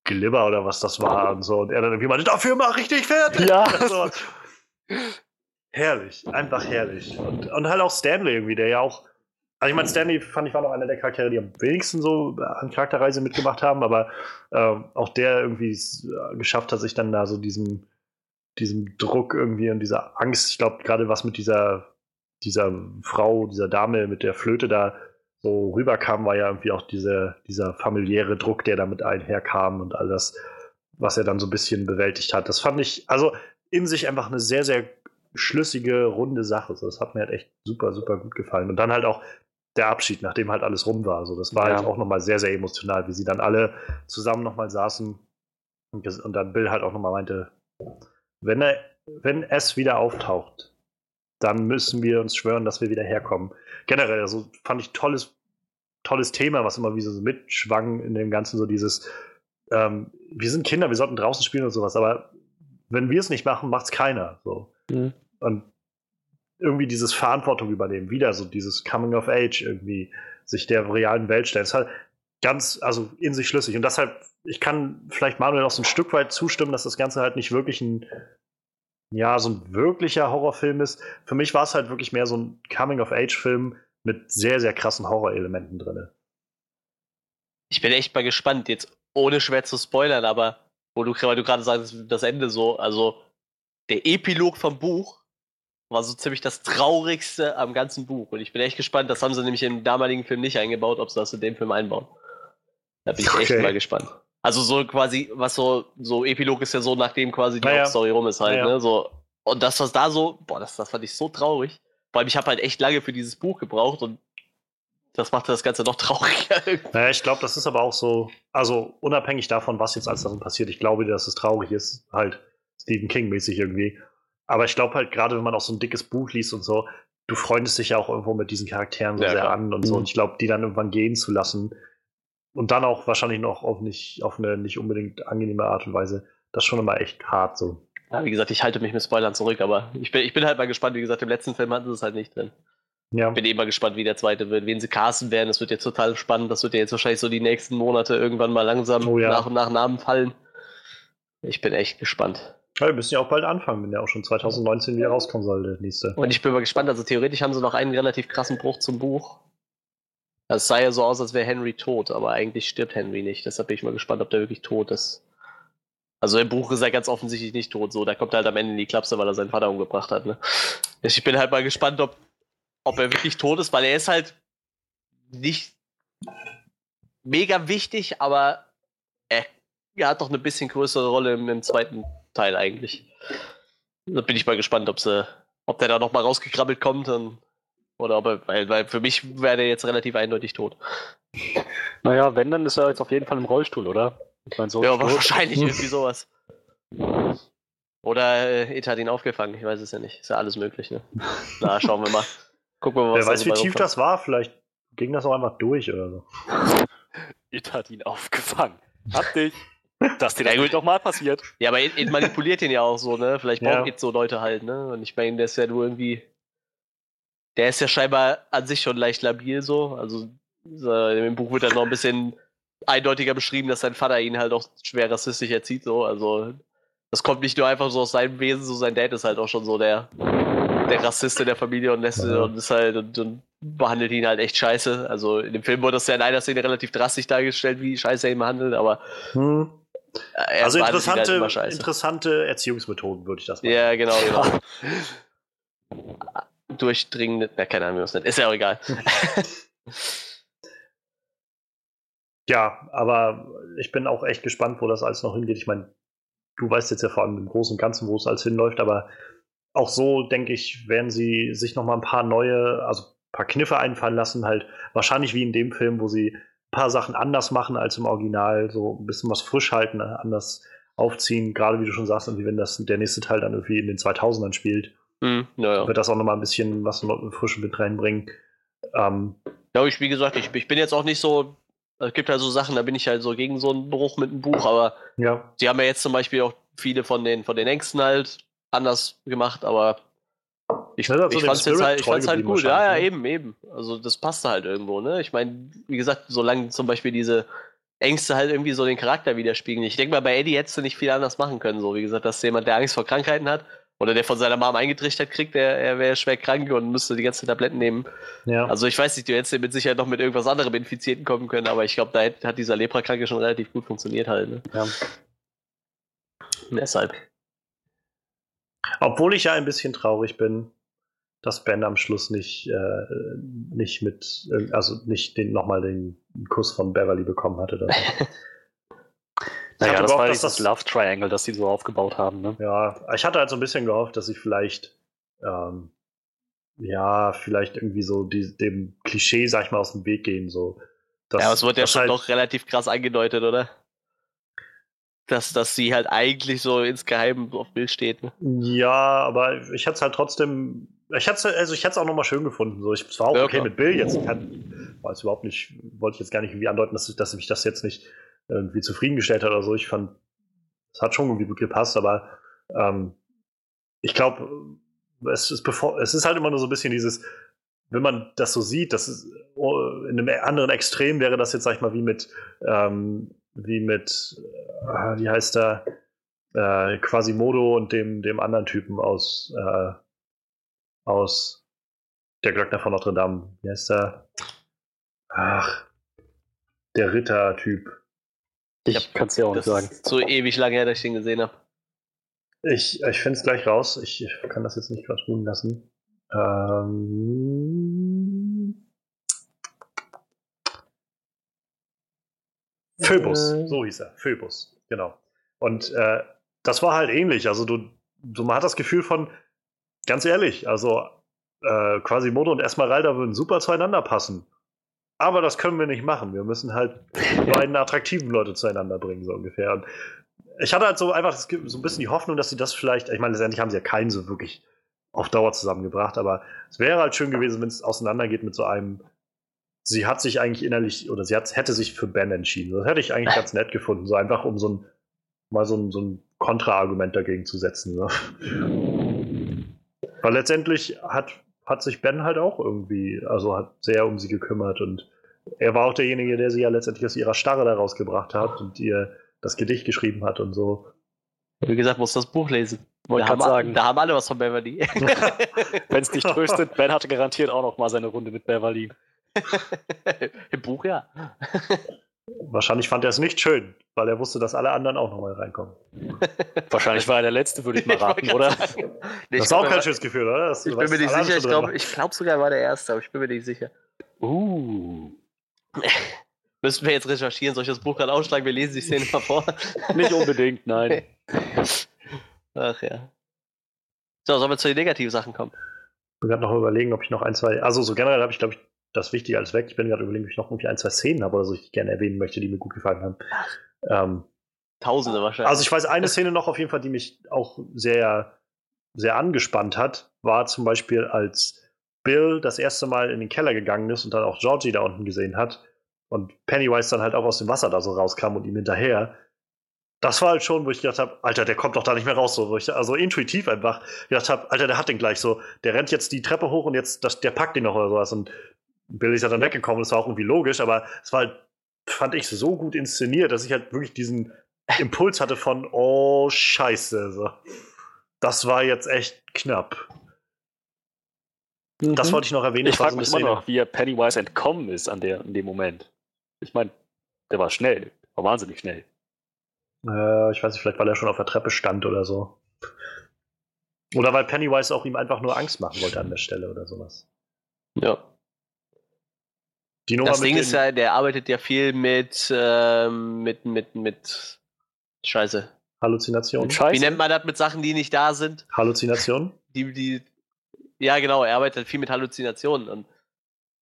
Speaker 1: Glibber oder was das war und so. Und er dann irgendwie meinte, dafür mach ich dich fertig.
Speaker 4: Ja.
Speaker 1: so. herrlich, einfach herrlich. Und, und halt auch Stanley irgendwie, der ja auch. Also ich meine, Stanley fand ich war noch einer der Charaktere, die am wenigsten so an Charakterreise mitgemacht haben, aber äh, auch der irgendwie es äh, geschafft hat, sich dann da so diesem, diesem Druck irgendwie und dieser Angst, ich glaube, gerade was mit dieser, dieser Frau, dieser Dame mit der Flöte da so rüberkam, war ja irgendwie auch diese, dieser familiäre Druck, der damit einherkam und all das, was er dann so ein bisschen bewältigt hat. Das fand ich, also in sich einfach eine sehr, sehr schlüssige, runde Sache. Das hat mir halt echt super, super gut gefallen. Und dann halt auch der Abschied, nachdem halt alles rum war. So, das war ja. halt auch nochmal sehr, sehr emotional, wie sie dann alle zusammen nochmal saßen und, und dann Bill halt auch nochmal meinte, wenn er, wenn es wieder auftaucht, dann müssen wir uns schwören, dass wir wieder herkommen. Generell, also fand ich tolles, tolles Thema, was immer wie so mitschwang in dem Ganzen, so dieses, ähm, wir sind Kinder, wir sollten draußen spielen und sowas, aber wenn wir es nicht machen, macht es keiner. So. Mhm. Und irgendwie dieses Verantwortung übernehmen, wieder so dieses Coming of Age irgendwie, sich der realen Welt stellen. Das ist halt ganz, also in sich schlüssig. Und deshalb, ich kann vielleicht Manuel noch so ein Stück weit zustimmen, dass das Ganze halt nicht wirklich ein, ja, so ein wirklicher Horrorfilm ist. Für mich war es halt wirklich mehr so ein Coming of Age-Film mit sehr, sehr krassen Horrorelementen drin.
Speaker 2: Ich bin echt mal gespannt, jetzt ohne schwer zu spoilern, aber wo du, du gerade sagst, das Ende so, also der Epilog vom Buch war so ziemlich das traurigste am ganzen Buch. Und ich bin echt gespannt, das haben sie nämlich im damaligen Film nicht eingebaut, ob sie das in dem Film einbauen. Da bin ich okay. echt mal gespannt. Also so quasi, was so, so Epilog ist ja so, nachdem quasi die naja. Story rum ist halt, naja. ne? So, und das, was da so, boah, das, das fand ich so traurig. Vor allem, ich habe halt echt lange für dieses Buch gebraucht und das macht das Ganze noch trauriger.
Speaker 1: Naja, ich glaube, das ist aber auch so, also unabhängig davon, was jetzt alles darin passiert, ich glaube, dass es traurig ist, halt Stephen King-mäßig irgendwie. Aber ich glaube halt, gerade wenn man auch so ein dickes Buch liest und so, du freundest dich ja auch irgendwo mit diesen Charakteren so ja, sehr klar. an und so. Und mhm. ich glaube, die dann irgendwann gehen zu lassen und dann auch wahrscheinlich noch auf, nicht, auf eine nicht unbedingt angenehme Art und Weise, das ist schon immer echt hart so.
Speaker 2: Ja, wie gesagt, ich halte mich mit Spoilern zurück, aber ich bin, ich bin halt mal gespannt. Wie gesagt, im letzten Film hatten sie es halt nicht drin. Ja. Bin eh mal gespannt, wie der zweite wird, wen sie casten werden. Das wird jetzt total spannend. Das wird ja jetzt wahrscheinlich so die nächsten Monate irgendwann mal langsam oh, ja. nach und nach Namen fallen. Ich bin echt gespannt.
Speaker 1: Ja, wir müssen ja auch bald anfangen, wenn der auch schon 2019 wieder rauskommen soll, der nächste.
Speaker 2: Und ich bin mal gespannt, also theoretisch haben sie noch einen relativ krassen Bruch zum Buch. Es sah ja so aus, als wäre Henry tot, aber eigentlich stirbt Henry nicht. Deshalb bin ich mal gespannt, ob der wirklich tot ist. Also im Buch ist er ganz offensichtlich nicht tot, so. Da kommt er halt am Ende in die Klapse, weil er seinen Vater umgebracht hat, ne? Ich bin halt mal gespannt, ob, ob er wirklich tot ist, weil er ist halt nicht mega wichtig, aber er, er hat doch eine bisschen größere Rolle im, im zweiten Teil eigentlich. Da bin ich mal gespannt, ob sie, ob der da noch mal rausgekrabbelt kommt und, oder ob er, weil, weil für mich wäre der jetzt relativ eindeutig tot.
Speaker 4: Naja, wenn, dann ist er jetzt auf jeden Fall im Rollstuhl, oder?
Speaker 2: Ich mein, so ja, wahrscheinlich irgendwie sowas. Oder äh, It hat ihn aufgefangen, ich weiß es ja nicht. Ist ja alles möglich, ne? Na, schauen wir mal.
Speaker 1: Gucken wir mal, was Wer weiß, wie tief das war, vielleicht ging das auch einfach durch oder so.
Speaker 4: It hat ihn aufgefangen. Hab dich. Das dir ja, doch mal passiert.
Speaker 2: Ja, aber It, manipuliert ihn ja auch so, ne? Vielleicht braucht ja. It so Leute halt, ne? Und ich meine, der ist ja nur irgendwie. Der ist ja scheinbar an sich schon leicht labil so. Also im Buch wird dann noch ein bisschen eindeutiger beschrieben, dass sein Vater ihn halt auch schwer rassistisch erzieht, so. Also das kommt nicht nur einfach so aus seinem Wesen, so sein Dad ist halt auch schon so der, der Rassist in der Familie und lässt ja. und ist halt und, und, behandelt ihn halt echt scheiße. Also in dem Film wurde das ja in einer Szene relativ drastisch dargestellt, wie scheiße er ihn behandelt, aber hm.
Speaker 1: Also interessante, halt interessante Erziehungsmethoden, würde ich das
Speaker 2: mal sagen. Ja, genau, genau. Durchdringend, na, keine Ahnung, was nicht. Ist ja auch egal.
Speaker 1: ja, aber ich bin auch echt gespannt, wo das alles noch hingeht. Ich meine, du weißt jetzt ja vor allem im Großen und Ganzen, wo es alles hinläuft, aber auch so, denke ich, werden sie sich noch mal ein paar neue, also ein paar Kniffe einfallen lassen, halt wahrscheinlich wie in dem Film, wo sie paar Sachen anders machen als im Original, so ein bisschen was frisch halten, anders aufziehen, gerade wie du schon sagst, und wenn das der nächste Teil dann irgendwie in den 2000ern spielt, mm, ja. wird das auch nochmal ein bisschen was frisch mit reinbringen.
Speaker 2: Ähm, ja, ich, wie gesagt, ich, ich bin jetzt auch nicht so, es gibt halt so Sachen, da bin ich halt so gegen so einen Bruch mit einem Buch, aber ja. die haben ja jetzt zum Beispiel auch viele von den, von den Ängsten halt anders gemacht, aber ich, ja, ich fand's jetzt halt, halt gut. Ja, ja, ne? eben, eben. Also das passte halt irgendwo, ne? Ich meine, wie gesagt, solange zum Beispiel diese Ängste halt irgendwie so den Charakter widerspiegeln. Ich denke mal, bei Eddie hättest du nicht viel anders machen können, so wie gesagt, dass jemand, der Angst vor Krankheiten hat Oder der von seiner Mom eingetrichtert kriegt, der, er wäre schwer krank und müsste die ganzen Tabletten nehmen.
Speaker 1: Ja.
Speaker 2: Also ich weiß nicht, du hättest mit Sicherheit noch mit irgendwas anderem Infizierten kommen können, aber ich glaube, da hat, hat dieser Leprakranke schon relativ gut funktioniert halt. Ne?
Speaker 1: ja.
Speaker 2: Deshalb.
Speaker 1: Obwohl ich ja ein bisschen traurig bin, dass Ben am Schluss nicht, äh, nicht mit, äh, also nicht den, nochmal den Kuss von Beverly bekommen hatte. Oder so. Ich
Speaker 4: Naja,
Speaker 1: hatte
Speaker 4: das
Speaker 1: gehofft,
Speaker 4: war
Speaker 1: dass
Speaker 4: dieses
Speaker 1: das-
Speaker 4: Love Triangle, das die so aufgebaut haben, ne?
Speaker 1: Ja, ich hatte halt so ein bisschen gehofft, dass sie vielleicht, ähm, ja, vielleicht irgendwie so die, dem Klischee, sag ich mal, aus dem Weg gehen. So, dass,
Speaker 2: ja, aber es wird ja schon
Speaker 1: halt,
Speaker 2: doch relativ krass angedeutet, oder? Dass, dass sie halt eigentlich so insgeheim auf Bild steht. Ne?
Speaker 1: Ja, aber ich hätte es halt trotzdem. Ich hätte also ich es auch nochmal schön gefunden. So, ich, es war auch
Speaker 2: Ja,
Speaker 1: okay
Speaker 2: klar.
Speaker 1: mit Bill jetzt. Ich kann, weiß überhaupt nicht, wollte ich jetzt gar nicht irgendwie andeuten, dass, dass mich das jetzt nicht irgendwie zufriedengestellt hat oder so. Ich fand, es hat schon irgendwie gut gepasst, aber ähm, ich glaube, es ist bevor, es ist halt immer nur so ein bisschen dieses, wenn man das so sieht, das ist oh, in einem anderen Extrem wäre das jetzt, sag ich mal, wie mit, ähm, wie mit, äh, wie heißt der, äh, Quasimodo und dem, dem anderen Typen aus, äh, aus der Glöckner von Notre Dame. Wie heißt der? Ach, der Ritter-Typ.
Speaker 4: Ich kann es dir auch nicht sagen.
Speaker 2: ist so ewig lange her, dass ich den gesehen habe.
Speaker 1: Ich, ich finde es gleich raus. Ich, ich kann das jetzt nicht gerade ruhen lassen. Ähm, Phoebus,
Speaker 2: Äh.
Speaker 1: so hieß er. Phoebus, genau. Und äh, das war halt ähnlich. Also du, du man hat das Gefühl von, ganz ehrlich, also äh, Quasimodo und Esmeralda würden super zueinander passen. Aber das können wir nicht machen. Wir müssen halt die beiden attraktiven Leute zueinander bringen, so ungefähr. Und ich hatte halt so einfach so ein bisschen die Hoffnung, dass sie das vielleicht, ich meine, letztendlich haben sie ja keinen so wirklich auf Dauer zusammengebracht, aber es wäre halt schön gewesen, wenn es auseinandergeht mit so einem, sie hat sich eigentlich innerlich, oder sie hat, hätte sich für Ben entschieden. Das hätte ich eigentlich ganz nett gefunden, so einfach um so ein, mal so ein, so ein Kontraargument dagegen zu setzen. Ne? Weil letztendlich hat, hat sich Ben halt auch irgendwie, also hat sehr um sie gekümmert und er war auch derjenige, der sie ja letztendlich aus ihrer Starre da rausgebracht hat und ihr das Gedicht geschrieben hat und so.
Speaker 2: Wie gesagt, muss das Buch lesen.
Speaker 4: Wollte
Speaker 2: da, haben,
Speaker 4: sagen.
Speaker 2: da haben alle was von Beverly.
Speaker 4: Wenn es dich tröstet, Ben hatte garantiert auch noch mal seine Runde mit Beverly.
Speaker 2: Im Buch ja.
Speaker 1: Wahrscheinlich fand er es nicht schön, weil er wusste, dass alle anderen auch nochmal reinkommen.
Speaker 4: Wahrscheinlich war er der Letzte, würde ich mal
Speaker 2: Ich
Speaker 4: raten,
Speaker 2: grad
Speaker 4: oder?
Speaker 2: Nee,
Speaker 1: das
Speaker 2: ich
Speaker 1: ist auch kein schönes Gefühl, oder? Dass du
Speaker 2: Ich bin mir nicht sicher, ich glaube ich glaub sogar, er war der Erste, aber ich bin mir nicht sicher.
Speaker 4: Uh.
Speaker 2: Müssten wir jetzt recherchieren, soll ich das Buch gerade ausschlagen? Wir lesen die Szene mal vor.
Speaker 4: Nicht unbedingt, nein.
Speaker 2: Ach ja. So, sollen wir zu den negativen Sachen kommen?
Speaker 1: Ich bin gerade noch überlegen, ob ich noch ein, zwei. Also, so generell habe ich, glaube ich, das Wichtige alles weg. Ich bin gerade überlegen, ob ich noch irgendwie ein, zwei Szenen habe oder so, die ich gerne erwähnen möchte, die mir gut gefallen haben. Ähm,
Speaker 2: Tausende wahrscheinlich.
Speaker 1: also, ich weiß eine Szene noch auf jeden Fall, die mich auch sehr, sehr angespannt hat, war zum Beispiel, als Bill das erste Mal in den Keller gegangen ist und dann auch Georgie da unten gesehen hat und Pennywise dann halt auch aus dem Wasser da so rauskam und ihm hinterher. Das war halt schon, wo ich gedacht habe, Alter, der kommt doch da nicht mehr raus. So, wo ich also intuitiv einfach gedacht habe, Alter, der hat den gleich so. Der rennt jetzt die Treppe hoch und jetzt, das, der packt ihn noch oder sowas. Und Bill ist ja dann weggekommen, das war auch irgendwie logisch, aber es war halt, fand ich, so gut inszeniert, dass ich halt wirklich diesen Impuls hatte von, oh, scheiße. So. Das war jetzt echt knapp. Das wollte ich noch erwähnen.
Speaker 4: Ich frage
Speaker 1: so
Speaker 4: mich immer noch, wie er Pennywise entkommen ist an der, in dem Moment. Ich meine, der war schnell. War wahnsinnig schnell.
Speaker 1: Äh, ich weiß nicht, vielleicht weil er schon auf der Treppe stand oder so. Oder weil Pennywise auch ihm einfach nur Angst machen wollte an der Stelle oder sowas.
Speaker 2: ja.
Speaker 1: Die Nummer
Speaker 2: Das
Speaker 1: mit
Speaker 2: Ding ist ja, der arbeitet ja viel mit, ähm, mit, mit, mit, Scheiße.
Speaker 1: Halluzinationen.
Speaker 4: Scheiße.
Speaker 2: Wie nennt man das mit Sachen, die nicht da sind?
Speaker 1: Halluzinationen?
Speaker 2: Die, die, ja genau, er arbeitet viel mit Halluzinationen und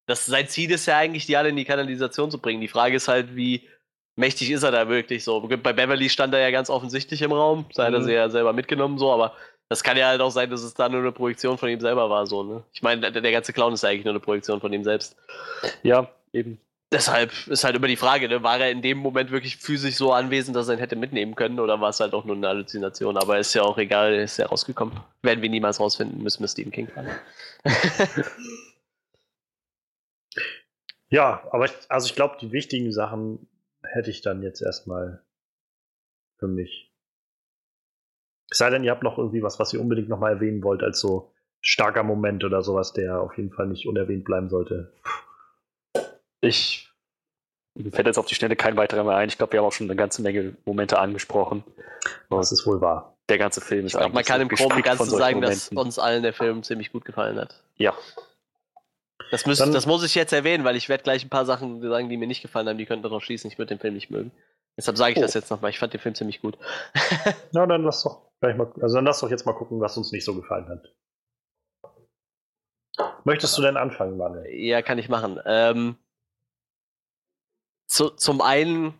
Speaker 2: das, sein Ziel ist ja eigentlich, die alle in die Kanalisation zu bringen. Die Frage ist halt, wie mächtig ist er da wirklich so? Bei Beverly stand er ja ganz offensichtlich im Raum, da hat er
Speaker 1: Mhm.
Speaker 2: sie ja selber mitgenommen, so, aber das kann ja halt auch sein, dass es da nur eine Projektion von ihm selber war, so, ne? Ich meine, der, der ganze Clown ist eigentlich nur eine Projektion von ihm selbst.
Speaker 4: Ja, eben.
Speaker 2: Deshalb ist halt immer die Frage, ne? war er in dem Moment wirklich physisch so anwesend, dass er ihn hätte mitnehmen können oder war es halt auch nur eine Halluzination? Aber ist ja auch egal, ist ja rausgekommen. Werden wir niemals rausfinden, müssen wir Stephen King fragen.
Speaker 1: Ja, aber ich, also ich glaube, die wichtigen Sachen hätte ich dann jetzt erstmal für mich. Es sei denn, ihr habt noch irgendwie was, was ihr unbedingt nochmal erwähnen wollt, als so starker Moment oder sowas, der auf jeden Fall nicht unerwähnt bleiben sollte.
Speaker 4: Ich mir fällt jetzt auf die Schnelle kein weiterer mehr ein. Ich glaube, wir haben auch schon eine ganze Menge Momente angesprochen.
Speaker 1: Das ist wohl wahr.
Speaker 4: Der ganze Film ist
Speaker 2: Ich glaube, man kann im Groben und Ganzen sagen, dass
Speaker 4: Momenten.
Speaker 2: uns allen der Film ziemlich gut gefallen hat.
Speaker 4: Ja,
Speaker 2: Das, müsst,
Speaker 1: Dann-
Speaker 2: das muss ich jetzt erwähnen, weil ich werde gleich ein paar Sachen sagen, die mir nicht gefallen haben, die könnten darauf schließen, ich würde den Film nicht mögen. Deshalb sage ich
Speaker 1: Oh.
Speaker 2: das jetzt nochmal. Ich fand den Film ziemlich gut.
Speaker 1: Na, dann lass doch gleich mal, also dann lass doch jetzt mal gucken, was uns nicht so gefallen hat. Möchtest du denn anfangen, Manuel?
Speaker 2: Ja, kann ich machen. Ähm, zu, zum einen,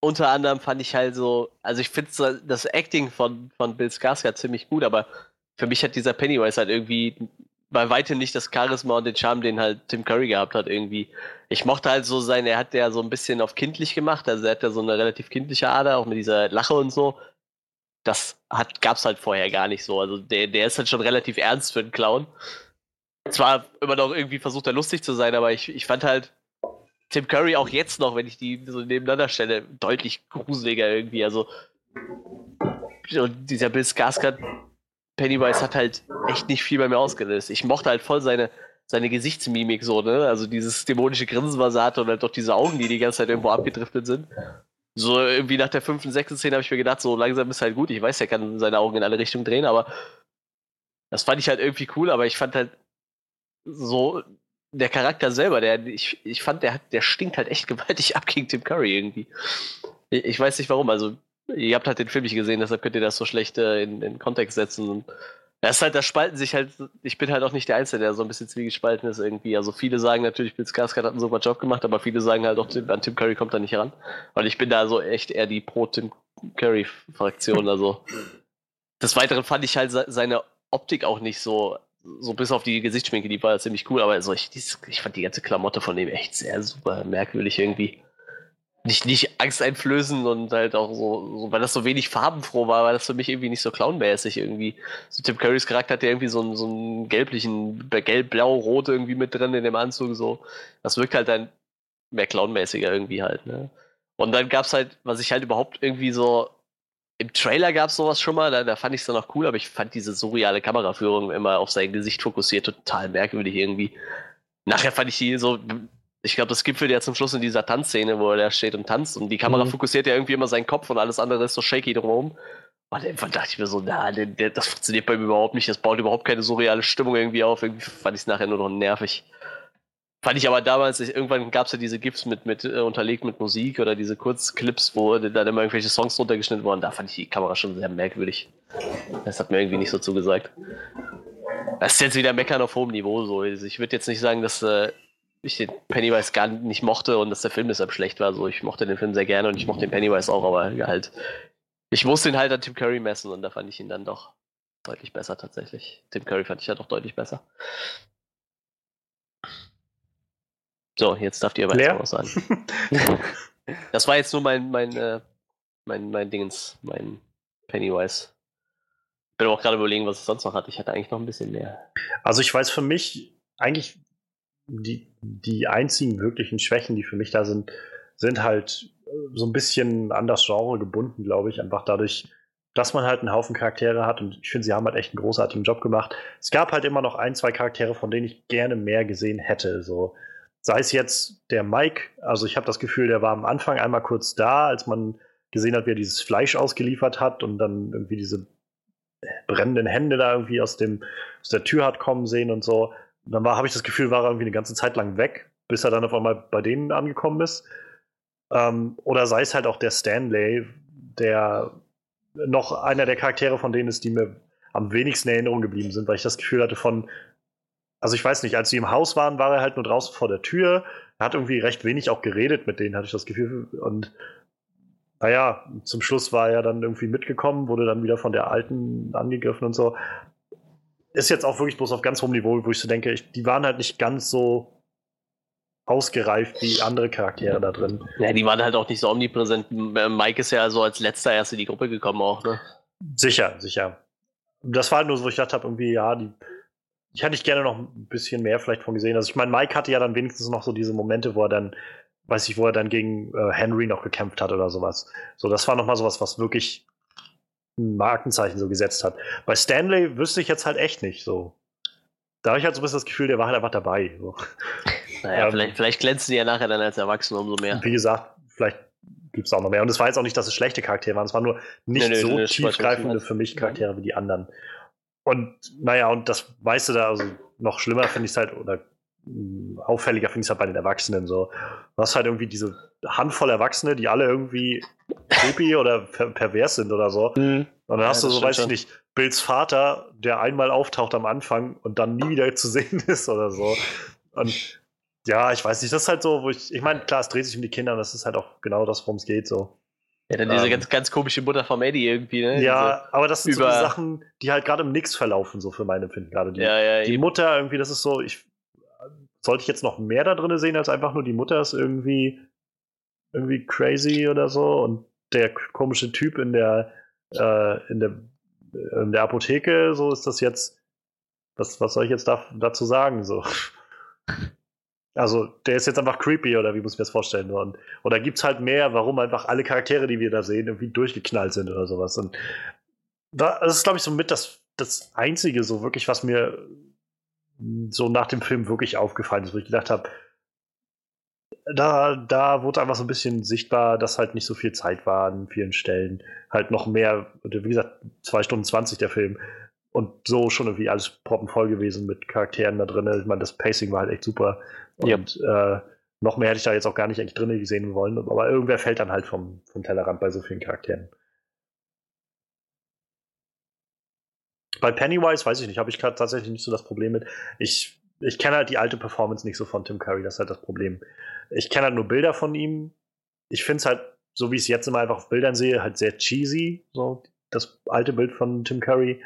Speaker 2: unter anderem fand ich halt so, also ich finde das Acting von, von Bill Skarsgård ziemlich gut, aber für mich hat dieser Pennywise halt irgendwie bei weitem nicht das Charisma und den Charme, den halt Tim Curry gehabt hat irgendwie. Ich mochte halt so sein, er hat ja so ein bisschen auf kindlich gemacht, also er hat ja so eine relativ kindliche Ader, auch mit dieser Lache und so. Das hat, gab's halt vorher gar nicht so. Also der, der ist halt schon relativ ernst für einen Clown. Zwar immer noch irgendwie versucht er lustig zu sein, aber ich, ich fand halt Tim Curry auch jetzt noch, wenn ich die so nebeneinander stelle, deutlich gruseliger irgendwie. Also und dieser Bill Skarsgård Pennywise hat halt echt nicht viel bei mir ausgelöst. Ich mochte halt voll seine, seine Gesichtsmimik so, ne? Also dieses dämonische Grinsen, was er hatte und halt doch diese Augen, die die ganze Zeit irgendwo abgedriftet sind. So irgendwie nach der fünften, sechsten Szene habe ich mir gedacht, so langsam ist halt gut. Ich weiß, er kann seine Augen in alle Richtungen drehen, aber das fand ich halt irgendwie cool, aber ich fand halt so der Charakter selber, der, ich, ich fand, der, der stinkt halt echt gewaltig ab gegen Tim Curry irgendwie. Ich, ich weiß nicht warum, also ihr habt halt den Film nicht gesehen, deshalb könnt ihr das so schlecht äh, in, in Kontext setzen. Und das ist halt, da spalten sich halt, ich bin halt auch nicht der Einzige, der so ein bisschen zwiegespalten ist irgendwie. Also viele sagen natürlich, Bill Skarsgård hat einen super Job gemacht, aber viele sagen halt auch, an Tim Curry kommt da nicht ran. Und ich bin da so echt eher die Pro-Tim Curry-Fraktion, also des Weiteren fand ich halt se- seine Optik auch nicht so, so bis auf die Gesichtsschminke, die war ziemlich cool, aber so ich, ich fand die ganze Klamotte von dem echt sehr super merkwürdig irgendwie. Nicht, nicht angsteinflößend und halt auch so, so, weil das so wenig farbenfroh war, war das für mich irgendwie nicht so clownmäßig irgendwie. So Tim Currys Charakter hat ja irgendwie so einen, so einen gelblichen, gelb, blau, rot irgendwie mit drin in dem Anzug, so. Das wirkt halt dann mehr clownmäßiger irgendwie halt, ne? Und dann gab's halt, was ich halt überhaupt irgendwie so im Trailer gab es sowas schon mal, da, da fand ich es dann auch cool, aber ich fand diese surreale Kameraführung immer auf sein Gesicht fokussiert total merkwürdig irgendwie. Nachher fand ich die so, ich glaube, das gipfelt ja zum Schluss in dieser Tanzszene, wo er da steht und tanzt und die Kamera
Speaker 1: Mhm.
Speaker 2: fokussiert ja irgendwie immer seinen Kopf und alles andere ist so shaky drumherum. Und irgendwann dachte ich mir so, na, das funktioniert bei mir überhaupt nicht, das baut überhaupt keine surreale Stimmung irgendwie auf. Irgendwie fand ich es nachher nur noch nervig. Fand ich aber damals, irgendwann gab es ja diese GIFs mit, mit äh, unterlegt mit Musik oder diese Kurzclips, wo dann immer irgendwelche Songs runtergeschnitten wurden. Da fand ich die Kamera schon sehr merkwürdig. Das hat mir irgendwie nicht so zugesagt. Das ist jetzt wieder Meckern auf hohem Niveau. So. Also Ich würde jetzt nicht sagen, dass äh, ich den Pennywise gar nicht mochte und dass der Film deshalb schlecht war. So, ich mochte den Film sehr gerne und ich mochte den Pennywise auch, aber halt, ich musste ihn halt an Tim Curry messen und da fand ich ihn dann doch deutlich besser tatsächlich. Tim Curry fand ich ja doch deutlich besser. So, jetzt darf ihr aber
Speaker 1: Leer?
Speaker 2: was sagen. Das war jetzt nur mein, mein, äh, mein, mein Dingens, mein Pennywise. Ich bin aber auch gerade überlegen, was es sonst noch hat. Ich hatte eigentlich noch ein bisschen mehr.
Speaker 1: Also ich weiß für mich eigentlich die, die einzigen wirklichen Schwächen, die für mich da sind, sind halt äh, so ein bisschen an das Genre gebunden, glaube ich. Einfach dadurch, dass man halt einen Haufen Charaktere hat und ich finde, sie haben halt echt einen großartigen Job gemacht. Es gab halt immer noch ein, zwei Charaktere, von denen ich gerne mehr gesehen hätte. So sei es jetzt der Mike, also ich habe das Gefühl, der war am Anfang einmal kurz da, als man gesehen hat, wie er dieses Fleisch ausgeliefert hat und dann irgendwie diese brennenden Hände da irgendwie aus dem aus der Tür hat kommen sehen und so. Und dann habe ich das Gefühl, war er irgendwie eine ganze Zeit lang weg, bis er dann auf einmal bei denen angekommen ist. Ähm, oder sei es halt auch der Stanley, der noch einer der Charaktere von denen ist, die mir am wenigsten in Erinnerung geblieben sind, weil ich das Gefühl hatte von, also ich weiß nicht, als sie im Haus waren, war er halt nur draußen vor der Tür. Er hat irgendwie recht wenig auch geredet mit denen, hatte ich das Gefühl. Und naja, zum Schluss war er dann irgendwie mitgekommen, wurde dann wieder von der Alten angegriffen und so. Ist jetzt auch wirklich bloß auf ganz hohem Niveau, wo ich so denke, ich, die waren halt nicht ganz so ausgereift wie andere Charaktere da drin.
Speaker 2: Ja, die waren halt auch nicht so omnipräsent. Mike ist ja also als letzter erst in die Gruppe gekommen auch, ne?
Speaker 1: Sicher, sicher. Das war halt nur so, wo ich dachte habe, irgendwie, ja, die. Ich hätte ich gerne noch ein bisschen mehr vielleicht von gesehen. Also ich meine, Mike hatte ja dann wenigstens noch so diese Momente, wo er dann, weiß ich, wo er dann gegen äh, Henry noch gekämpft hat oder sowas. So, das war noch mal sowas, was wirklich Markenzeichen so gesetzt hat. Bei Stanley wüsste ich jetzt halt echt nicht so. Da habe ich halt so ein bisschen das Gefühl, der war halt einfach dabei. So.
Speaker 2: Naja,
Speaker 1: Ähm,
Speaker 2: vielleicht, vielleicht glänzen die ja nachher dann als Erwachsene umso mehr.
Speaker 1: Wie gesagt, vielleicht gibt es auch noch mehr. Und es war jetzt auch nicht, dass es schlechte Charaktere waren. Es waren nur nicht
Speaker 2: Nee, nee,
Speaker 1: so
Speaker 2: nee,
Speaker 1: tiefgreifende für mich Charaktere wie die anderen. Und naja, und das weißt du da, also noch schlimmer finde ich es halt, oder auffälliger finde ich es halt bei den Erwachsenen so. Du hast halt irgendwie diese Handvoll Erwachsene, die alle irgendwie creepy oder per pervers sind oder so. Und dann
Speaker 2: Ja,
Speaker 1: hast du so, weiß ich nicht, Bills Vater, der einmal auftaucht am Anfang und dann nie wieder zu sehen ist oder so. Und ja, ich weiß nicht, das ist halt so, wo ich, ich meine, klar, es dreht sich um die Kinder und das ist halt auch genau das, worum es geht, so.
Speaker 2: Ja, dann diese
Speaker 1: Ähm,
Speaker 2: ganz, ganz komische Mutter vom Eddie irgendwie, ne?
Speaker 1: Ja, aber das sind so die Sachen, die halt gerade im Nix verlaufen, so für mein Empfinden gerade. Die,
Speaker 2: Diese, ja, ja,
Speaker 1: die
Speaker 2: eben.
Speaker 1: Mutter irgendwie, das ist so, ich sollte ich jetzt noch mehr da drin sehen, als einfach nur die Mutter ist irgendwie irgendwie crazy oder so und der komische Typ in der äh, in der in der Apotheke, so ist das jetzt was, was soll ich jetzt da, dazu sagen so? Also, der ist jetzt einfach creepy, oder wie muss ich mir das vorstellen? Und, oder gibt es halt mehr, warum einfach alle Charaktere, die wir da sehen, irgendwie durchgeknallt sind oder sowas. Und da, das ist, glaube ich, so mit das, das Einzige, so wirklich, was mir so nach dem Film wirklich aufgefallen ist, wo ich gedacht habe, da, da wurde einfach so ein bisschen sichtbar, dass halt nicht so viel Zeit war an vielen Stellen. Halt noch mehr, wie gesagt, zwei Stunden 20 der Film. Und so schon irgendwie alles proppenvoll gewesen mit Charakteren da drin. Ich meine, das Pacing war halt echt super. Und äh, noch mehr hätte ich da jetzt auch gar nicht eigentlich drin gesehen wollen. Aber irgendwer fällt dann halt vom, vom Tellerrand bei so vielen Charakteren. Bei Pennywise weiß ich nicht, habe ich tatsächlich nicht so das Problem mit. Ich, ich kenne halt die alte Performance nicht so von Tim Curry, das ist halt das Problem. Ich kenne halt nur Bilder von ihm. Ich finde es halt, so wie ich es jetzt immer einfach auf Bildern sehe, halt sehr cheesy, so das alte Bild von Tim Curry.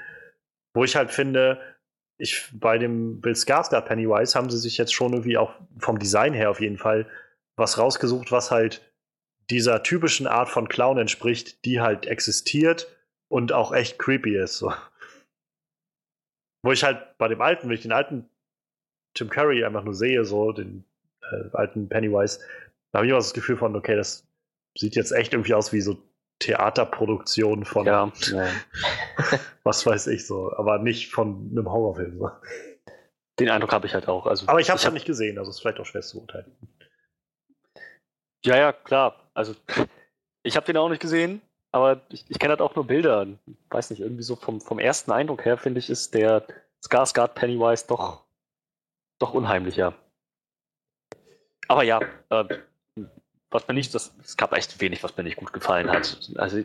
Speaker 1: Wo ich halt finde, ich, bei dem Bill Skarsgård Pennywise haben sie sich jetzt schon irgendwie auch vom Design her auf jeden Fall was rausgesucht, was halt dieser typischen Art von Clown entspricht, die halt existiert und auch echt creepy ist. So. Wo ich halt bei dem alten, wenn ich den alten Tim Curry einfach nur sehe, so den äh, alten Pennywise, da habe ich immer das Gefühl von, okay, das sieht jetzt echt irgendwie aus wie so Theaterproduktion von
Speaker 4: Ja, ja.
Speaker 1: was weiß ich so, aber nicht von einem Horrorfilm. So.
Speaker 4: Den Eindruck habe ich halt auch. Also,
Speaker 1: Aber ich habe es
Speaker 4: hab-
Speaker 1: halt nicht gesehen, also ist vielleicht auch schwer zu urteilen.
Speaker 4: Ja, ja, klar. Also, ich habe den auch nicht gesehen, aber ich, ich kenne halt auch nur Bilder. Weiß nicht, irgendwie so vom, vom ersten Eindruck her, finde ich, ist der Skarsgård Pennywise doch, doch unheimlicher. Aber ja, äh, was mir nicht, das, es gab echt wenig, was mir nicht gut gefallen hat. Also,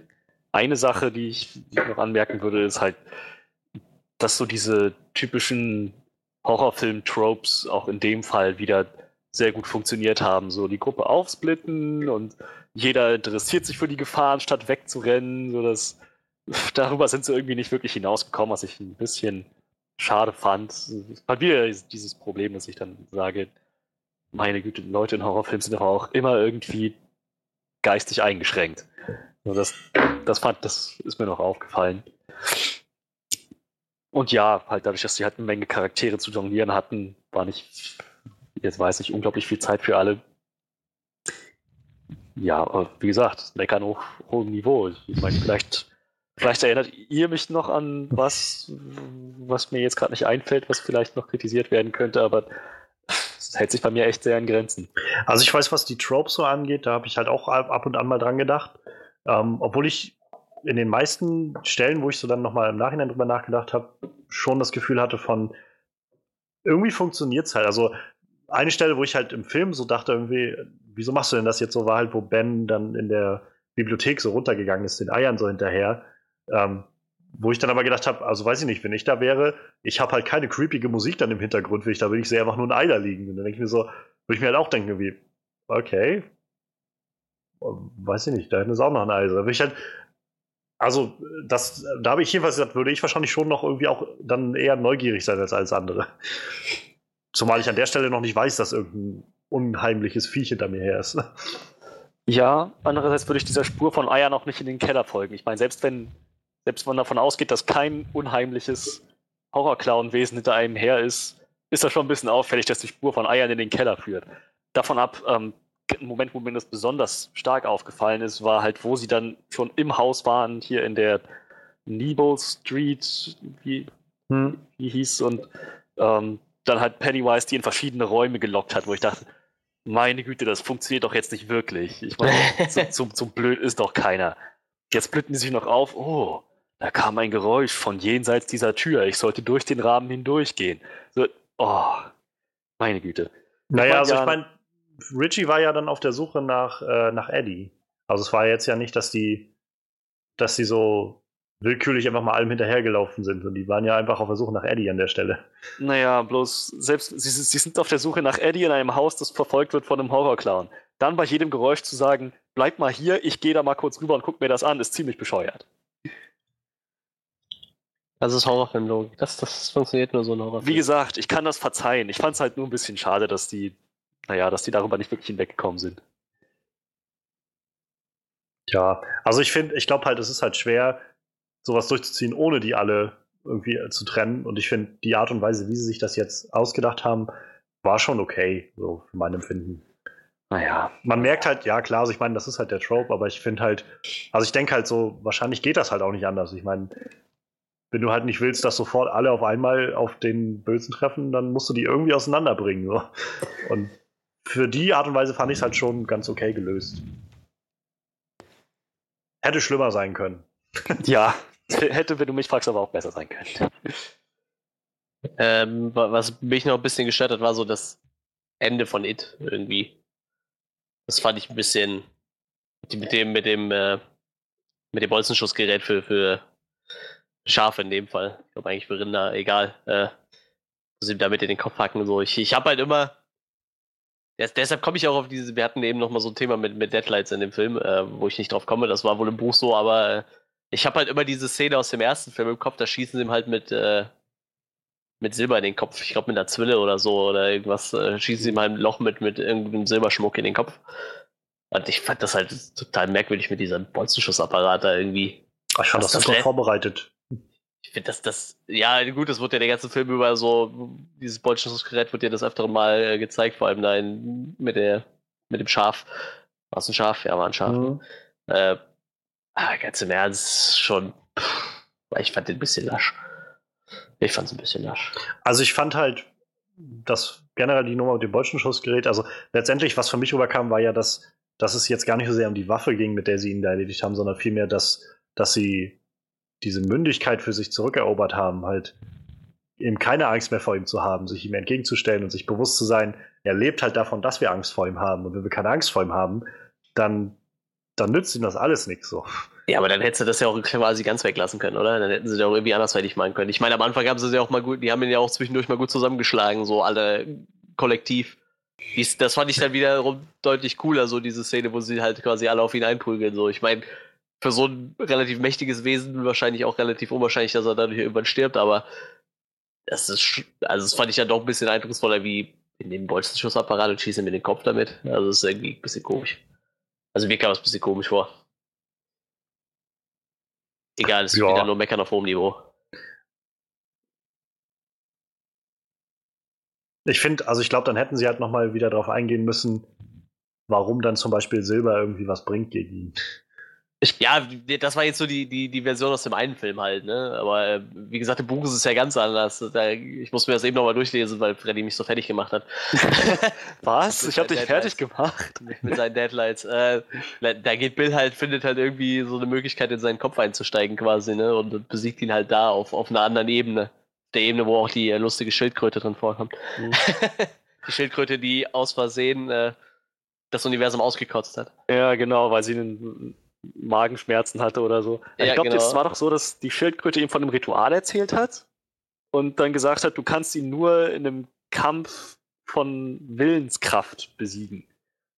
Speaker 4: eine Sache, die ich, die ich noch anmerken würde, ist halt, dass so diese typischen Horrorfilm-Tropes auch in dem Fall wieder sehr gut funktioniert haben. So die Gruppe aufsplitten und jeder interessiert sich für die Gefahren, statt wegzurennen. So darüber sind sie irgendwie nicht wirklich hinausgekommen, was ich ein bisschen schade fand. Es hat wieder dieses Problem, dass ich dann sage, meine Güte, Leute in Horrorfilmen sind aber auch immer irgendwie geistig eingeschränkt. Das, das fand, das ist mir noch aufgefallen. Und ja, halt dadurch, dass sie halt eine Menge Charaktere zu jonglieren hatten, war nicht, jetzt weiß ich, unglaublich viel Zeit für alle. Ja, aber wie gesagt, meckern auf hohem Niveau. Ich meine, vielleicht, vielleicht erinnert ihr mich noch an was, was mir jetzt gerade nicht einfällt, was vielleicht noch kritisiert werden könnte, aber es hält sich bei mir echt sehr in Grenzen.
Speaker 1: Also ich weiß, was die Tropes so angeht, da habe ich halt auch ab ab und an mal dran gedacht. Ähm, obwohl ich in den meisten Stellen, wo ich so dann nochmal im Nachhinein drüber nachgedacht habe, schon das Gefühl hatte von, irgendwie funktioniert es halt. Also eine Stelle, wo ich halt im Film so dachte, irgendwie, wieso machst du denn das jetzt so, war halt, wo Ben dann in der Bibliothek so runtergegangen ist, den Eiern so hinterher. Ähm, wo ich dann aber gedacht habe, also weiß ich nicht, wenn ich da wäre, ich habe halt keine creepige Musik dann im Hintergrund, will ich da will ich sehe einfach nur ein Ei da liegen. Und dann denke ich mir so, würde ich mir halt auch denken, wie, okay, weiß ich nicht, da hinten ist auch noch ein Ei. Da will ich halt, also das, da habe ich jedenfalls gesagt, würde ich wahrscheinlich schon noch irgendwie auch dann eher neugierig sein als alles andere. Zumal ich an der Stelle noch nicht weiß, dass irgendein unheimliches Viech hinter mir her ist.
Speaker 4: Ja, andererseits würde ich dieser Spur von Eier noch nicht in den Keller folgen. Ich meine, selbst wenn, selbst wenn man davon ausgeht, dass kein unheimliches Horrorclown-Wesen hinter einem her ist, ist das schon ein bisschen auffällig, dass die Spur von Eiern in den Keller führt. Davon ab, ähm, ein Moment, wo mir das besonders stark aufgefallen ist, war halt, wo sie dann schon im Haus waren, hier in der Nebo Street, wie,
Speaker 1: Hm.
Speaker 4: wie hieß, und ähm, dann hat Pennywise die in verschiedene Räume gelockt hat, wo ich dachte, meine Güte, das funktioniert doch jetzt nicht wirklich. Ich meine, so, so, so blöd ist doch keiner. Jetzt blüten die sich noch auf, oh, da kam ein Geräusch von jenseits dieser Tür. Ich sollte durch den Rahmen hindurchgehen. So, oh, meine Güte.
Speaker 1: Naja, also
Speaker 4: ja-
Speaker 1: ich meine, Richie war ja dann auf der Suche nach, äh, nach Eddie. Also es war jetzt ja nicht, dass die, dass die so willkürlich einfach mal allem hinterhergelaufen sind. Und die waren ja einfach auf der Suche nach Eddie an der Stelle.
Speaker 4: Naja, bloß selbst sie, sie sind auf der Suche nach Eddie in einem Haus, das verfolgt wird von einem Horrorclown. Dann bei jedem Geräusch zu sagen, bleib mal hier, ich gehe da mal kurz rüber und guck mir das an, ist ziemlich bescheuert.
Speaker 2: Das ist Horrorfilmlogik. Das, das funktioniert nur so ein Horrorfilm.
Speaker 4: Wie gesagt, ich kann das verzeihen. Ich fand es halt nur ein bisschen schade, dass die, naja, dass die darüber nicht wirklich hinweggekommen sind.
Speaker 1: Ja, also ich finde, ich glaube halt, es ist halt schwer, sowas durchzuziehen, ohne die alle irgendwie äh, zu trennen. Und ich finde, die Art und Weise, wie sie sich das jetzt ausgedacht haben, war schon okay, so für mein Empfinden.
Speaker 4: Naja,
Speaker 1: Man merkt halt, ja klar, also ich meine, das ist halt der Trope, aber ich finde halt, also ich denke halt so, wahrscheinlich geht das halt auch nicht anders. Ich meine, wenn du halt nicht willst, dass sofort alle auf einmal auf den Bösen treffen, dann musst du die irgendwie auseinanderbringen. So. Und für die Art und Weise fand ich es halt schon ganz okay gelöst. Hätte schlimmer sein können.
Speaker 4: ja, hätte, wenn du mich fragst, aber auch besser sein können.
Speaker 2: Ähm, wa- was mich noch ein bisschen gestört hat, war so das Ende von It irgendwie. Das fand ich ein bisschen mit dem, mit dem, äh, mit dem Bolzenschussgerät für, für Schafe in dem Fall. Ich glaube eigentlich für Rinder, egal. Äh, dass sie damit in den Kopf hacken. So. Ich, ich habe halt immer. Des, deshalb komme ich auch auf diese. Wir hatten eben noch mal so ein Thema mit, mit Deadlights in dem Film, äh, wo ich nicht drauf komme. Das war wohl im Buch so, aber äh, ich habe halt immer diese Szene aus dem ersten Film im Kopf. Da schießen sie ihm halt mit. Äh, mit Silber in den Kopf. Ich glaube mit einer Zwille oder so oder irgendwas. Äh, schießen sie mal ein Loch mit, mit irgendeinem Silberschmuck in den Kopf. Und ich fand das halt total merkwürdig mit diesem Bolzenschussapparat da irgendwie.
Speaker 1: Ich fand das
Speaker 2: das
Speaker 1: super vorbereitet.
Speaker 2: Ich finde, dass das, ja, gut, das wird ja der ganze Film über so, dieses Bolzenschussgerät wird ja das öftere Mal äh, gezeigt, vor allem da in, mit, der, mit dem Schaf. War es ein Schaf? Ja, war ein Schaf.
Speaker 1: Mhm.
Speaker 2: Äh, aber ganz im Ernst, schon, pff, ich fand den ein bisschen lasch. Ich fand es ein bisschen lasch.
Speaker 1: Also ich fand halt, dass generell die Nummer mit dem Bolzenschussgerät, also letztendlich, was für mich rüberkam, war ja, dass, dass es jetzt gar nicht so sehr um die Waffe ging, mit der sie ihn da erledigt haben, sondern vielmehr, dass, dass sie diese Mündigkeit für sich zurückerobert haben, halt eben keine Angst mehr vor ihm zu haben, sich ihm entgegenzustellen und sich bewusst zu sein, er lebt halt davon, dass wir Angst vor ihm haben. Und wenn wir keine Angst vor ihm haben, dann, dann nützt ihm das alles nichts so.
Speaker 2: Ja, aber dann hättest du das ja auch quasi ganz weglassen können, oder? Dann hätten sie ja auch irgendwie andersweitig machen können. Ich meine, am Anfang haben sie ja auch mal gut, die haben ihn ja auch zwischendurch mal gut zusammengeschlagen, so alle kollektiv. Dies, das fand ich dann wiederum deutlich cooler, so diese Szene, wo sie halt quasi alle auf ihn einprügeln. So, ich meine, für so ein relativ mächtiges Wesen wahrscheinlich auch relativ unwahrscheinlich, dass er dadurch irgendwann stirbt, aber das ist, also das fand ich dann doch ein bisschen eindrucksvoller wie in dem Bolzenschussapparat und schieße mir den Kopf damit. Also das ist irgendwie ein bisschen komisch. Also mir kam es ein bisschen komisch vor. Egal, es ist
Speaker 1: Ja.
Speaker 2: wieder nur Meckern auf hohem Niveau.
Speaker 1: Ich finde, also ich glaube, dann hätten sie halt nochmal wieder darauf eingehen müssen, warum dann zum Beispiel Silber irgendwie was bringt gegen ihn.
Speaker 2: Ich, ja, das war jetzt so die, die, die Version aus dem einen Film halt, ne? Aber äh, wie gesagt, im Buch ist es ja ganz anders. Da, ich muss mir das eben nochmal durchlesen, weil Freddy mich so fertig gemacht hat.
Speaker 4: Was? Ich habe dich
Speaker 2: Der-
Speaker 4: fertig gemacht.
Speaker 2: mit seinen Deadlights. Äh, da- da geht Bill halt, findet halt irgendwie so eine Möglichkeit, in seinen Kopf einzusteigen quasi, ne? Und besiegt ihn halt da auf, auf einer anderen Ebene. Der Ebene, wo auch die äh, lustige Schildkröte drin vorkommt.
Speaker 4: Mhm.
Speaker 2: die Schildkröte, die aus Versehen äh, das Universum ausgekotzt hat.
Speaker 4: Ja, genau, weil sie einen Magenschmerzen hatte oder so.
Speaker 2: Ja,
Speaker 4: ich glaube,
Speaker 2: genau.
Speaker 4: das war doch so, dass die Schildkröte ihm von einem Ritual erzählt hat und dann gesagt hat, du kannst ihn nur in einem Kampf von Willenskraft besiegen.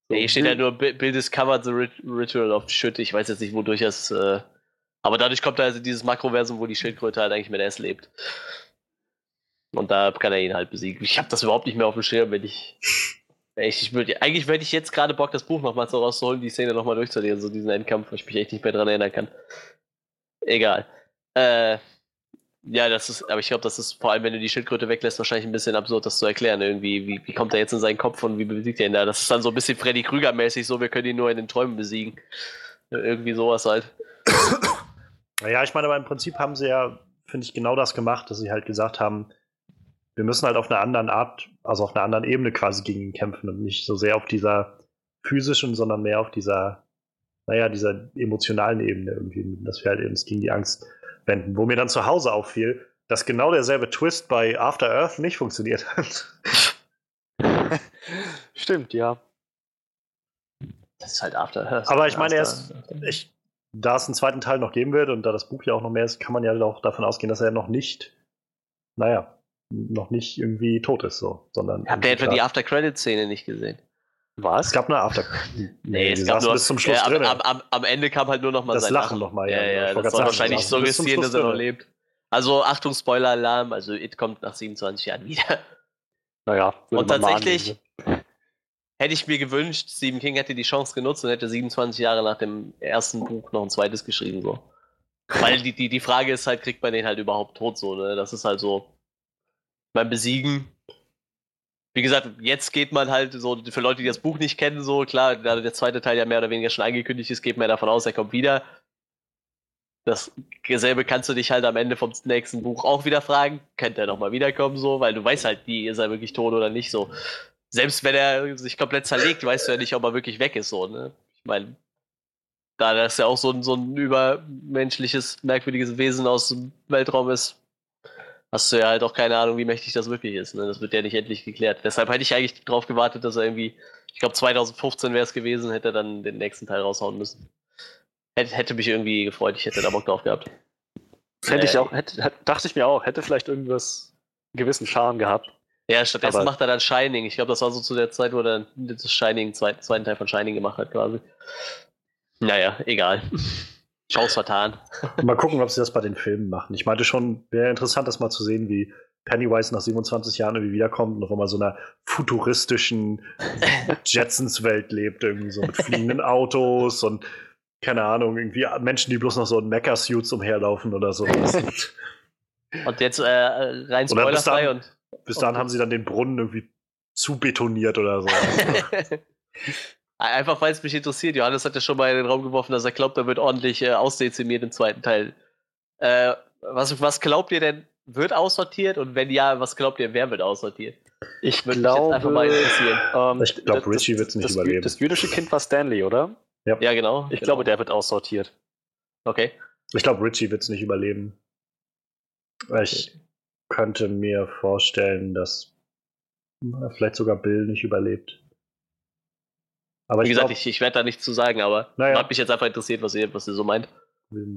Speaker 4: So,
Speaker 2: Nee, hier steht halt nur Bi- Bill discovered the rit ritual of shit. Ich weiß jetzt nicht, wodurch es. Äh, aber dadurch kommt also dieses Makroversum, wo die Schildkröte halt eigentlich mit S lebt. Und da kann er ihn halt besiegen. Ich habe das überhaupt nicht mehr auf dem Schirm, wenn ich. Ich, ich würd, eigentlich hätte ich jetzt gerade Bock, das Buch nochmal so rauszuholen, die Szene nochmal durchzulesen, so diesen Endkampf, wo ich mich echt nicht mehr dran erinnern kann. Egal. Äh, ja, das ist, aber ich glaube, das ist vor allem, wenn du die Schildkröte weglässt, wahrscheinlich ein bisschen absurd, das zu erklären. Irgendwie, wie, wie kommt er jetzt in seinen Kopf und wie besiegt er ihn da? Das ist dann so ein bisschen Freddy Krüger-mäßig, so, wir können ihn nur in den Träumen besiegen. Irgendwie sowas halt.
Speaker 1: Naja, ich meine, aber im Prinzip haben sie ja, finde ich, genau das gemacht, dass sie halt gesagt haben, wir müssen halt auf einer anderen Art, also auf einer anderen Ebene quasi gegen ihn kämpfen und nicht so sehr auf dieser physischen, sondern mehr auf dieser, naja, dieser emotionalen Ebene irgendwie, dass wir halt uns gegen die Angst wenden. Wo mir dann zu Hause auffiel, dass genau derselbe Twist bei After Earth nicht funktioniert hat.
Speaker 4: Stimmt, ja.
Speaker 2: Das ist halt After Earth.
Speaker 1: Aber ich meine, er ist, ich, da es einen zweiten Teil noch geben wird und da das Buch ja auch noch mehr ist, kann man ja auch davon ausgehen, dass er noch nicht, naja, noch nicht irgendwie tot ist, so, sondern.
Speaker 2: Habt ihr etwa die After-Credit-Szene nicht gesehen?
Speaker 1: Es gab eine After.
Speaker 2: Nee,
Speaker 1: die
Speaker 2: es gab nur,
Speaker 1: bis zum Schluss
Speaker 2: ja, am,
Speaker 1: drin.
Speaker 2: am, am, am Ende kam halt nur noch mal
Speaker 1: Das
Speaker 2: sein
Speaker 1: Lachen noch mal, ja.
Speaker 2: Ja, ja, das
Speaker 1: sagen,
Speaker 2: wahrscheinlich
Speaker 1: zum
Speaker 2: suggestieren, dass er noch lebt. Also Achtung, Spoiler-Alarm, also It kommt nach 27 Jahren wieder.
Speaker 4: Naja,
Speaker 2: Und tatsächlich-
Speaker 4: annehmen,
Speaker 2: Hätte ich mir gewünscht, Stephen King hätte die Chance genutzt und hätte 27 Jahre nach dem ersten Buch noch ein zweites geschrieben, so. Weil die, die, die Frage ist halt, kriegt man den halt überhaupt tot, so, ne? Das ist halt so, beim Besiegen. Wie gesagt, jetzt geht man halt so, für Leute, die das Buch nicht kennen, so, klar, da der zweite Teil ja mehr oder weniger schon angekündigt ist, geht man ja davon aus, er kommt wieder. Dasselbe kannst du dich halt am Ende vom nächsten Buch auch wieder fragen. Könnte er nochmal wiederkommen, so, weil du weißt halt nie, ist er wirklich tot oder nicht, so. Selbst wenn er sich komplett zerlegt, weißt du ja nicht, ob er wirklich weg ist, so, ne? Ich meine, da das ja auch so ein, so ein übermenschliches, merkwürdiges Wesen aus dem Weltraum ist, hast du ja halt auch keine Ahnung, wie mächtig das wirklich ist. Ne? Das wird ja nicht endlich geklärt. Deshalb hätte ich eigentlich darauf gewartet, dass er irgendwie, ich glaube 2015 wäre es gewesen, hätte er dann den nächsten Teil raushauen müssen. Hätte, hätte mich irgendwie gefreut, ich hätte da Bock drauf gehabt.
Speaker 4: Das hätte ich
Speaker 2: Äh,
Speaker 4: auch, hätte, dachte ich mir auch, hätte vielleicht irgendwas einen gewissen Charme gehabt.
Speaker 2: Ja, stattdessen macht er dann Shining. Ich glaube, das war so zu der Zeit, wo er dann das Shining, zweiten Teil von Shining gemacht hat, quasi. Naja, egal. Chance vertan.
Speaker 1: Mal gucken, ob sie das bei den Filmen machen. Ich meinte schon, wäre interessant, das mal zu sehen, wie Pennywise nach 27 Jahren irgendwie wiederkommt und auf einmal so einer futuristischen Jetsons-Welt lebt, irgendwie so mit fliegenden Autos und keine Ahnung, irgendwie Menschen, die bloß noch so in Mecha-Suits umherlaufen oder so.
Speaker 2: Und jetzt äh, rein spoilerfrei
Speaker 1: dann-
Speaker 2: und
Speaker 1: Bis dahin haben sie dann den Brunnen irgendwie zubetoniert oder so.
Speaker 2: Einfach weil es mich interessiert. Johannes hat ja schon mal in den Raum geworfen, dass er glaubt, er wird ordentlich äh, ausdezimiert im zweiten Teil. Äh, was, was glaubt ihr denn, wird aussortiert? Und wenn ja, was glaubt ihr, wer wird aussortiert?
Speaker 4: Ich
Speaker 2: Würde mich jetzt einfach mal interessieren.
Speaker 4: ähm,
Speaker 1: Ich glaub,
Speaker 4: das-
Speaker 1: Richie wird's nicht
Speaker 4: das,
Speaker 1: überleben.
Speaker 4: Das jüdische Kind war Stanley, oder?
Speaker 2: Ja, genau.
Speaker 4: Ich
Speaker 2: genau.
Speaker 4: glaube, der wird aussortiert.
Speaker 2: Okay.
Speaker 1: Ich glaube, Richie wird es nicht überleben. Ich könnte mir vorstellen, dass na, vielleicht sogar Bill nicht überlebt. Aber
Speaker 2: Wie
Speaker 1: ich
Speaker 2: gesagt,
Speaker 1: glaub,
Speaker 2: ich, ich werde da nichts zu sagen, aber
Speaker 1: Naja.
Speaker 2: hat mich jetzt einfach interessiert, was ihr, was ihr so meint.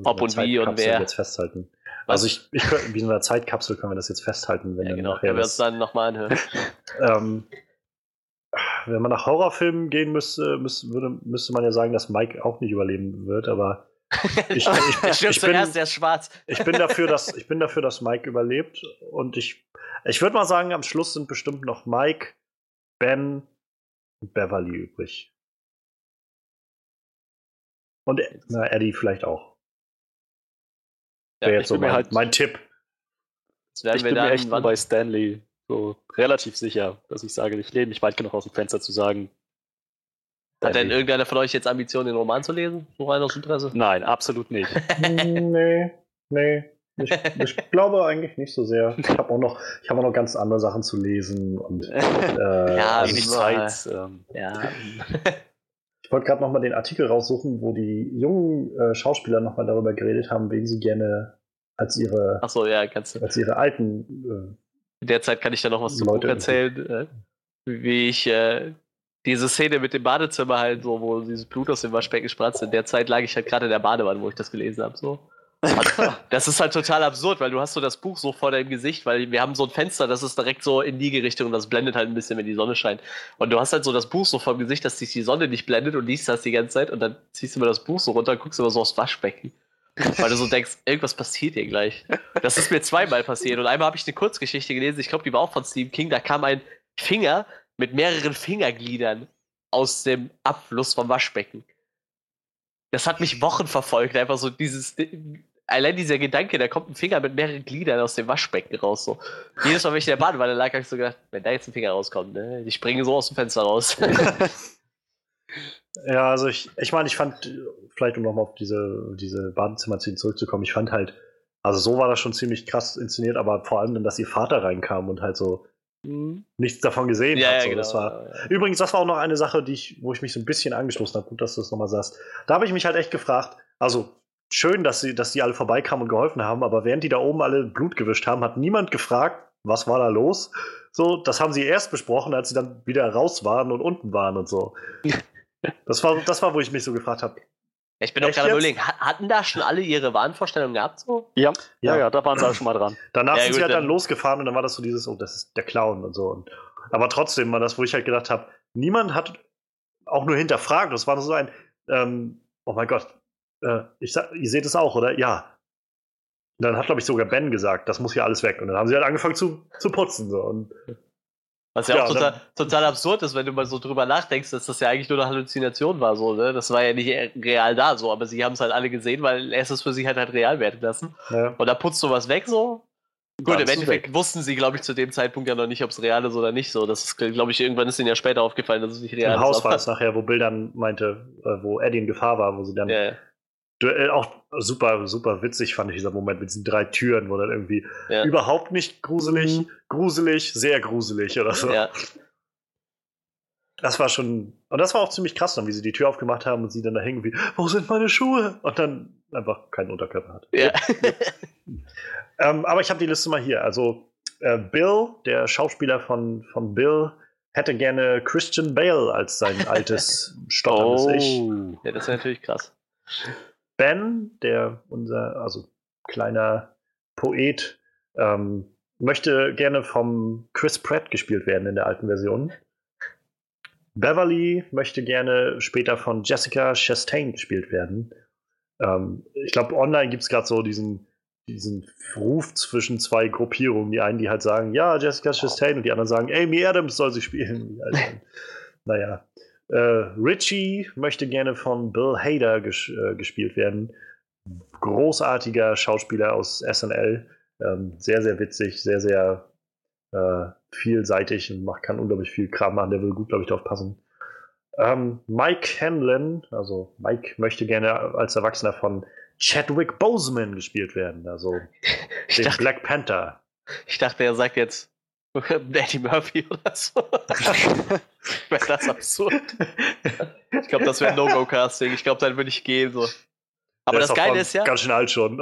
Speaker 2: ob und wie und wer.
Speaker 1: jetzt festhalten.
Speaker 2: Was?
Speaker 1: Also ich, ich könnte, wie in einer Zeitkapsel können wir das jetzt festhalten, wenn
Speaker 2: Ja, genau.
Speaker 1: nachher
Speaker 2: Wenn wir uns dann nochmal anhören.
Speaker 1: ähm, wenn man nach Horrorfilmen gehen müsste, müsste, würde, müsste man ja sagen, dass Mike auch nicht überleben wird, aber ich, ich,
Speaker 2: stirbt
Speaker 1: ich, bin,
Speaker 2: zuerst, der ist schwarz.
Speaker 1: ich bin dafür, dass ich bin dafür, dass Mike überlebt und ich ich würde mal sagen, am Schluss sind bestimmt noch Mike, Ben und Beverly übrig. Und na, Eddie vielleicht auch.
Speaker 2: Ja,
Speaker 1: Wäre jetzt so mein,
Speaker 4: halt-
Speaker 1: mein Tipp.
Speaker 2: Jetzt werden
Speaker 4: Ich
Speaker 2: wir
Speaker 4: bin mir echt bei Stanley so relativ sicher, dass ich sage, ich lehne mich weit genug aus dem Fenster zu sagen.
Speaker 2: Hat denn irgendeiner von euch jetzt Ambitionen, den Roman zu lesen? So rein aus Interesse?
Speaker 4: Nein, absolut nicht.
Speaker 1: nee, nee. Ich, ich glaube eigentlich nicht so sehr. Ich habe auch noch, ich habe auch noch ganz andere Sachen zu lesen und äh,
Speaker 2: Ja,
Speaker 1: also
Speaker 4: Zeit. Ähm,
Speaker 2: Ja.
Speaker 1: ich wollte gerade noch mal den Artikel raussuchen, wo die jungen äh, Schauspieler noch mal darüber geredet haben, wen sie gerne als ihre
Speaker 2: Achso, ja,
Speaker 1: als ihre alten
Speaker 2: In der Zeit kann ich da noch was
Speaker 1: Leute
Speaker 2: Buch erzählen, äh, wie ich äh, diese Szene mit dem Badezimmer halt so, wo dieses Blut aus dem Waschbecken spratzt, in der Zeit lag ich halt gerade in der Badewanne, wo ich das gelesen habe. So. Das ist halt total absurd, weil du hast so das Buch so vor deinem Gesicht, weil wir haben so ein Fenster, das ist direkt so in die Richtung und das blendet halt ein bisschen, wenn die Sonne scheint. Und du hast halt so das Buch so vor dem Gesicht, dass dich die Sonne nicht blendet und liest das die ganze Zeit und dann ziehst du mir das Buch so runter und guckst immer so aufs Waschbecken. Weil du so denkst, irgendwas passiert hier gleich. Das ist mir zweimal passiert. Und einmal habe ich eine Kurzgeschichte gelesen, ich glaube, die war auch von Stephen King. Da kam ein Finger mit mehreren Fingergliedern aus dem Abfluss vom Waschbecken. Das hat mich Wochen verfolgt. Einfach so dieses. Allein dieser Gedanke, da kommt ein Finger mit mehreren Gliedern aus dem Waschbecken raus. So. Jedes Mal, wenn ich in der Badewanne lag, habe ich so gedacht, wenn da jetzt ein Finger rauskommt, ne, ich springe so aus dem Fenster raus.
Speaker 1: Ja, also ich, ich meine, ich fand, vielleicht um nochmal auf diese, diese Badezimmerszene zurückzukommen, ich fand halt, also so war das schon ziemlich krass inszeniert, aber vor allem dann, dass ihr Vater reinkam und halt so nichts davon gesehen
Speaker 2: Ja,
Speaker 1: hat.
Speaker 2: ja,
Speaker 1: So.
Speaker 2: genau.
Speaker 1: Das war, Übrigens, das war auch noch eine Sache, die ich, wo ich mich so ein bisschen angestoßen habe. Gut, dass du das nochmal sagst. Da habe ich mich halt echt gefragt, also schön, dass sie, dass die alle vorbeikamen und geholfen haben, aber während die da oben alle Blut gewischt haben, hat niemand gefragt, was war da los? So, das haben sie erst besprochen, als sie dann wieder raus waren und unten waren und so. Das war, das war, wo ich mich so gefragt habe.
Speaker 2: Ich bin doch gerade überlegen, ha- hatten da schon alle ihre Wahnvorstellungen gehabt so?
Speaker 4: Ja, ja,
Speaker 1: Ja.
Speaker 4: ja, da waren sie auch schon mal dran.
Speaker 1: Danach
Speaker 2: Ja,
Speaker 1: sind sie
Speaker 2: gut,
Speaker 1: halt dann
Speaker 2: dann-
Speaker 1: losgefahren und dann war das so dieses, oh, das ist der Clown und so. Und, aber trotzdem war das, wo ich halt gedacht habe, niemand hat auch nur hinterfragt. Das war nur so ein, ähm, oh mein Gott, äh, ich sag, ihr seht es auch, oder? Ja. Und dann hat, glaube ich, sogar Ben gesagt, das muss hier alles weg. Und dann haben sie halt angefangen zu, zu putzen. So. Und
Speaker 2: Was ja,
Speaker 1: Ja,
Speaker 2: auch total, total absurd ist, wenn du mal so drüber nachdenkst, dass das ja eigentlich nur eine Halluzination war, so, ne? Das war ja nicht real da, so, aber sie haben es halt alle gesehen, weil es ist für sie halt halt real werden lassen.
Speaker 1: ja.
Speaker 2: Und da putzt du was weg, so. Gut,
Speaker 1: Dann
Speaker 2: im
Speaker 1: es
Speaker 2: Endeffekt wussten sie, glaube ich, zu dem Zeitpunkt ja noch nicht, ob es real ist oder nicht, so. Das ist, glaube ich, irgendwann ist ihnen ja später aufgefallen, dass es nicht real
Speaker 1: Im
Speaker 2: ist.
Speaker 1: Haus
Speaker 2: aber-
Speaker 1: war es nachher, wo Bill dann meinte, äh, wo Eddie in Gefahr war, wo sie dann
Speaker 2: Ja, ja.
Speaker 1: Äh, auch super, super witzig fand ich dieser Moment mit diesen drei Türen, wo dann irgendwie
Speaker 2: Ja.
Speaker 1: überhaupt nicht gruselig, gruselig, sehr gruselig oder so.
Speaker 2: ja.
Speaker 1: Das war schon, und das war auch ziemlich krass dann, wie sie die Tür aufgemacht haben und sie dann da hängen wie, wo sind meine Schuhe? Und dann einfach keinen Unterkörper hat.
Speaker 2: ja.
Speaker 1: Ähm, aber ich habe die Liste mal hier. Also äh, Bill, der Schauspieler von, von Bill, hätte gerne Christian Bale als sein altes stotterndes Ich.
Speaker 4: Oh.
Speaker 2: ja, das wäre natürlich krass.
Speaker 1: Ben, der unser, also kleiner Poet, ähm, möchte gerne vom Chris Pratt gespielt werden in der alten Version. Beverly möchte gerne später von Jessica Chastain gespielt werden. Ähm, ich glaube, online gibt es gerade so diesen, diesen Ruf zwischen zwei Gruppierungen. Die einen, die halt sagen, ja, Jessica Chastain, und die anderen sagen, Amy Adams soll sie spielen. Alten. naja. Äh, Richie möchte gerne von Bill Hader ges äh, gespielt werden. Großartiger Schauspieler aus SNL. Ähm, sehr, sehr witzig, sehr, sehr äh, vielseitig und macht, kann unglaublich viel Kram machen. Der will gut, glaube ich, drauf passen. Ähm, Mike Hanlon, also Mike möchte gerne als Erwachsener von Chadwick Boseman gespielt werden, also den
Speaker 2: dachte,
Speaker 1: Black Panther.
Speaker 2: ich dachte, er sagt jetzt Eddie Murphy oder so. wäre das absurd. Ich glaube, das wäre ein No-Go-Casting. Ich glaube, dann würde ich gehen. So. Aber das Geile ist ja,
Speaker 1: Ganz schön alt schon.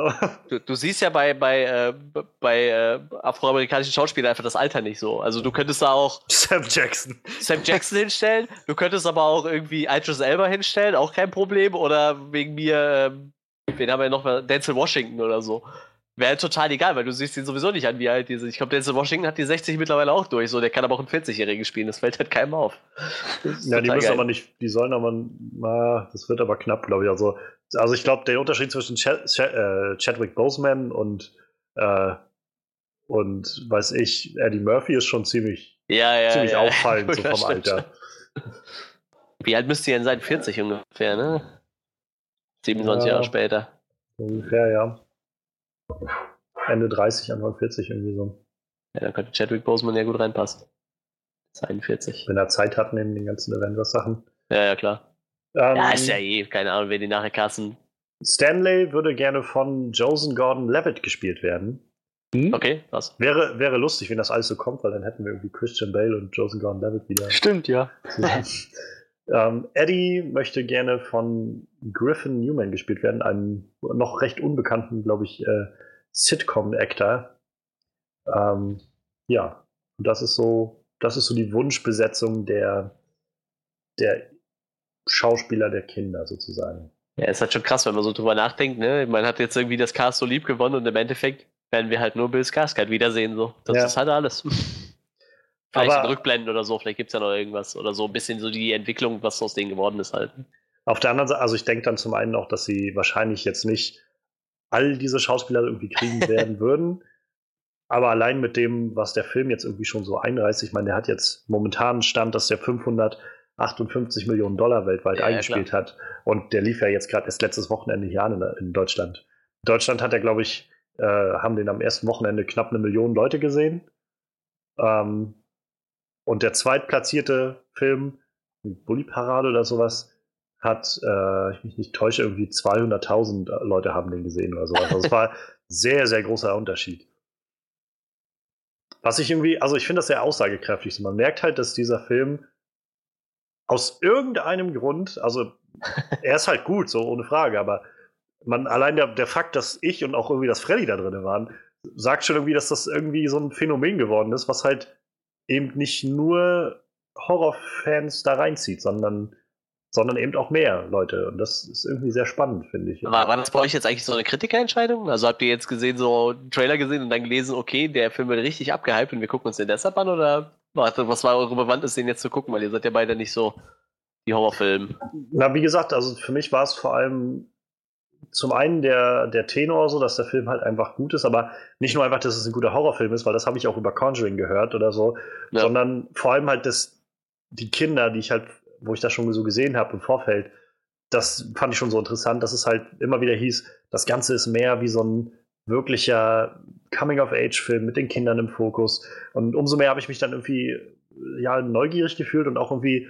Speaker 2: du, du siehst ja bei, bei, äh, bei äh, afroamerikanischen Schauspielern einfach das Alter nicht so. Also du könntest da auch
Speaker 1: Sam Jackson.
Speaker 2: Sam Jackson hinstellen, du könntest aber auch irgendwie Idris Elba hinstellen, auch kein Problem. Oder wegen mir, ähm, wen haben wir noch? Denzel Washington oder so. Wäre halt total egal, weil du siehst ihn sowieso nicht an, wie alt die sind. Ich glaube, Denzel Washington hat die 60 mittlerweile auch durch. So, der kann aber auch einen 40-Jährigen spielen. Das fällt halt keinem auf.
Speaker 1: Ja, die müssen
Speaker 2: geil.
Speaker 1: aber nicht, die sollen aber, na, das wird aber knapp, glaube ich. Also, also ich glaube, der Unterschied zwischen Chad, Chad, äh, Chadwick Boseman und, äh, und, weiß ich, Eddie Murphy ist schon ziemlich,
Speaker 2: ja, ja,
Speaker 1: ziemlich
Speaker 2: ja,
Speaker 1: auffallend, so vom. Alter.
Speaker 2: Wie alt müsste ihr denn sein? 40 ungefähr, ne? 27
Speaker 1: Ja.
Speaker 2: Jahre später.
Speaker 1: Ungefähr, ja. Ende 30, Anfang 40 irgendwie so.
Speaker 2: Ja, dann könnte Chadwick Boseman ja gut reinpassen. 42.
Speaker 1: Wenn er Zeit hat neben den ganzen Avengers-Sachen.
Speaker 2: Ja, ja, klar.
Speaker 1: Ähm,
Speaker 2: Ja, ist ja eh, keine Ahnung, wen die nachher kassen.
Speaker 1: Stanley würde gerne von Joseph Gordon-Levitt gespielt werden.
Speaker 2: Okay, was?
Speaker 1: Wäre, wäre lustig, wenn das alles so kommt, weil dann hätten wir irgendwie Christian Bale und Joseph Gordon-Levitt wieder.
Speaker 4: Stimmt, ja.
Speaker 1: ähm, Eddie möchte gerne von Griffin Newman gespielt werden, einem noch recht unbekannten, glaube ich, äh, Sitcom-Actor. Ähm, ja, und das ist so, das ist so die Wunschbesetzung der, der Schauspieler der Kinder sozusagen.
Speaker 2: Ja, ist halt schon krass, wenn man so drüber nachdenkt, ne? Man hat jetzt irgendwie das Cast so lieb gewonnen und im Endeffekt werden wir halt nur Bill Skarsgård wiedersehen, so. Das
Speaker 1: Ja.
Speaker 2: ist halt alles. Vielleicht
Speaker 1: Aber-
Speaker 2: Rückblenden oder so, vielleicht gibt es ja noch irgendwas oder so ein bisschen so die Entwicklung, was aus denen geworden ist halt.
Speaker 1: Auf der anderen Seite, also ich denke dann zum einen auch, dass sie wahrscheinlich jetzt nicht all diese Schauspieler irgendwie kriegen werden würden. Aber allein mit dem, was der Film jetzt irgendwie schon so einreißt, ich meine, der hat jetzt momentan Stand, dass der 558 Millionen Dollar weltweit
Speaker 2: Ja,
Speaker 1: eingespielt hat. Und der lief ja jetzt gerade erst letztes Wochenende hier an in, Deutschland. In Deutschland hat er, glaube ich, äh, haben den am ersten Wochenende knapp eine Million Leute gesehen. Ähm, und der zweitplatzierte Film, Bully Parade oder sowas, hat, äh, ich mich nicht täusche, irgendwie 200.000 Leute haben den gesehen oder so. Also es war sehr, sehr großer Unterschied. Was ich irgendwie, also ich finde das sehr aussagekräftig. So, man merkt halt, dass dieser Film aus irgendeinem Grund, also er ist halt gut, so ohne Frage, aber man, allein der, der Fakt, dass ich und auch irgendwie das Freddy da drin waren, sagt schon irgendwie, dass das irgendwie so ein Phänomen geworden ist, was halt eben nicht nur Horrorfans da reinzieht, sondern, sondern eben auch mehr Leute. Und das ist irgendwie sehr spannend, finde ich.
Speaker 2: War, war das bei euch jetzt eigentlich so eine Kritikerentscheidung? Also habt ihr jetzt gesehen, so einen Trailer gesehen und dann gelesen, okay, der Film wird richtig abgehypt und wir gucken uns den deshalb an oder was war eure Bewandtnis, den jetzt zu gucken, weil ihr seid ja beide nicht so die Horrorfilme.
Speaker 1: Na, wie gesagt, also für mich war es vor allem zum einen der, der Tenor so, dass der Film halt einfach gut ist, aber nicht nur einfach, dass es ein guter Horrorfilm ist, weil das habe ich auch über Conjuring gehört oder so, ja. sondern vor allem halt, dass die Kinder, die ich halt, wo ich das schon so gesehen habe im Vorfeld, das fand ich schon so interessant, dass es halt immer wieder hieß, das Ganze ist mehr wie so ein wirklicher Coming-of-Age-Film mit den Kindern im Fokus. Und umso mehr habe ich mich dann irgendwie ja, neugierig gefühlt und auch irgendwie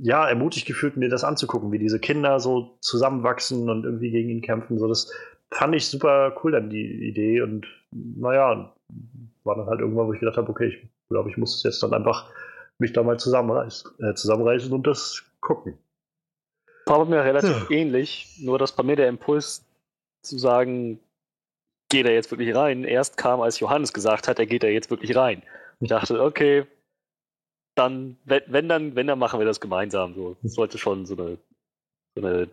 Speaker 1: ja, ermutigt gefühlt, mir das anzugucken, wie diese Kinder so zusammenwachsen und irgendwie gegen ihn kämpfen. So, das fand ich super cool dann, die Idee. Und naja, war dann halt irgendwann, wo ich gedacht habe, okay, ich glaube, ich muss es jetzt dann einfach mich da mal zusammenreißen, äh, zusammenreißen und das gucken.
Speaker 4: War bei mir relativ ja. ähnlich, nur dass bei mir der Impuls zu sagen, geht er jetzt wirklich rein, erst kam, als Johannes gesagt hat, er geht da jetzt wirklich rein. Ich dachte, okay, dann, wenn, wenn, dann, wenn, dann machen wir das gemeinsam. So. Das sollte schon so eine, so eine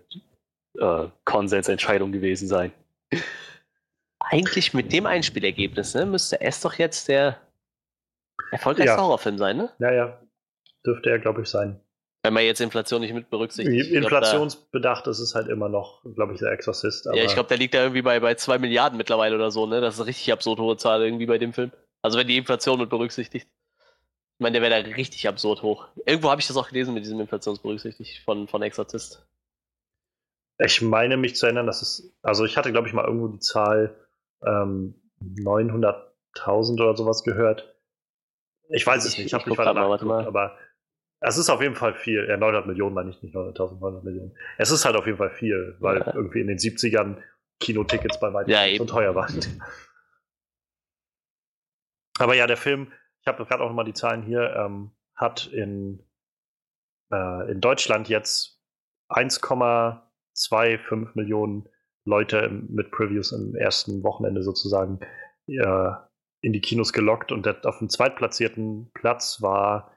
Speaker 4: äh, Konsensentscheidung gewesen sein.
Speaker 2: Eigentlich mit dem Einspielergebnis, ne, müsste es doch jetzt der erfolgreichste ja. Horrorfilm sein, ne?
Speaker 1: Ja, ja. Dürfte er, glaube ich, sein.
Speaker 2: Wenn man jetzt Inflation nicht mit berücksichtigt.
Speaker 1: Inflationsbedacht ist es halt immer noch, glaube ich, der Exorcist.
Speaker 2: ja, ich glaube, der liegt da irgendwie bei, bei 2 Milliarden mittlerweile oder so, ne? Das ist eine richtig absurd hohe Zahl irgendwie bei dem Film. Also wenn die Inflation mit berücksichtigt. Ich meine, der wäre da richtig absurd hoch. Irgendwo habe ich das auch gelesen mit diesem Inflationsberücksichtigt von, von Exorzist.
Speaker 1: Ich meine mich zu erinnern, dass es, also ich hatte, glaube ich, mal irgendwo die Zahl ähm, 900.000 oder sowas gehört. Ich weiß es ich, nicht, ich habe nicht weiter nachgeguckt, aber es ist auf jeden Fall viel. Ja, 900 Millionen meine ich nicht, 900.000, 900 Millionen. Es ist halt auf jeden Fall viel, weil ja. irgendwie in den 70ern Kinotickets bei weitem ja, so teuer waren. Aber ja, der Film, ich habe gerade auch nochmal die Zahlen hier, ähm, hat in, äh, in Deutschland jetzt 1,25 Millionen Leute mit Previews im ersten Wochenende sozusagen äh, in die Kinos gelockt und der, auf dem zweitplatzierten Platz war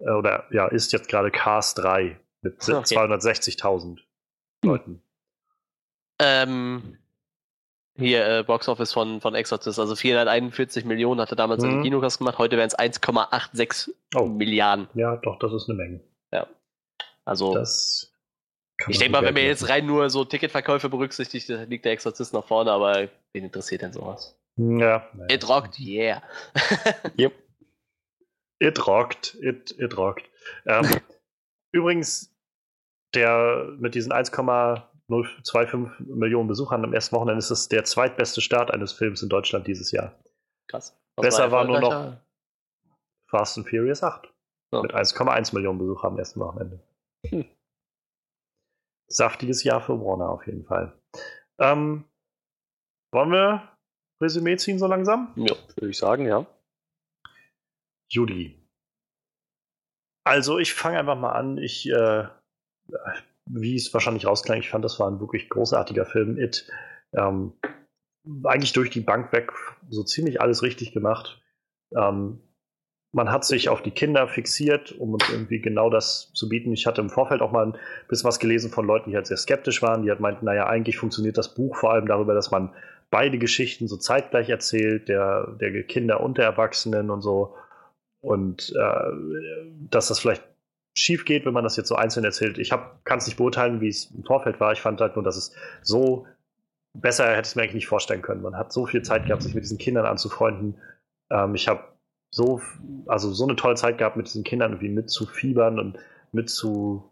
Speaker 1: äh, oder ja, ist jetzt gerade Cars 3 mit okay. 260.000 Leuten.
Speaker 2: Ähm, hier, äh, Box Office von, von Exorcist, also 441 Millionen hat er damals mhm. in Kinos gemacht, heute wären es 1,86 oh. Milliarden.
Speaker 1: Ja, doch, das ist eine Menge.
Speaker 2: Ja. Also. Das ich denke mal, wenn man jetzt rein nur so Ticketverkäufe berücksichtigt, liegt der Exorzist nach vorne, aber wen interessiert denn sowas?
Speaker 1: Ja.
Speaker 2: It rockt, yeah.
Speaker 1: yep. It rockt, it, it rockt. Ähm, übrigens, der mit diesen 1,0 0,25 Millionen Besuchern am ersten Wochenende ist es der zweitbeste Start eines Films in Deutschland dieses Jahr.
Speaker 2: Krass.
Speaker 1: Was Besser war, war nur noch Fast and Furious 8 oh. mit 1,1 Millionen Besuchern am ersten Wochenende. Hm. Saftiges Jahr für Warner auf jeden Fall. Ähm, wollen wir Resümee ziehen so langsam?
Speaker 4: Ja, würde ich sagen, ja.
Speaker 1: Judy. Also ich fange einfach mal an. Ich äh, wie es wahrscheinlich rausklang, ich fand, das war ein wirklich großartiger Film. It ähm, eigentlich durch die Bank weg so ziemlich alles richtig gemacht. Ähm, man hat sich auf die Kinder fixiert, um uns irgendwie genau das zu bieten. Ich hatte im Vorfeld auch mal ein bisschen was gelesen von Leuten, die halt sehr skeptisch waren, die halt meinten, naja, eigentlich funktioniert das Buch vor allem darüber, dass man beide Geschichten so zeitgleich erzählt, der, der Kinder und der Erwachsenen und so. Und äh, dass das vielleicht schief geht, wenn man das jetzt so einzeln erzählt. Ich kann es nicht beurteilen, wie es im Vorfeld war. Ich fand halt nur, dass es so besser hätte ich es mir eigentlich nicht vorstellen können. Man hat so viel Zeit gehabt, sich mit diesen Kindern anzufreunden. Ähm, ich habe so, also so eine tolle Zeit gehabt, mit diesen Kindern irgendwie mitzufiebern und mit zu,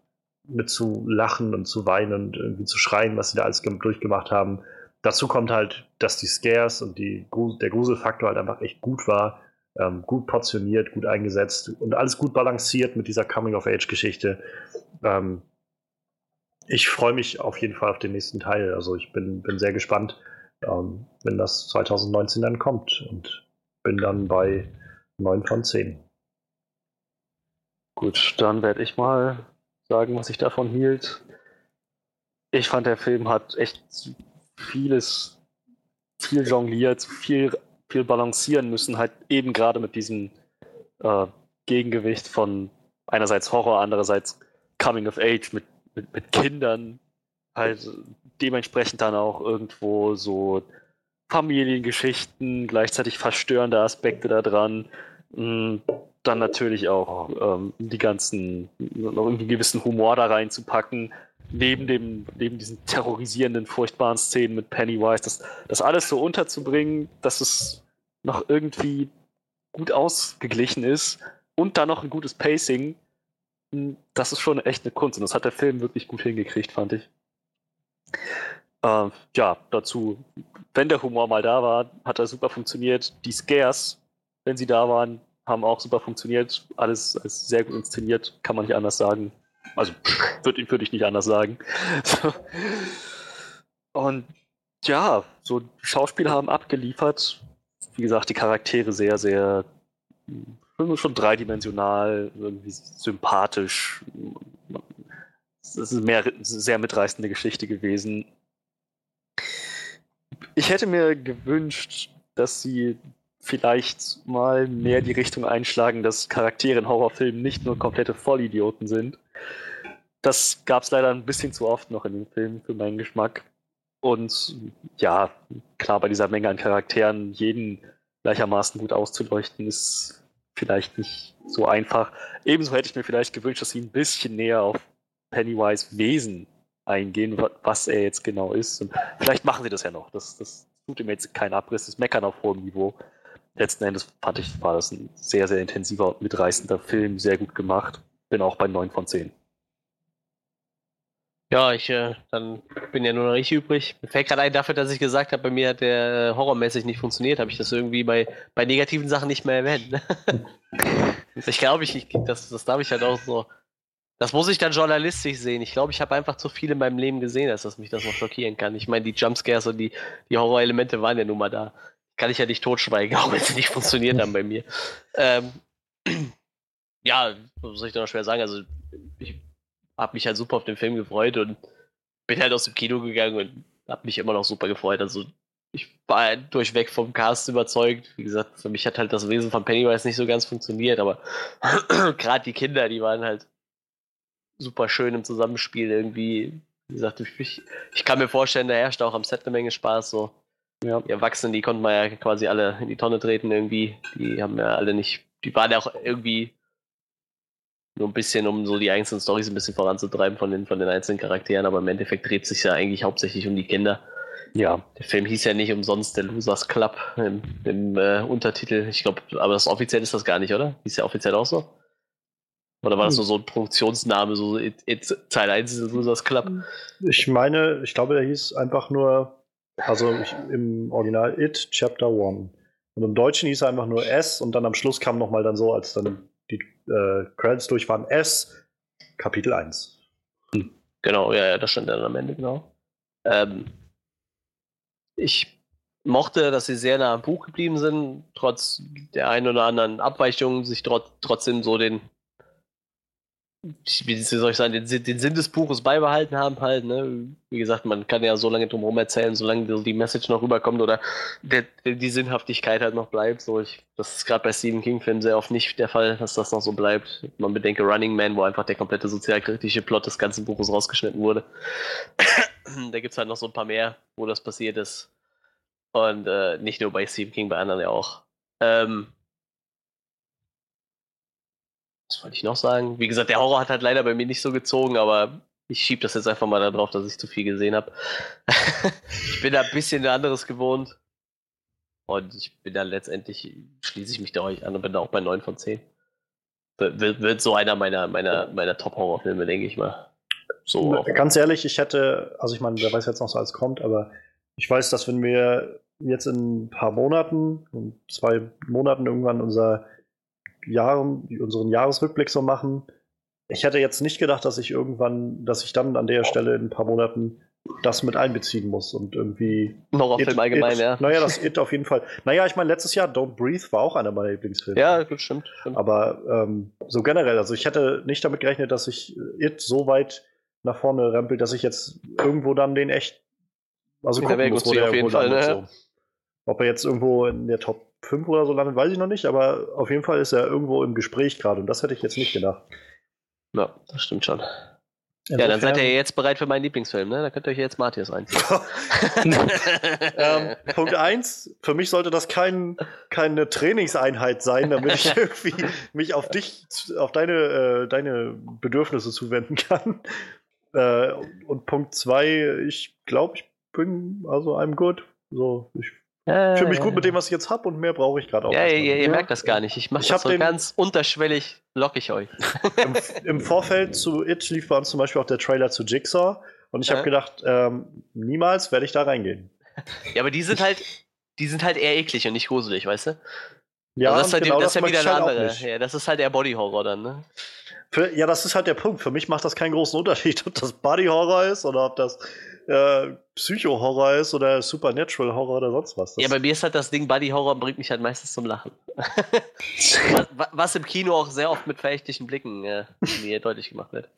Speaker 1: und zu weinen und irgendwie zu schreien, was sie da alles durchgemacht haben. Dazu kommt halt, dass die Scares und die, der Gruselfaktor halt einfach echt gut war ähm, gut portioniert, gut eingesetzt und alles gut balanciert mit dieser Coming-of-Age-Geschichte. Ähm, Ich freue mich auf jeden Fall auf den nächsten Teil. Also ich bin, bin sehr gespannt, ähm, wenn das 2019 dann kommt und bin dann bei 9 von 10.
Speaker 4: Gut, dann werde ich mal sagen, was ich davon hielt. Ich fand, der Film hat echt vieles, viel jongliert, viel, viel balancieren müssen, halt eben gerade mit diesem äh, Gegengewicht von einerseits Horror, andererseits Coming of Age mit, mit, mit Kindern, halt dementsprechend dann auch irgendwo so Familiengeschichten, gleichzeitig verstörende Aspekte da dran. Mm, dann natürlich auch ähm, die ganzen, noch irgendwie gewissen Humor da reinzupacken, neben dem, neben diesen terrorisierenden, furchtbaren Szenen mit Pennywise, das, das alles so unterzubringen, dass es noch irgendwie gut ausgeglichen ist und dann noch ein gutes Pacing, hm, das ist schon echt eine Kunst und das hat der Film wirklich gut hingekriegt, fand ich. Äh, ja, dazu, wenn der Humor mal da war, hat er super funktioniert. Die Scares, wenn sie da waren, haben auch super funktioniert. Alles, alles sehr gut inszeniert, kann man nicht anders sagen. Also würde würd ich nicht anders sagen. Und ja, so Schauspieler haben abgeliefert. Wie gesagt, die Charaktere sehr, sehr schon dreidimensional, irgendwie sympathisch. Es ist eine sehr mitreißende Geschichte gewesen. Ich hätte mir gewünscht, dass sie vielleicht mal mehr die Richtung einschlagen, dass Charaktere in Horrorfilmen nicht nur komplette Vollidioten sind. Das gab es leider ein bisschen zu oft noch in den Filmen für meinen Geschmack. Und ja, klar, bei dieser Menge an Charakteren jeden gleichermaßen gut auszuleuchten, ist vielleicht nicht so einfach. Ebenso hätte ich mir vielleicht gewünscht, dass sie ein bisschen näher auf Pennywise Wesen eingehen, was er jetzt genau ist. Und vielleicht machen sie das ja noch. Das, das tut ihm jetzt keinen Abriss, das Meckern auf hohem Niveau letzten Endes fand ich, war das ein sehr, sehr intensiver und mitreißender Film, sehr gut gemacht. Bin auch bei 9 von 10.
Speaker 2: Ja, ich äh, dann bin ja nur noch ich übrig. Mir fällt gerade ein dafür, dass ich gesagt habe, bei mir hat der äh, horrormäßig nicht funktioniert, habe ich das irgendwie bei, bei negativen Sachen nicht mehr erwähnt. ich glaube, ich, ich, das, das darf ich halt auch so. Das muss ich dann journalistisch sehen. Ich glaube, ich habe einfach zu viel in meinem Leben gesehen, dass mich das noch schockieren kann. Ich meine, die Jumpscares und die, die Horrorelemente waren ja nun mal da kann ich ja nicht totschweigen, auch wenn sie nicht funktioniert haben bei mir. Ähm, ja, was soll ich da noch schwer sagen? Also, ich habe mich halt super auf den Film gefreut und bin halt aus dem Kino gegangen und habe mich immer noch super gefreut. Also, ich war durchweg vom Cast überzeugt. Wie gesagt, für mich hat halt das Wesen von Pennywise nicht so ganz funktioniert, aber gerade die Kinder, die waren halt super schön im Zusammenspiel irgendwie. Wie gesagt, ich, ich kann mir vorstellen, da herrscht auch am Set eine Menge Spaß. So ja. Die Erwachsenen, die konnten wir ja quasi alle in die Tonne treten irgendwie. Die haben ja alle nicht, die waren ja auch irgendwie nur ein bisschen, um so die einzelnen Storys ein bisschen voranzutreiben von den, von den einzelnen Charakteren, aber im Endeffekt dreht sich ja eigentlich hauptsächlich um die Kinder. Ja. Der Film hieß ja nicht umsonst der Losers Club im, im äh, Untertitel. Ich glaube, aber das offiziell ist das gar nicht, oder? Hieß ja offiziell auch so? Oder war das hm. nur so ein Produktionsname, so it, it, Teil 1 ist Losers Club?
Speaker 1: Ich meine, ich glaube, der hieß einfach nur also ich, im Original It Chapter 1. Und im Deutschen hieß er einfach nur S und dann am Schluss kam nochmal dann so, als dann die äh, Credits durch waren, S Kapitel 1.
Speaker 2: Hm. Genau, ja, ja, das stand dann am Ende, genau. Ähm, ich mochte, dass sie sehr nah am Buch geblieben sind, trotz der ein oder anderen Abweichungen, sich trot trotzdem so den wie soll ich sagen, den, den, Sinn des Buches beibehalten haben halt, ne? Wie gesagt, man kann ja so lange drumherum erzählen, solange die Message noch rüberkommt oder der, die Sinnhaftigkeit halt noch bleibt. So, ich, das ist gerade bei Stephen King-Filmen sehr oft nicht der Fall, dass das noch so bleibt. Man bedenke Running Man, wo einfach der komplette sozialkritische Plot des ganzen Buches rausgeschnitten wurde. da gibt es halt noch so ein paar mehr, wo das passiert ist. Und äh, nicht nur bei Stephen King, bei anderen ja auch. Ähm, was wollte ich noch sagen? Wie gesagt, der Horror hat halt leider bei mir nicht so gezogen, aber ich schiebe das jetzt einfach mal darauf, dass ich zu viel gesehen habe. ich bin da ein bisschen anderes gewohnt. Und ich bin dann letztendlich, schließe ich mich da euch an und bin da auch bei 9 von 10. Wird, wird so einer meiner, meiner, meiner Top-Horrorfilme, denke ich mal.
Speaker 1: So Ganz ehrlich, ich hätte, also ich meine, wer weiß jetzt noch so alles kommt, aber ich weiß, dass wenn wir jetzt in ein paar Monaten, in zwei Monaten irgendwann unser Jahr, unseren Jahresrückblick so machen, ich hätte jetzt nicht gedacht, dass ich irgendwann, dass ich dann an der Stelle in ein paar Monaten das mit einbeziehen muss und irgendwie.
Speaker 2: Horrorfilm allgemein,
Speaker 1: it,
Speaker 2: ja.
Speaker 1: Naja, das It auf jeden Fall. Naja, ich meine, letztes Jahr Don't Breathe war auch einer meiner Lieblingsfilme.
Speaker 2: Ja, gut, stimmt. stimmt.
Speaker 1: Aber ähm, so generell, also ich hätte nicht damit gerechnet, dass ich It so weit nach vorne rempelt, dass ich jetzt irgendwo dann den echt. Also gucken muss, wo der
Speaker 2: auf jeden Fall, ne?
Speaker 1: so. Ob er jetzt irgendwo in der Top 5 oder so landet, weiß ich noch nicht, aber auf jeden Fall ist er irgendwo im Gespräch gerade und das hätte ich jetzt nicht gedacht.
Speaker 2: Ja, das stimmt schon. Ja, dann seid ihr jetzt bereit für meinen Lieblingsfilm, ne? Da könnt ihr euch jetzt Matthias reinziehen.
Speaker 1: ähm, Punkt 1, für mich sollte das kein, keine Trainingseinheit sein, damit ich irgendwie mich auf dich, auf deine, äh, deine Bedürfnisse zuwenden kann. Äh, und Punkt 2, ich glaube, ich bin, also I'm good. So, ich
Speaker 2: Ja,
Speaker 1: fühle mich
Speaker 2: ja,
Speaker 1: gut mit
Speaker 2: ja.
Speaker 1: dem, was ich jetzt habe und mehr brauche ich gerade auch.
Speaker 2: Ja,
Speaker 1: erstmal
Speaker 2: ihr, merkt das gar nicht. Ich mache
Speaker 1: Ich
Speaker 2: das so
Speaker 1: den-
Speaker 2: ganz unterschwellig, lock ich euch.
Speaker 1: Im, Im Vorfeld zu It lief bei uns zum Beispiel auch der Trailer zu Jigsaw und ich
Speaker 2: Ja.
Speaker 1: habe gedacht, ähm, niemals werde ich da reingehen.
Speaker 2: Ja, aber die sind halt, die sind halt eher eklig und nicht gruselig, weißt du?
Speaker 1: Ja,
Speaker 2: also das, halt,
Speaker 1: genau
Speaker 2: das ist ja wieder
Speaker 1: ich
Speaker 2: eine
Speaker 1: halt auch
Speaker 2: andere.
Speaker 1: nicht.
Speaker 2: Ja, das ist halt eher Body-Horror dann, ne?
Speaker 1: Für, ja, das ist halt der Punkt. Für mich macht das keinen großen Unterschied, ob das Body-Horror ist oder ob das äh, Psycho-Horror ist oder Supernatural-Horror oder sonst was. Das,
Speaker 2: Ja, bei mir ist halt das Ding, Body-Horror bringt mich halt meistens zum Lachen. was, wa- was im Kino auch sehr oft mit verächtlichen Blicken äh, mir deutlich gemacht wird.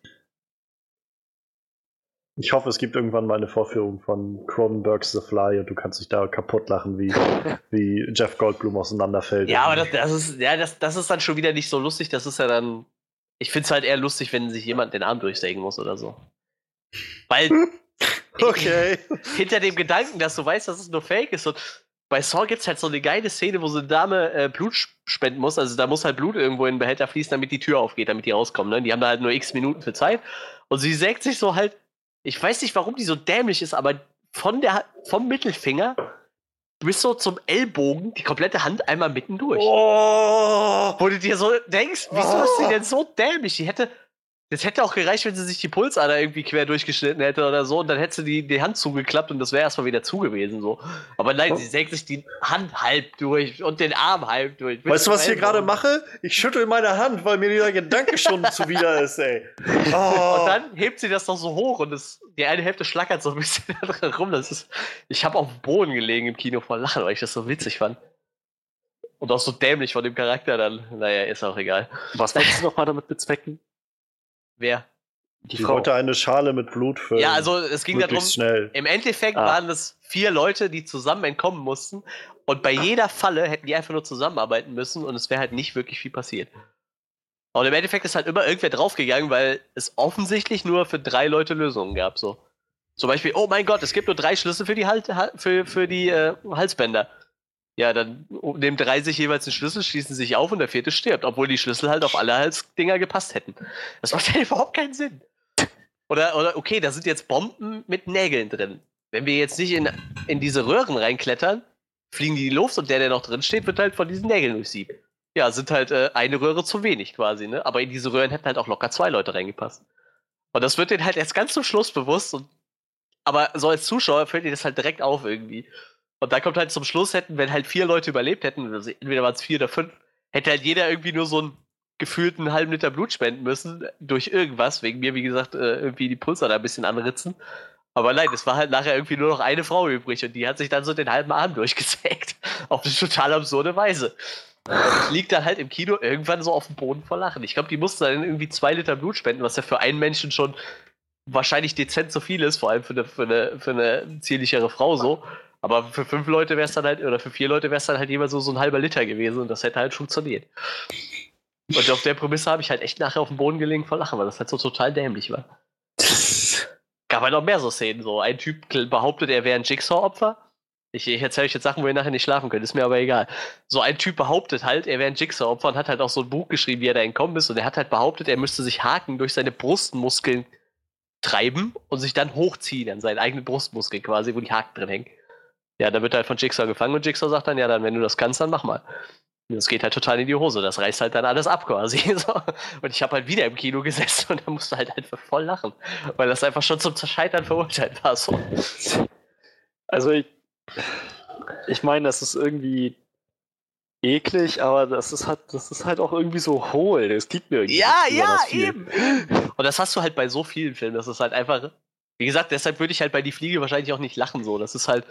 Speaker 1: ich hoffe, es gibt irgendwann mal eine Vorführung von Cronenberg's The Fly und du kannst dich da kaputt lachen, wie, wie Jeff Goldblum auseinanderfällt.
Speaker 2: Ja, aber das, das ist, ja, das, das ist dann schon wieder nicht so lustig. Das ist ja dann. Ich finde es halt eher lustig, wenn sich jemand den Arm durchsägen muss oder so. Weil
Speaker 1: Okay.
Speaker 2: hinter dem Gedanken, dass du weißt, dass es nur Fake ist. Und bei Saw gibt es halt so eine geile Szene, wo so eine Dame äh, Blut spenden muss. Also da muss halt Blut irgendwo in den Behälter fließen, damit die Tür aufgeht, damit die rauskommen. Ne? Die haben da halt nur x Minuten für Zeit. Und sie sägt sich so halt. Ich weiß nicht, warum die so dämlich ist, aber von der, vom Mittelfinger bis so zum Ellbogen die komplette Hand einmal mitten durch.
Speaker 1: Oh!
Speaker 2: Wo du dir so denkst, wieso ist sie denn so dämlich? Die hätte. Das hätte auch gereicht, wenn sie sich die Pulsader irgendwie quer durchgeschnitten hätte oder so und dann hätte sie die, die Hand zugeklappt und das wäre erstmal wieder zu gewesen. So. Aber nein, sie sägt sich die Hand halb durch und den Arm halb durch.
Speaker 1: Weißt du, was ich hier gerade mache? Ich schüttel meine Hand, weil mir dieser Gedanke schon zuwider ist, ey. Oh.
Speaker 2: Und dann hebt sie das noch so hoch und das, die eine Hälfte schlackert so ein bisschen dran rum. Das ist, ich habe auf dem Boden gelegen im Kino vor Lachen, weil ich das so witzig fand. Und auch so dämlich von dem Charakter dann. Naja, ist auch egal.
Speaker 4: Was wolltest du nochmal damit bezwecken?
Speaker 2: Wer?
Speaker 4: Die
Speaker 1: Die
Speaker 4: Frau.
Speaker 1: wollte eine Schale mit Blut für
Speaker 2: Ja, also es ging darum,
Speaker 1: schnell.
Speaker 2: Im Endeffekt
Speaker 4: Ah.
Speaker 2: waren es vier Leute, die zusammen entkommen mussten. Und bei jeder Falle hätten die einfach nur zusammenarbeiten müssen und es wäre halt nicht wirklich viel passiert. Und im Endeffekt ist halt immer irgendwer draufgegangen, weil es offensichtlich nur für drei Leute Lösungen gab. So. Zum Beispiel, oh mein Gott, es gibt nur drei Schlüssel für die, halt, für, für die äh, Halsbänder. Ja, dann nehmen drei sich jeweils einen Schlüssel, schließen sich auf und der vierte stirbt, obwohl die Schlüssel halt auf alle Halsdinger gepasst hätten. Das macht ja überhaupt keinen Sinn. Oder, oder okay, da sind jetzt Bomben mit Nägeln drin. Wenn wir jetzt nicht in, in diese Röhren reinklettern, fliegen die in die Luft und der, der noch drin steht, wird halt von diesen Nägeln durchsiebt. Ja, sind halt äh, eine Röhre zu wenig quasi, ne? Aber in diese Röhren hätten halt auch locker zwei Leute reingepasst. Und das wird denen halt erst ganz zum Schluss bewusst. Und, aber so als Zuschauer fällt dir das halt direkt auf irgendwie. Und da kommt halt zum Schluss, hätten, wenn halt vier Leute überlebt hätten, also entweder waren es vier oder fünf, hätte halt jeder irgendwie nur so einen gefühlten halben Liter Blut spenden müssen durch irgendwas. Wegen mir, wie gesagt, äh, irgendwie die Pulsader ein bisschen anritzen. Aber nein, es war halt nachher irgendwie nur noch eine Frau übrig und die hat sich dann so den halben Arm durchgesägt. Auf eine total absurde Weise. Ich liegt dann halt im Kino irgendwann so auf dem Boden vor Lachen. Ich glaube, die mussten dann irgendwie zwei Liter Blut spenden, was ja für einen Menschen schon wahrscheinlich dezent zu viel ist, vor allem für eine, für eine, für eine zierlichere Frau so. Aber für fünf Leute wäre es dann halt, oder für vier Leute wäre es dann halt jeweils so, so ein halber Liter gewesen und das hätte halt funktioniert. Und auf der Prämisse habe ich halt echt nachher auf dem Boden gelegen vor Lachen, weil das halt so total dämlich war. Gab halt noch mehr so Szenen. So ein Typ behauptet, er wäre ein Jigsaw-Opfer. Ich, ich erzähle euch jetzt Sachen, wo ihr nachher nicht schlafen könnt, ist mir aber egal. So ein Typ behauptet halt, er wäre ein Jigsaw-Opfer und hat halt auch so ein Buch geschrieben, wie er da entkommen ist. Und er hat halt behauptet, er müsste sich Haken durch seine Brustmuskeln treiben und sich dann hochziehen an seinen eigenen Brustmuskeln quasi, wo die Haken drin hängen. Ja, dann wird er halt von Jigsaw gefangen und Jigsaw sagt dann, ja, dann, wenn du das kannst, dann mach mal. Und das geht halt total in die Hose. Das reißt halt dann alles ab quasi. So. Und ich habe halt wieder im Kino gesessen und da musste halt einfach voll lachen. Weil das einfach schon zum Zerscheitern verurteilt war. So.
Speaker 4: Also ich, ich meine, das ist irgendwie eklig, aber das ist halt, das ist halt auch irgendwie so hohl. Das gibt mir irgendwie
Speaker 2: Ja, ja, eben. Und das hast du halt bei so vielen Filmen. Das ist halt einfach. Wie gesagt, deshalb würde ich halt bei Die Fliege wahrscheinlich auch nicht lachen. So, das ist halt.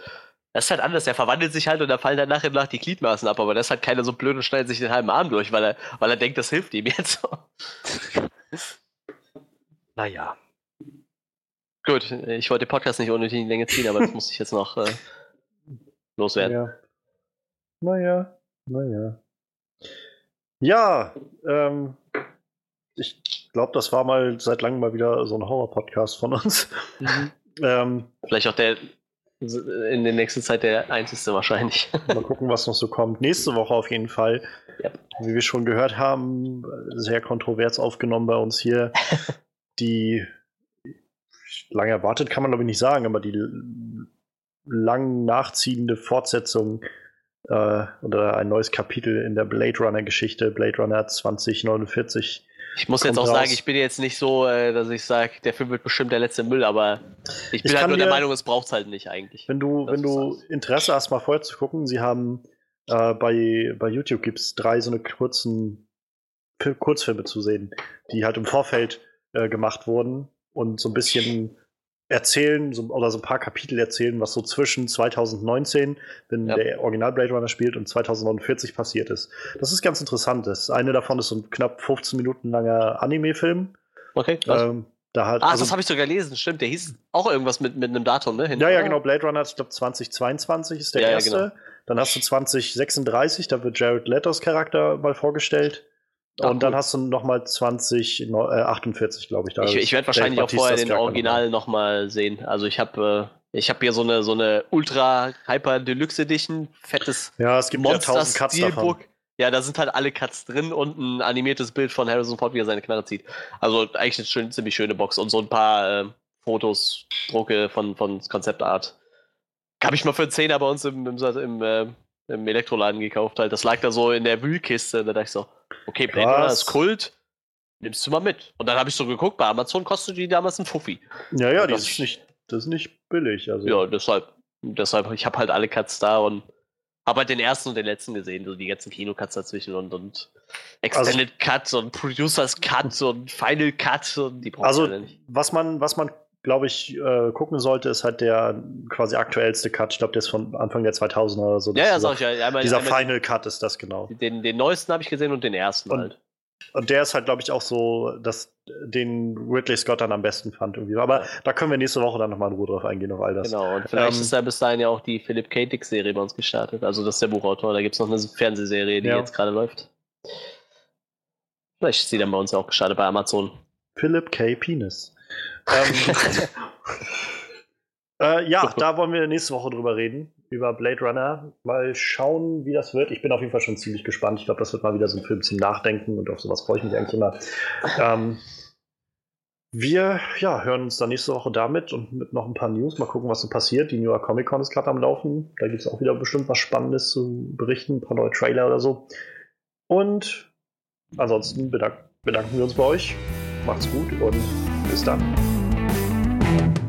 Speaker 2: Das ist halt anders. Der verwandelt sich halt und da fallen dann nach und nach die Gliedmaßen ab. Aber das halt keiner so blöd und schneidet sich den halben Arm durch, weil er, weil er denkt, das hilft ihm jetzt.
Speaker 4: Naja.
Speaker 2: Gut, ich wollte den Podcast nicht unnötig in die Länge ziehen, aber das muss ich jetzt noch äh, loswerden.
Speaker 1: Ja. Naja, naja. Ja, ähm, ich glaube, das war mal seit langem mal wieder so ein Horror-Podcast von uns. ähm,
Speaker 2: Vielleicht auch der in der nächsten Zeit der einzigste wahrscheinlich.
Speaker 1: mal gucken, was noch so kommt. Nächste Woche auf jeden Fall.
Speaker 2: Yep.
Speaker 1: Wie wir schon gehört haben, sehr kontrovers aufgenommen bei uns hier. die lange erwartet kann man glaube ich nicht sagen, aber die lang nachziehende Fortsetzung äh, oder ein neues Kapitel in der Blade Runner Geschichte, Blade Runner 2049.
Speaker 2: Ich muss jetzt auch sagen,
Speaker 1: raus.
Speaker 2: ich bin jetzt nicht so, äh, dass ich sage, der Film wird bestimmt der letzte Müll, aber ich bin
Speaker 1: Ich
Speaker 2: halt nur der
Speaker 1: dir-
Speaker 2: Meinung, es braucht halt nicht eigentlich.
Speaker 1: Wenn du, wenn du. Interesse hast, mal vorher zu gucken, sie haben äh, bei, bei YouTube gibt es drei so eine kurzen Fil- Kurzfilme zu sehen, die halt im Vorfeld äh, gemacht wurden und so ein bisschen erzählen so, oder so ein paar Kapitel erzählen, was so zwischen 2019, wenn
Speaker 2: Ja.
Speaker 1: der Original Blade Runner spielt, und 2049 passiert ist. Das ist ganz interessant. Das eine davon ist so ein knapp 15 Minuten langer Anime-Film.
Speaker 2: Okay, krass.
Speaker 1: Ähm, da halt,
Speaker 2: Ach,
Speaker 1: also-
Speaker 2: das habe ich sogar gelesen, stimmt. Der hieß auch irgendwas mit, mit einem Datum, ne? hinten,
Speaker 1: Ja, ja, genau. Blade Runner, ich glaube 2022 ist der
Speaker 2: Ja, ja,
Speaker 1: erste.
Speaker 2: genau.
Speaker 1: Dann hast du 2036, da wird Jared Letos Charakter mal vorgestellt.
Speaker 2: Ach,
Speaker 1: und dann
Speaker 2: cool.
Speaker 1: hast du nochmal 2048, glaube ich. Da
Speaker 2: Ich, ich werde wahrscheinlich auch vorher den Original nochmal sehen. Also ich habe äh, ich hab hier so eine, so eine Ultra Hyper Deluxe Edition, fettes.
Speaker 1: Ja, es gibt ja
Speaker 2: Monster
Speaker 1: 1000 Cuts davon.
Speaker 2: Ja, da sind halt alle Cuts drin und ein animiertes Bild von Harrison Ford, wie er seine Knarre zieht. Also eigentlich eine schön, ziemlich schöne Box und so ein paar äh, Fotos, Drucke von, von Konzeptart. Habe ich mal für einen Zehner bei uns im, im, im, äh, im Elektroladen gekauft. Halt. Das lag da so in der Wühlkiste. Da dachte ich so, okay, Blade Runner ist Kult, nimmst du mal mit. Und dann habe ich so geguckt, bei Amazon kostet die damals ein Fuffi.
Speaker 1: Ja, ja, die
Speaker 2: Das-
Speaker 1: ist nicht, das ist nicht billig. Also.
Speaker 2: Ja, deshalb, deshalb, ich habe halt alle Cuts da und habe halt den ersten und den letzten gesehen, so die ganzen Kinocuts dazwischen und, und Extended Cut und Producers Cut und Final Cut und die brauchst
Speaker 1: Also,
Speaker 2: nicht.
Speaker 1: was man, was man glaube ich, äh, gucken sollte, ist halt der quasi aktuellste Cut. Ich glaube, der ist von Anfang der 2000er oder so.
Speaker 2: Ja, ja,
Speaker 1: dieser,
Speaker 2: sag ich ja. Einmal,
Speaker 1: Dieser
Speaker 2: einmal
Speaker 1: Final Cut ist das genau.
Speaker 2: den, den, den neuesten habe ich gesehen und den ersten
Speaker 1: Und-
Speaker 2: halt.
Speaker 1: Und der ist halt, glaube ich, auch so, dass den Ridley Scott dann am besten fand irgendwie. Aber
Speaker 2: Ja.
Speaker 1: da können wir nächste Woche dann nochmal in Ruhe drauf eingehen, auf all das.
Speaker 2: Genau, und vielleicht
Speaker 1: Ähm,
Speaker 2: ist da bis dahin ja auch die Philip K. Dick-Serie bei uns gestartet. Also das ist der Buchautor. Da gibt es noch eine Fernsehserie, die
Speaker 1: Ja.
Speaker 2: jetzt gerade läuft. Vielleicht ist sie dann bei uns ja auch gestartet bei Amazon.
Speaker 1: Philip K. Penis. Ähm, äh, ja, da wollen wir nächste Woche drüber reden. Über Blade Runner. Mal schauen, wie das wird. Ich bin auf jeden Fall schon ziemlich gespannt. Ich glaube, das wird mal wieder so ein Film zum Nachdenken und auf sowas freue ich mich eigentlich immer. Ähm, wir ja, hören uns dann nächste Woche damit und mit noch ein paar News. Mal gucken, was so passiert. Die New York Comic Con ist gerade am Laufen. Da gibt es auch wieder bestimmt was Spannendes zu berichten. Ein paar neue Trailer oder so. Und ansonsten bedank bedanken wir uns bei euch. Macht's gut und bis dann. Thank you.